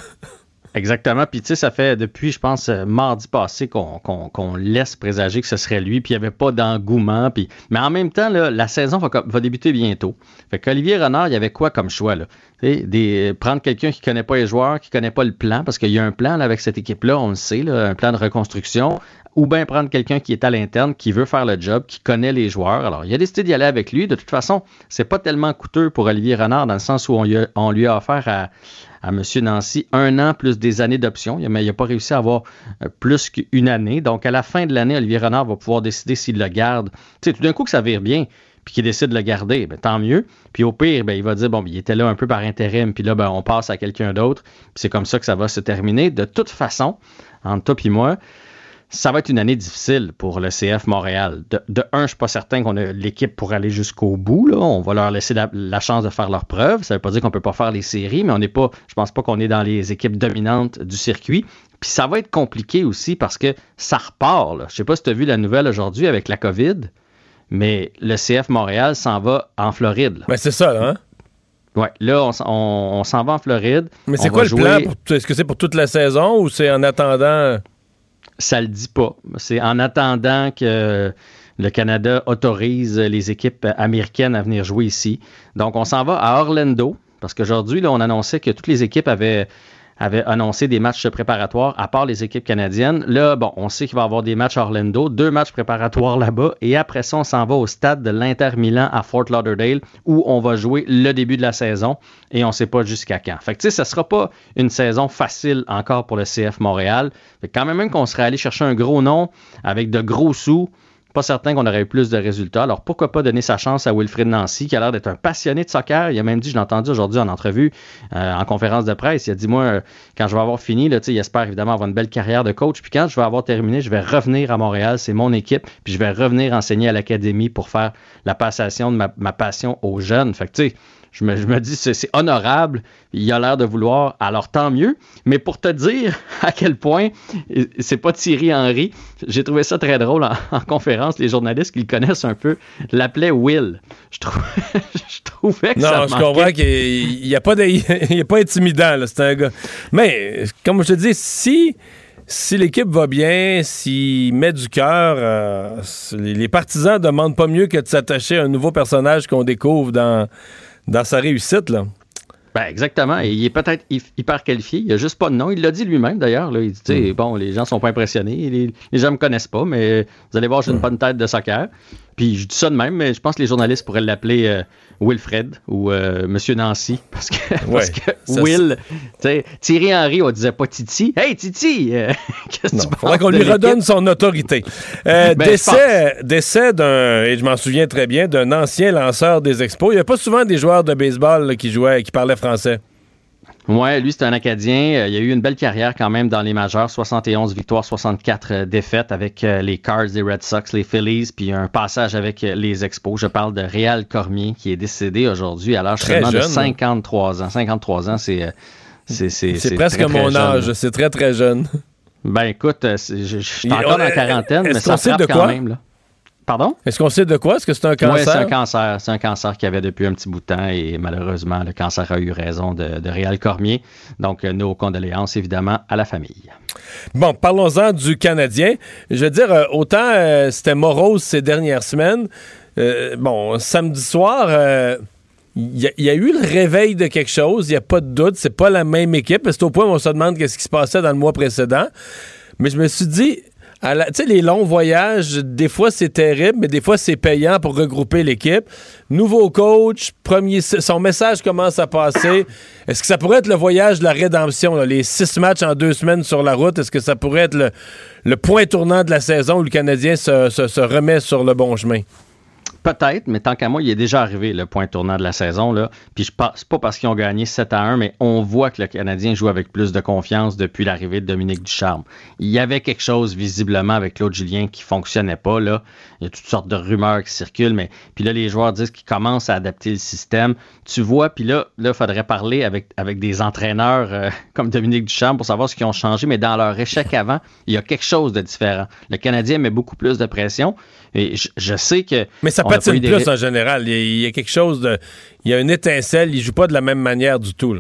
Exactement. Puis, tu sais, ça fait depuis, je pense, euh, mardi passé qu'on laisse présager que ce serait lui. Puis, il n'y avait pas d'engouement. Puis... Mais en même temps, la saison va, débuter bientôt. Fait qu'Olivier Renard, il y avait quoi comme choix? Là? Des, prendre quelqu'un qui ne connaît pas les joueurs, qui ne connaît pas le plan, parce qu'il y a un plan avec cette équipe-là, on le sait, un plan de reconstruction. Ou bien prendre quelqu'un qui est à l'interne, qui veut faire le job, qui connaît les joueurs. Alors, il a décidé d'y aller avec lui. De toute façon, c'est pas tellement coûteux pour Olivier Renard dans le sens où on, on lui a offert à à M. Nancy un an plus des années d'option. Mais il n'a pas réussi à avoir euh, plus qu'une année. Donc, à la fin de l'année, Olivier Renard va pouvoir décider s'il le garde. Tu sais, tout d'un coup que ça vire bien, puis qu'il décide de le garder, ben, tant mieux. Puis au pire, ben, il va dire, bon, ben, il était là un peu par intérim, puis là, ben, on passe à quelqu'un d'autre. Puis c'est comme ça que ça va se terminer. De toute façon, entre toi et moi, ça va être une année difficile pour le CF Montréal. De, un, je ne suis pas certain qu'on a l'équipe pour aller jusqu'au bout. Là. On va leur laisser la, chance de faire leurs preuves. Ça ne veut pas dire qu'on ne peut pas faire les séries, mais on n'est pas, je pense pas qu'on est dans les équipes dominantes du circuit. Puis ça va être compliqué aussi parce que ça repart. Je ne sais pas si tu as vu la nouvelle aujourd'hui avec la COVID, mais le CF Montréal s'en va en Floride. Mais c'est ça, hein? Oui, là, on, s'en va en Floride. Mais c'est quoi le plan? Est-ce que c'est pour toute la saison ou c'est en attendant? Ça le dit pas. C'est en attendant que le Canada autorise les équipes américaines à venir jouer ici. Donc, on s'en va à Orlando, parce qu'aujourd'hui, on annonçait que toutes les équipes avaient avait annoncé des matchs préparatoires à part les équipes canadiennes. Là, bon, on sait qu'il va y avoir des matchs Orlando, deux matchs préparatoires là-bas, et après ça, on s'en va au stade de l'Inter Milan à Fort Lauderdale où on va jouer le début de la saison et on ne sait pas jusqu'à quand. Fait que tu sais, ça sera pas une saison facile encore pour le CF Montréal. Fait quand même, même qu'on serait allé chercher un gros nom avec de gros sous, pas certain qu'on aurait eu plus de résultats. Alors pourquoi pas donner sa chance à Wilfred Nancy, qui a l'air d'être un passionné de soccer. Il a même dit, je l'ai entendu aujourd'hui en entrevue, euh, en conférence de presse, il a dit, moi, euh, quand je vais avoir fini, là, il espère évidemment avoir une belle carrière de coach. Puis quand je vais avoir terminé, je vais revenir à Montréal, c'est mon équipe, puis je vais revenir enseigner à l'académie pour faire la passation de ma, ma passion aux jeunes. Fait que tu sais, je me, je me dis, c'est honorable, il a l'air de vouloir, alors tant mieux. Mais pour te dire à quel point c'est pas Thierry Henry, j'ai trouvé ça très drôle en, conférence, les journalistes qui le connaissent un peu l'appelaient Will. Je, trouvais que non, ça je comprends qu'il n'y a, pas a pas intimidant, c'est un gars. Mais, comme je te dis, si si l'équipe va bien, s'il met du cœur, euh, les partisans demandent pas mieux que de s'attacher à un nouveau personnage qu'on découvre dans, dans sa réussite, là. Ben exactement. il est peut-être hyper qualifié. Il a juste pas de nom. Il l'a dit lui-même d'ailleurs. Il dit, mm. bon, les gens sont pas impressionnés. Les, les gens me connaissent pas, mais vous allez voir, j'ai une mm. bonne tête de soccer. Puis je dis ça de même, mais je pense que les journalistes pourraient l'appeler euh, Wilfred ou euh, Monsieur Nancy. Parce que, parce que Will, Thierry Henry, on disait pas Titi. Hey Titi! Euh, qu'est-ce que tu faudrait qu'on lui redonne son autorité. Ben, décès, décès d'un, et je m'en souviens très bien, d'un ancien lanceur des expos. Il n'y a pas souvent des joueurs de baseball qui jouaient, qui parlaient français. Ouais, lui, c'est un Acadien. Euh, il a eu une belle carrière quand même dans les majeurs. 71 victoires, 64 euh, défaites avec euh, les Cards, les Red Sox, les Phillies, puis un passage avec les Expos. Je parle de Réal Cormier qui est décédé aujourd'hui à l'âge seulement de 53 ans. 53 ans, c'est... C'est presque mon âge. C'est très, très jeune. Ben écoute, je, suis encore en quarantaine, mais ça frappe de quand même. Là. Pardon? Est-ce qu'on sait de quoi? Est-ce que c'est un cancer? Oui, c'est un cancer. C'est un cancer qu'il avait depuis un petit bout de temps et malheureusement, le cancer a eu raison de, Réal Cormier. Donc, euh, nos condoléances, évidemment, à la famille. Bon, parlons-en du Canadien. Je veux dire, euh, autant euh, c'était morose ces dernières semaines. bon, samedi soir, il y, a eu le réveil de quelque chose, il n'y a pas de doute. C'est pas la même équipe. C'est au point où on se demande qu'est-ce qui se passait dans le mois précédent. Mais je me suis dit, les longs voyages, des fois c'est terrible, mais des fois c'est payant pour regrouper l'équipe. Nouveau coach, premier, son message commence à passer. Est-ce que ça pourrait être le voyage de la rédemption, les six matchs en deux semaines sur la route? Est-ce que ça pourrait être le, point tournant de la saison où le Canadien se remet sur le bon chemin? Peut-être, mais tant qu'à moi, il est déjà arrivé le point tournant de la saison. Là. Puis je pas parce qu'ils ont gagné 7 à 1, mais on voit que le Canadien joue avec plus de confiance depuis l'arrivée de Dominique Ducharme. Il y avait quelque chose visiblement avec Claude Julien qui fonctionnait pas. Là. Il y a toutes sortes de rumeurs qui circulent, mais puis là, les joueurs disent qu'ils commencent à adapter le système. Tu vois, puis là, il faudrait parler avec, avec des entraîneurs euh, comme Dominique Ducharme pour savoir ce qu'ils ont changé, mais dans leur échec avant, il y a quelque chose de différent. Le Canadien met beaucoup plus de pression. Et je, sais que. Mais ça patine plus en général. Il y, a, quelque chose de. Il y a une étincelle. Il joue pas de la même manière du tout.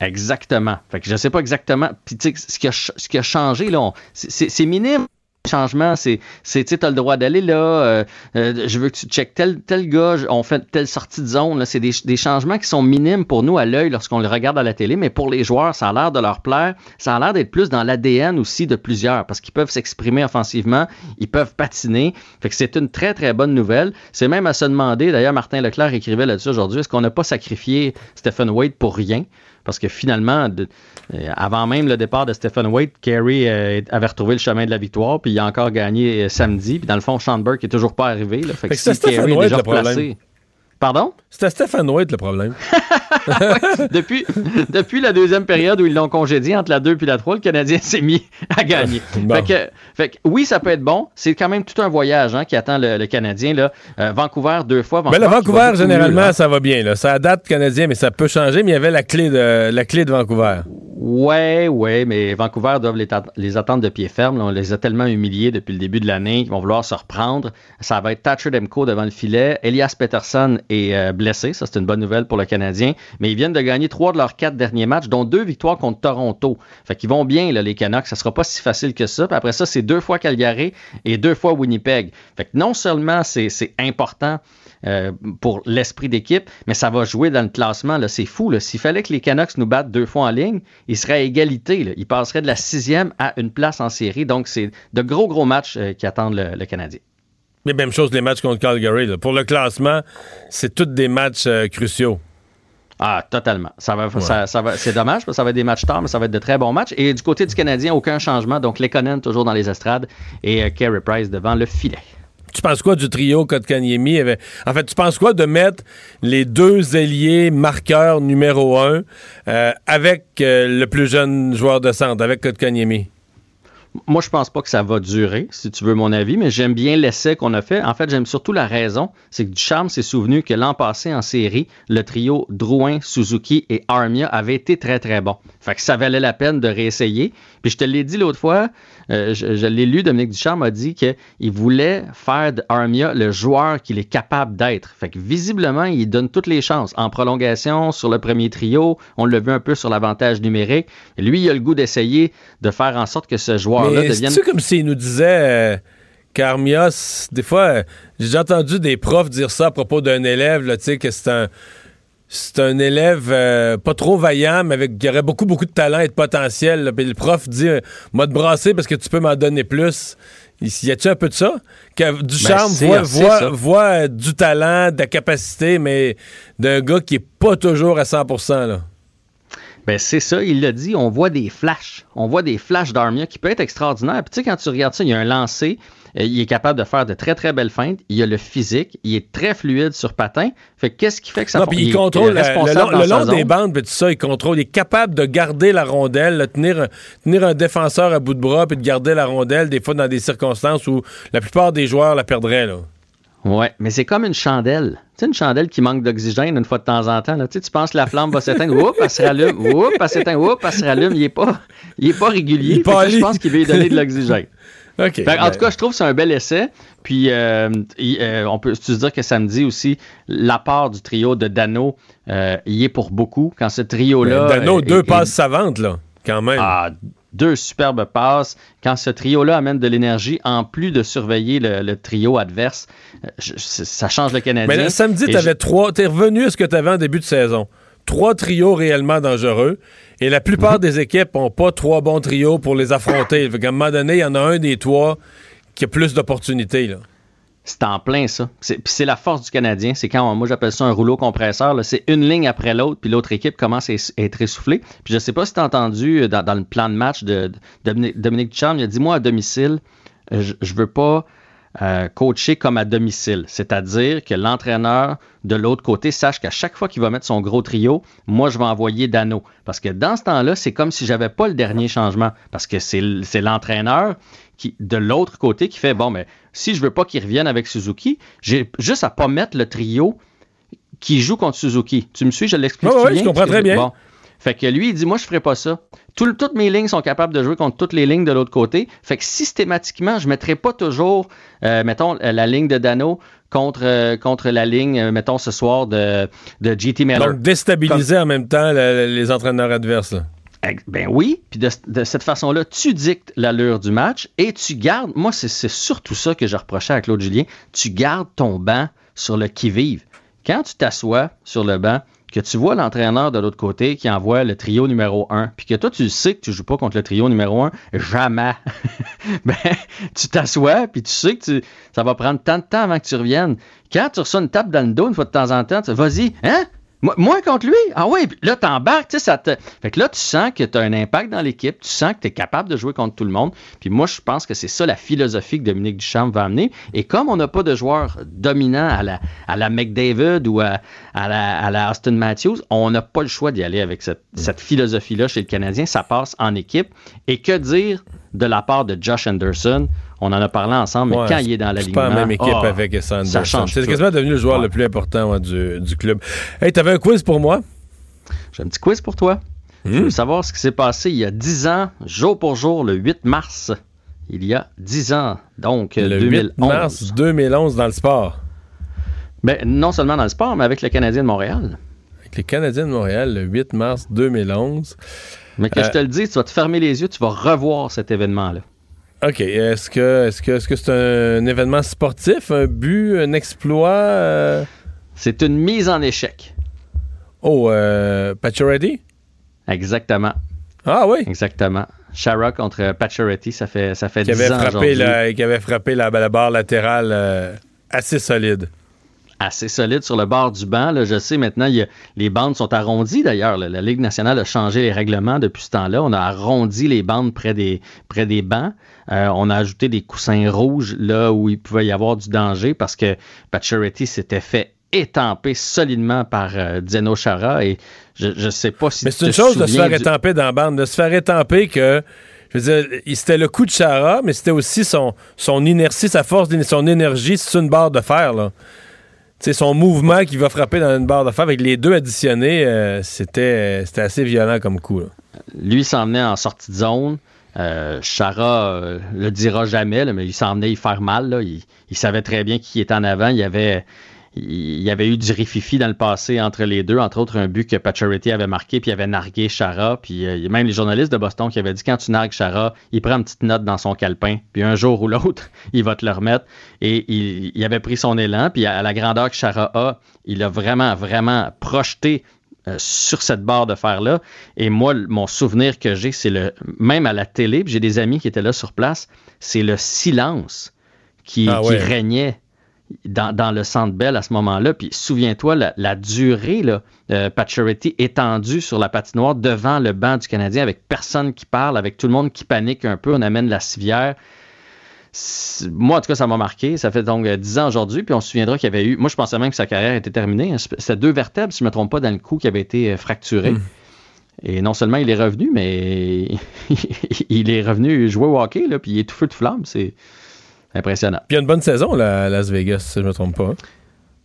Exactement. Fait que je sais pas exactement. Puis tu sais, ce qui a, ce qui a changé, là, c'est minime. Changement, c'est, c'est, tu as le droit d'aller là, euh, euh, je veux que tu checkes tel, tel gars, on fait telle sortie de zone, là. c'est des, des changements qui sont minimes pour nous à l'œil lorsqu'on le regarde à la télé, mais pour les joueurs, ça a l'air de leur plaire, ça a l'air d'être plus dans l'ADN aussi de plusieurs, parce qu'ils peuvent s'exprimer offensivement, ils peuvent patiner, fait que c'est une très très bonne nouvelle. C'est même à se demander, d'ailleurs Martin Leclerc écrivait là-dessus aujourd'hui, est-ce qu'on n'a pas sacrifié Stephen Wade pour rien? Parce que finalement, de- euh, avant même le départ de Stephen Wade, Kerry euh, avait retrouvé le chemin de la victoire, puis il a encore gagné euh, samedi. Puis dans le fond, Sean Burke est toujours pas arrivé. Là, fait que Fait que c'est si Carey est déjà replacé- Pardon? C'était Stephen White le problème. depuis, depuis la deuxième période où ils l'ont congédié, entre la 2 et la 3, le Canadien s'est mis à gagner. Bon. Fait, que, fait que oui, ça peut être bon. C'est quand même tout un voyage hein, qui attend le, le Canadien. Là. Euh, Vancouver deux fois. Mais le va Vancouver, mieux, généralement, là. ça va bien. Là. Ça date canadien, mais ça peut changer. Mais il y avait la clé de, la clé de Vancouver. Ouais, ouais, mais Vancouver doivent les, attendre de pied ferme. là. On les a tellement humiliés depuis le début de l'année qu'ils vont vouloir se reprendre. Ça va être Thatcher Demko devant le filet. Elias Peterson est euh, blessé. Ça, c'est une bonne nouvelle pour le Canadien. Mais ils viennent de gagner trois de leurs quatre derniers matchs, dont deux victoires contre Toronto. Fait qu'ils vont bien, les Canucks. Ça sera pas si facile que ça. Puis après ça, c'est deux fois Calgary et deux fois Winnipeg. Fait que non seulement c'est important euh, pour l'esprit d'équipe, mais ça va jouer dans le classement. C'est fou. S'il fallait que les Canucks nous battent deux fois en ligne, ils seraient à égalité. Ils passeraient de la sixième à une place en série. Donc, c'est de gros, gros matchs euh, qui attendent le Canadien. Mais même chose, les matchs contre Calgary. là. Pour le classement, c'est tous des matchs euh, cruciaux. Ah, totalement. Ça va, ça, ça va, c'est dommage parce que ça va être des matchs tard, mais ça va être de très bons matchs. Et du côté du Canadien, aucun changement. Donc, Lekonen toujours dans les estrades et euh, Carey Price devant le filet. Tu penses quoi du trio Kotkaniemi? En fait, tu penses quoi de mettre les deux ailiers marqueurs numéro un euh, avec euh, le plus jeune joueur de centre, avec Kotkaniemi? Moi, je pense pas que ça va durer, si tu veux mon avis, mais j'aime bien l'essai qu'on a fait. En fait, j'aime surtout la raison. C'est que Ducharme s'est souvenu que l'an passé en série, le trio Drouin, Suzuki et Armia avait été très, très bon. Fait que ça valait la peine de réessayer. Puis je te l'ai dit l'autre fois, euh, je, je l'ai lu, Dominique Ducharme a dit qu'il voulait faire de Armia le joueur qu'il est capable d'être. Fait que visiblement, il donne toutes les chances. En prolongation, sur le premier trio, on l'a vu un peu sur l'avantage numérique. Lui, il a le goût d'essayer de faire en sorte que ce joueur-là devienne c'est comme s'il nous disait euh, qu'Armia, c- des fois, euh, j'ai entendu des profs dire ça à propos d'un élève, là, tu sais, que c'est un. C'est un élève euh, pas trop vaillant, mais avec, qui aurait beaucoup, beaucoup de talent et de potentiel. là. Puis le prof dit euh, M'a te brasser parce que tu peux m'en donner plus. Y a-tu un peu de ça? Que du Ben, charme voit, voit- euh, du talent, de la capacité, mais d'un gars qui est pas toujours à 100 là. Ben c'est ça, il l'a dit, on voit des flashs. On voit des flashs d'Armia qui peut être extraordinaire. Puis tu sais, quand tu regardes ça, il y a un lancé, euh, il est capable de faire de très très belles feintes, il a le physique, il est très fluide sur patin. Fait que qu'est-ce qui fait que ça Non, puis il, est contrôle le responsable long, le long des bandes, puis tout ça, il contrôle. Il est capable de garder la rondelle, là, tenir, un- tenir un défenseur à bout de bras, puis de garder la rondelle, des fois dans des circonstances où la plupart des joueurs la perdraient. Là. Ouais, mais c'est comme une chandelle. Tu sais, une chandelle qui manque d'oxygène une fois de temps en temps. Là. Tu sais, tu penses que la flamme va s'éteindre, oups, elle se rallume, oups, elle s'éteint, oups, elle se rallume. Il est pas, il est pas régulier. Il pâlit. je pense qu'il veut lui donner de l'oxygène. Que, en ben, tout cas, je trouve que c'est un bel essai. Puis, euh, il- euh, on peut se dire que samedi aussi, l'apport du trio de Dano euh, y est pour beaucoup. Quand ce trio-là. ben, Dano, euh, deux est- passes savantes, là, quand même. Ah, deux superbes passes. Quand ce trio-là amène de l'énergie, en plus de surveiller le, le trio adverse, je- ça change le Canadien. Mais là, samedi, tu avais je- trois. T'es revenu à ce que tu avais en début de saison? Trois trios réellement dangereux. Et la plupart Mhm. des équipes n'ont pas trois bons trios pour les affronter. Qu'à un moment donné, il y en a un des trois qui a plus d'opportunités. C'est en plein ça. C'est- Puis c'est la force du Canadien. C'est quand, moi j'appelle ça un rouleau compresseur. C'est une ligne après l'autre, puis l'autre équipe commence à être essoufflée. Puis je sais pas si tu as entendu euh, dans, dans le plan de match de, de Dominique, Ducharme, il a dit Moi à domicile, euh, je, je veux pas euh, coacher comme à domicile. C'est-à-dire que l'entraîneur de l'autre côté sache qu'à chaque fois qu'il va mettre son gros trio, moi je vais envoyer Dano. Parce que dans ce temps-là, c'est comme si j'avais pas le dernier changement. Parce que c'est l'entraîneur qui, de l'autre côté qui fait bon, mais si je veux pas qu'il revienne avec Suzuki, j'ai juste à pas mettre le trio qui joue contre Suzuki. Tu me suis, je l'explique ouais, bien? je comprends très bien. Bon. Fait que lui, il dit, moi, je ferai pas ça. Tout- toutes mes lignes sont capables de jouer contre toutes les lignes de l'autre côté. Fait que systématiquement, je mettrai pas toujours, euh, mettons, euh, la ligne de Dano contre, euh, contre la ligne, euh, mettons, ce soir de, de GT Miller. Donc, déstabiliser en même temps le- les entraîneurs adverses. là. Ben oui, puis de, de cette façon-là, tu dictes l'allure du match et tu gardes, moi c'est c'est surtout ça que je reprochais à Claude Julien, tu gardes ton banc sur le qui-vive. Quand tu t'assois sur le banc, que tu vois l'entraîneur de l'autre côté qui envoie le trio numéro 1, puis que toi tu sais que tu joues pas contre le trio numéro 1, jamais. ben, tu t'assois, puis tu sais que tu- ça va prendre tant de temps avant que tu reviennes. Quand tu reçois une tape dans le dos une fois de temps en temps, tu vas-y, hein? Moi, moi contre lui? Ah oui, puis là, t'embarques, tu sais, ça te. Fait que là, tu sens que tu as un impact dans l'équipe, tu sens que tu es capable de jouer contre tout le monde. Puis moi, je pense que c'est ça la philosophie que Dominique Duchamp va amener. Et comme on n'a pas de joueurs dominants à la, à la McDavid ou à, à la, à la Austin Matthews, on n'a pas le choix d'y aller avec cette, cette philosophie-là chez le Canadien. Ça passe en équipe. Et que dire de la part de Josh Anderson? On en a parlé ensemble, mais Ouais, quand il est dans la C'est pas la même équipe ah, avec Sanderson. C'est quasiment devenu le joueur le plus important ouais, du, du club. Hey, t'avais un quiz pour moi? J'ai un petit quiz pour toi. Je veux savoir ce qui s'est passé il y a 10 ans, jour pour jour, le 8 mars. Il y a 10 ans, donc Le 2011. 8 mars 2011 dans le sport. Ben, non seulement dans le sport, mais avec le Canadien de Montréal. Avec les Canadiens de Montréal, le 8 mars 2011. Mais que Euh, je te le dis, tu vas te fermer les yeux, tu vas revoir cet événement-là. OK. Est-ce que est-ce que est-ce que c'est un événement sportif, un but, un exploit? euh? C'est une mise en échec. Oh, euh, Pacioretty? Exactement. Ah oui? Exactement. Shara contre Pacioretty, ça fait, ça fait Qui 10 avait ans frappé, la, qui avait frappé la, la barre latérale euh, assez solide. Assez solide sur le bord du banc. là. Je sais maintenant, il y a- les bandes sont arrondies d'ailleurs. La Ligue nationale a changé les règlements depuis ce temps-là. On a arrondi les bandes près des, près des bancs. Euh, on a ajouté des coussins rouges là où il pouvait y avoir du danger parce que Pacioretty s'était fait étamper solidement par euh, Zeno Chara et je ne sais pas si Mais c'est une chose de se faire du- étamper dans la bande, de se faire étamper que, je veux dire, c'était le coup de Chara, mais c'était aussi son, son inertie, sa force, son énergie, c'est une barre de fer, là. Sais, son mouvement qui va frapper dans une barre de fer, avec les deux additionnés, euh, c'était, c'était assez violent comme coup, lui s'en venait en sortie de zone. Euh, Chara euh, le dira jamais, mais il s'en venait y faire mal. Il, il savait très bien qui était en avant. Il avait, il y avait eu du rififi dans le passé entre les deux, entre autres un but que Pacioretty avait marqué, puis il avait nargué Chara. Puis euh, même les journalistes de Boston qui avaient dit quand tu nargues Chara, il prend une petite note dans son calepin, puis un jour ou l'autre, il va te le remettre. Et il, il avait pris son élan, puis à la grandeur que Chara a, il a vraiment, vraiment projeté euh, sur cette barre de fer-là. Et moi, mon souvenir que j'ai, c'est le. Même à la télé, puis j'ai des amis qui étaient là sur place, c'est le silence qui, Ah qui régnait dans, dans le centre Bell à ce moment-là. Puis souviens-toi, la, la durée, là, euh, Pacioretty étendu sur la patinoire devant le banc du Canadien avec personne qui parle, avec tout le monde qui panique un peu. On amène la civière. Moi, en tout cas, ça m'a marqué. Ça fait donc euh, 10 ans aujourd'hui. Puis on se souviendra qu'il y avait eu. Moi, je pensais même que sa carrière était terminée. hein. C'était deux vertèbres, si je ne me trompe pas, dans le cou qui avait été euh, fracturé. Mm. Et non seulement il est revenu, mais il est revenu jouer au hockey, là, puis il est tout feu de flamme. C'est impressionnant. Puis il y a une bonne saison, là, à Las Vegas, si je me trompe pas. hein.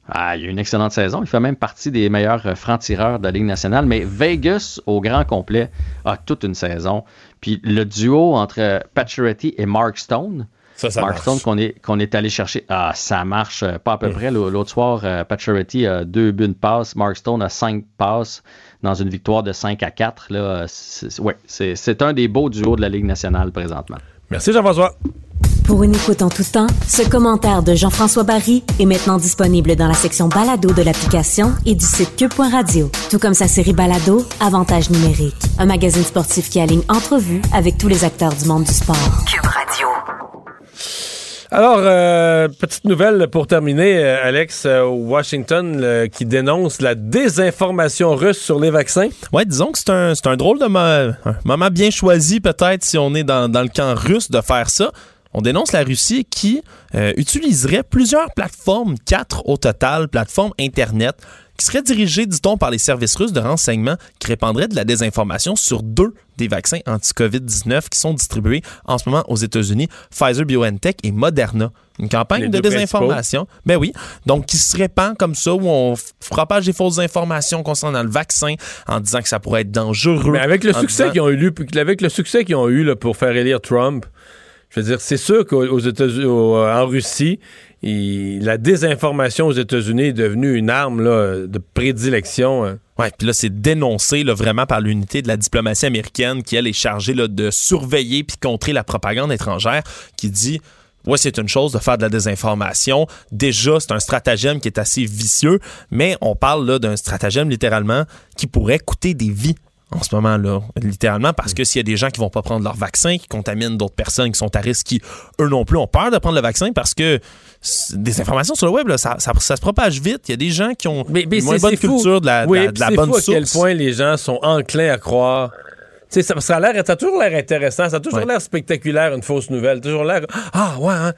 Ah, il a une excellente saison. Il fait même partie des meilleurs euh, francs-tireurs de la Ligue nationale. Mais Vegas, au grand complet, a toute une saison. Puis le duo entre Pacioretty et Mark Stone, Ça, ça Mark. Stone qu'on est, est allé chercher, ah, ça marche euh, pas à peu près. L'au- L'autre soir, euh, Pacioretty a deux buts de passe, Mark Stone a cinq passes dans une victoire de 5 à 4. Là. C'est, c'est- ouais, c'est, c'est un des beaux duos de la Ligue nationale présentement. Merci Jean-François. Pour une écoute en tout temps, ce commentaire de Jean-François Barry est maintenant disponible dans la section balado de l'application et du site cube.radio. Tout comme sa série balado, Avantage numérique. Un magazine sportif qui aligne entrevues avec tous les acteurs du monde du sport. Cube Radio. Alors, euh, petite nouvelle pour terminer, euh, Alex, euh, Washington le- qui dénonce la désinformation russe sur les vaccins. Ouais, disons que c'est un, c'est un drôle de mo- un moment bien choisi, peut-être, si on est dans, dans le camp russe, de faire ça. On dénonce la Russie qui euh, utiliserait plusieurs plateformes, quatre au total, plateformes Internet, qui seraient dirigées, dit-on, par les services russes de renseignement qui répandraient de la désinformation sur deux des vaccins anti-COVID-19 qui sont distribués en ce moment aux États-Unis, Pfizer BioNTech et Moderna. Une campagne Les de désinformation. Ben oui. Donc, qui se répand comme ça, où on propage des fausses informations concernant le vaccin en disant que ça pourrait être dangereux. Mais avec le succès disant- qu'ils ont eu, avec le succès qu'ils ont eu là, pour faire élire Trump, je veux dire, c'est sûr qu'aux États-Unis, au- en Russie, la désinformation aux États-Unis est devenue une arme de prédilection. hein. Ouais, puis là, c'est dénoncé vraiment par l'unité de la diplomatie américaine qui, elle, est chargée là, de surveiller puis contrer la propagande étrangère qui dit Ouais, c'est une chose de faire de la désinformation. Déjà, c'est un stratagème qui est assez vicieux, mais on parle là d'un stratagème littéralement qui pourrait coûter des vies en ce moment-là, littéralement, parce que s'il y a des gens qui vont pas prendre leur vaccin, qui contaminent d'autres personnes qui sont à risque, qui, eux non plus, ont peur de prendre le vaccin parce que des informations sur le web, là, ça, ça- ça se propage vite. Il y a des gens qui ont Mais une moins bonne fou. culture de la, de Oui, la- de la bonne fou à quel source. point les gens sont enclins à croire. Tu sais, ça, ça a l'air, ça a toujours l'air intéressant, ça a toujours Ouais. l'air spectaculaire, une fausse nouvelle. Toujours l'air. Ah, ouais, hein?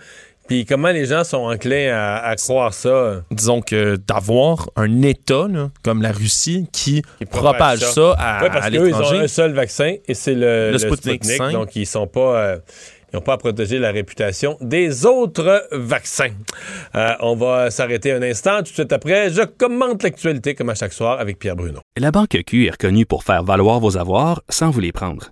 Puis comment les gens sont enclins à, à croire ça? disons que d'avoir un État là, comme la Russie qui, propage ça, ça. à, Ouais, parce à qu'eux, ils ont l'étranger. un seul vaccin et c'est le, Le le Sputnik Sputnik. 5. Donc, ils sont pas. euh, ils n'ont pas à protéger la réputation des autres vaccins. Euh, on va s'arrêter un instant. Tout de suite après, je commente l'actualité comme à chaque soir avec Pierre Bruno. La Banque Q est reconnue pour faire valoir vos avoirs sans vous les prendre.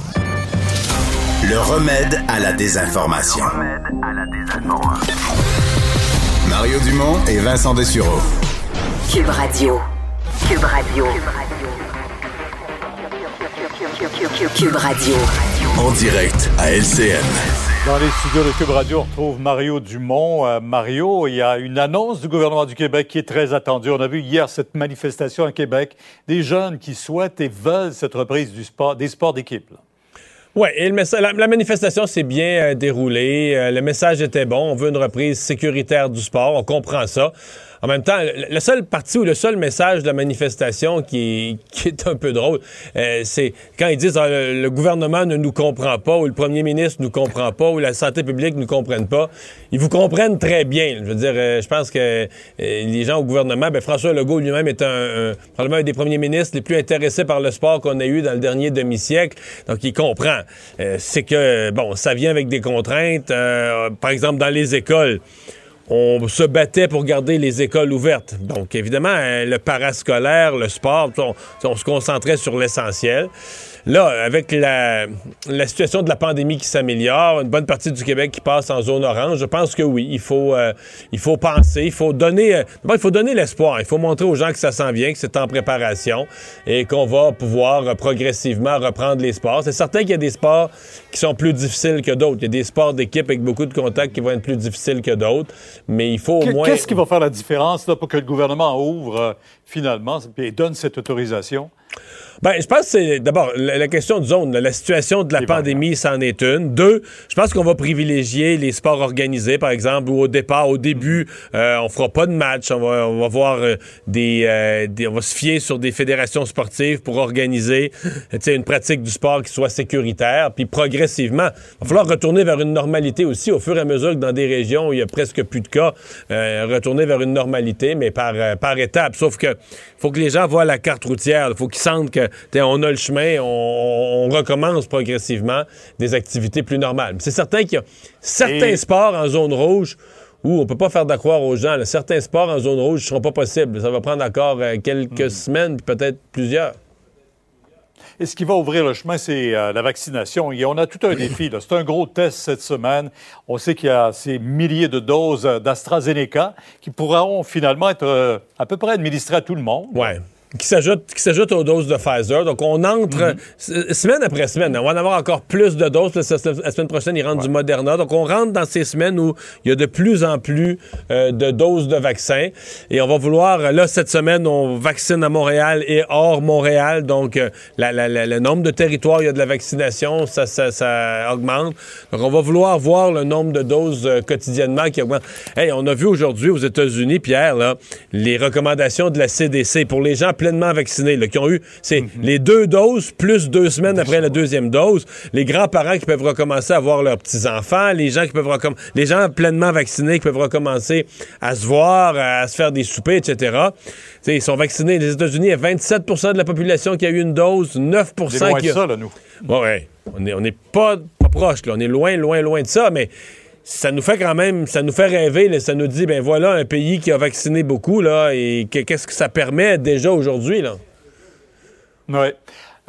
Le remède à la désinformation. Mario Dumont et Vincent Dessureau. Cube Radio. Cube Radio. Cube Radio. En direct à LCN. Dans les studios de Cube Radio, on retrouve Mario Dumont. Euh, Mario, il y a une annonce du gouvernement du Québec qui est très attendue. On a vu hier cette manifestation à Québec, des jeunes qui souhaitent et veulent cette reprise du sport, des sports d'équipe. Oui, la manifestation s'est bien euh, déroulée. Euh, le message était bon. On veut une reprise sécuritaire du sport. On comprend ça. En même temps, le, seul parti ou le seul message de la manifestation qui qui est un peu drôle, euh, c'est quand ils disent ah, le, le gouvernement ne nous comprend pas ou le premier ministre ne nous comprend pas ou la santé publique ne nous comprenne pas. Ils vous comprennent très bien. Je veux dire, euh, je pense que euh, les gens au gouvernement, ben, François Legault lui-même est un, un- probablement un des premiers ministres les plus intéressés par le sport qu'on a eu dans le dernier demi-siècle. Donc, il comprend. Euh, c'est que, bon, ça vient avec des contraintes. Euh, par exemple, dans les écoles, on se battait pour garder les écoles ouvertes. Donc, évidemment, euh, le parascolaire, le sport, on se concentrait sur l'essentiel. Là, avec la, la situation de la pandémie qui s'améliore, une bonne partie du Québec qui passe en zone orange, je pense que oui, il faut, euh, il faut penser, il faut donner, euh, il faut donner l'espoir. Il faut montrer aux gens que ça s'en vient, que c'est en préparation et qu'on va pouvoir euh, progressivement reprendre les sports. C'est certain qu'il y a des sports qui sont plus difficiles que d'autres. Il y a des sports d'équipe avec beaucoup de contacts qui vont être plus difficiles que d'autres, mais il faut au moins... Qu'est-ce qui va faire la différence là, pour que le gouvernement ouvre euh, finalement et donne cette autorisation? Ben, je pense que c'est d'abord la, la question de zone. la situation de la pandémie, c'en est une. Deux, je pense qu'on va privilégier les sports organisés, par exemple, où au départ, au début, euh, on fera pas de match. On va, on va voir euh, des, euh, des- on va se fier sur des fédérations sportives pour organiser, une pratique du sport qui soit sécuritaire. Puis progressivement, il va falloir retourner vers une normalité aussi, au fur et à mesure que dans des régions où il y a presque plus de cas, euh, retourner vers une normalité, mais par, euh, par étapes. Sauf que faut que les gens voient la carte routière. Il faut qu'ils sentent que on a le chemin, on, on recommence progressivement des activités plus normales. C'est certain qu'il y a certains Et- sports en zone rouge où on peut pas faire d'accroire aux gens. là. Certains sports en zone rouge ne seront pas possibles. Ça va prendre encore euh, quelques semaines, puis peut-être plusieurs. Et ce qui va ouvrir le chemin, c'est euh, la vaccination. Et on a tout un défi. C'est un gros test cette semaine. On sait qu'il y a ces milliers de doses euh, d'AstraZeneca qui pourront finalement être euh, à peu près administrées à tout le monde. Ouais. Qui s'ajoute qui s'ajoute aux doses de Pfizer. Donc, on entre s- semaine après semaine. On va en avoir encore plus de doses. La semaine prochaine, ils rentrent du Moderna. Donc, on rentre dans ces semaines où il y a de plus en plus euh, de doses de vaccins. Et on va vouloir, là, cette semaine, on vaccine à Montréal et hors Montréal. Donc, euh, la- la- la- le nombre de territoires, où il y a de la vaccination, ça, ça, ça augmente. Donc, on va vouloir voir le nombre de doses euh, quotidiennement qui augmente. Hey, on a vu aujourd'hui aux États-Unis, Pierre, là, les recommandations de la CDC pour les gens pleinement vaccinés, là, qui ont eu, c'est les deux doses plus deux semaines après la deuxième dose, les grands-parents qui peuvent recommencer à voir leurs petits-enfants, les gens qui peuvent les gens pleinement vaccinés qui peuvent recommencer à se voir, à se faire des soupers, etc. Ils sont vaccinés. Les États-Unis, il y a 27% de la population qui a eu une dose, 9 On est loin qui de a... ça, là, nous. Ouais, ouais. On n'est on est pas, pas proche, là. On est loin, loin, loin de ça, mais ça nous fait quand même, ça nous fait rêver, là. Ça nous dit, ben voilà, un pays qui a vacciné beaucoup, là, et que- qu'est-ce que ça permet déjà aujourd'hui, là? Oui.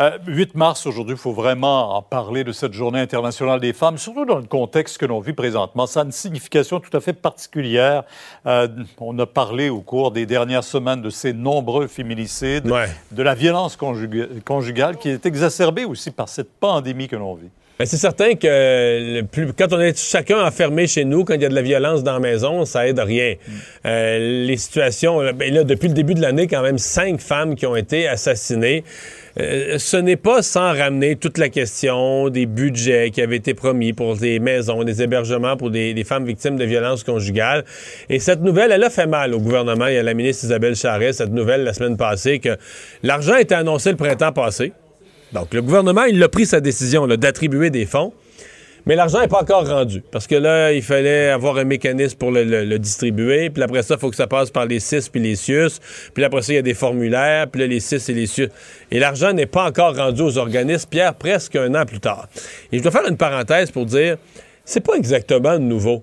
Euh, 8 mars, aujourd'hui, il faut vraiment en parler de cette journée internationale des femmes, surtout dans le contexte que l'on vit présentement. Ça a une signification tout à fait particulière. Euh, on a parlé au cours des dernières semaines de ces nombreux féminicides, de la violence conjuga- conjugale qui est exacerbée aussi par cette pandémie que l'on vit. Ben, c'est certain que le plus- quand on est chacun enfermé chez nous, quand il y a de la violence dans la maison, ça aide rien. Euh, les situations, ben là, depuis le début de l'année, quand même cinq femmes qui ont été assassinées. Euh, ce n'est pas sans ramener toute la question des budgets qui avaient été promis pour des maisons, des hébergements pour des, des femmes victimes de violences conjugales. Et cette nouvelle, elle a fait mal au gouvernement et à la ministre Isabelle Charret, cette nouvelle la semaine passée, que l'argent était annoncé le printemps passé. Donc, le gouvernement, il a pris sa décision d'attribuer des fonds, mais l'argent n'est pas encore rendu. Parce que là, il fallait avoir un mécanisme pour le, distribuer. Puis après ça, il faut que ça passe par les CIS puis les CIUS. Puis après ça, il y a des formulaires. Puis là, les CIS et les CIUS. Et l'argent n'est pas encore rendu aux organismes, Pierre, presque un an plus tard. Et je dois faire une parenthèse pour dire, c'est pas exactement nouveau.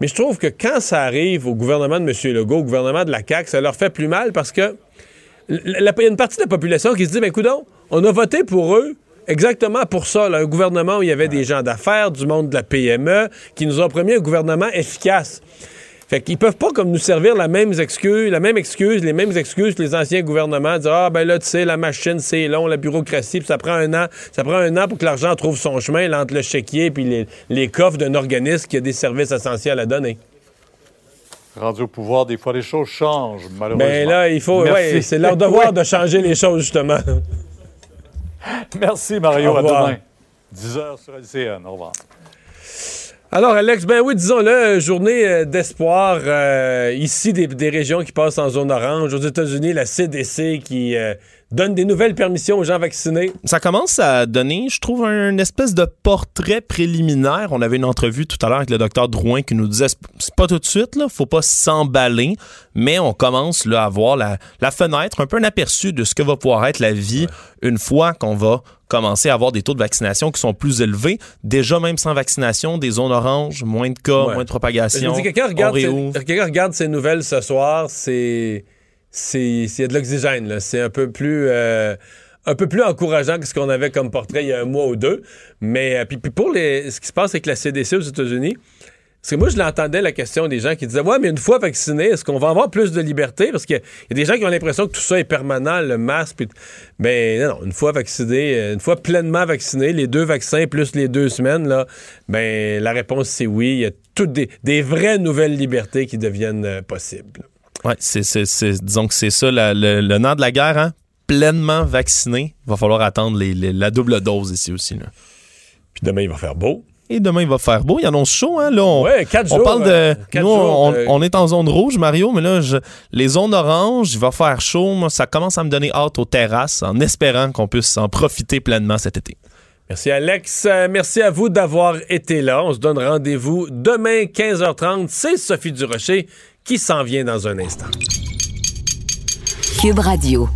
Mais je trouve que quand ça arrive au gouvernement de M. Legault, au gouvernement de la CAQ, ça leur fait plus mal parce que il y a une partie de la population qui se dit, ben coudon, on a voté pour eux exactement pour ça, là, un gouvernement où il y avait des gens d'affaires, du monde de la PME, qui nous ont promis un gouvernement efficace. Fait qu'ils peuvent pas comme nous servir la même excuse, la même excuse, les mêmes excuses que les anciens gouvernements, dire ah ben là tu sais la machine c'est long, la bureaucratie, puis ça prend un an, ça prend un an pour que l'argent trouve son chemin là, entre le chéquier puis les, les coffres d'un organisme qui a des services essentiels à donner. Rendu au pouvoir, des fois, les choses changent, malheureusement. Mais Ben là il faut, ouais, c'est leur devoir Ouais. de changer les choses justement. Merci, Mario. À demain. 10 heures sur LCN. Au revoir. Alors, Alex, ben oui, disons-le, journée euh, d'espoir euh, ici des, des régions qui passent en zone orange. Aux États-Unis, la CDC qui euh, donne des nouvelles permissions aux gens vaccinés. Ça commence à donner, je trouve, un espèce de portrait préliminaire. On avait une entrevue tout à l'heure avec le docteur Drouin qui nous disait c'est pas tout de suite, là, faut pas s'emballer, mais on commence là, à voir la, la fenêtre, un peu un aperçu de ce que va pouvoir être la vie une fois qu'on va commencer à avoir des taux de vaccination qui sont plus élevés. Déjà, même sans vaccination, des zones oranges, moins de cas, Ouais. moins de propagation. Quelqu'un regarde, quelqu'un regarde ces nouvelles ce soir, c'est. C'est de l'oxygène. C'est un peu plus. euh, un peu plus encourageant que ce qu'on avait comme portrait il y a un mois ou deux. Mais euh, puis, puis pour les, ce qui se passe avec la CDC aux États-Unis, parce que moi, je l'entendais la question des gens qui disaient Ouais, mais une fois vacciné, est-ce qu'on va avoir plus de liberté? Parce qu'il y, a- des gens qui ont l'impression que tout ça est permanent, le masque. Puis, ben non, non, une fois vacciné, euh, une fois pleinement vacciné, les deux vaccins plus les deux semaines, là, ben la réponse c'est oui. Il y a toutes des, vraies nouvelles libertés qui deviennent possibles. Ouais, c'est, c'est- c'est- disons que c'est ça la- le, le nerf de la guerre, hein? Pleinement vacciné. Il va falloir attendre les- les- la double dose ici aussi. Là. Puis demain, il va faire beau. Et demain, il va faire beau. Il annonce chaud, hein? Là, on, Ouais, quatre on jours, parle de. euh, quatre nous, jours on, de- on est en zone rouge, Mario, mais là, je- les zones oranges, il va faire chaud. Moi, ça commence à me donner hâte aux terrasses en espérant qu'on puisse en profiter pleinement cet été. Merci Alex. Euh, merci à vous d'avoir été là. On se donne rendez-vous demain 15h30. C'est Sophie Durocher qui s'en vient dans un instant. Cube Radio.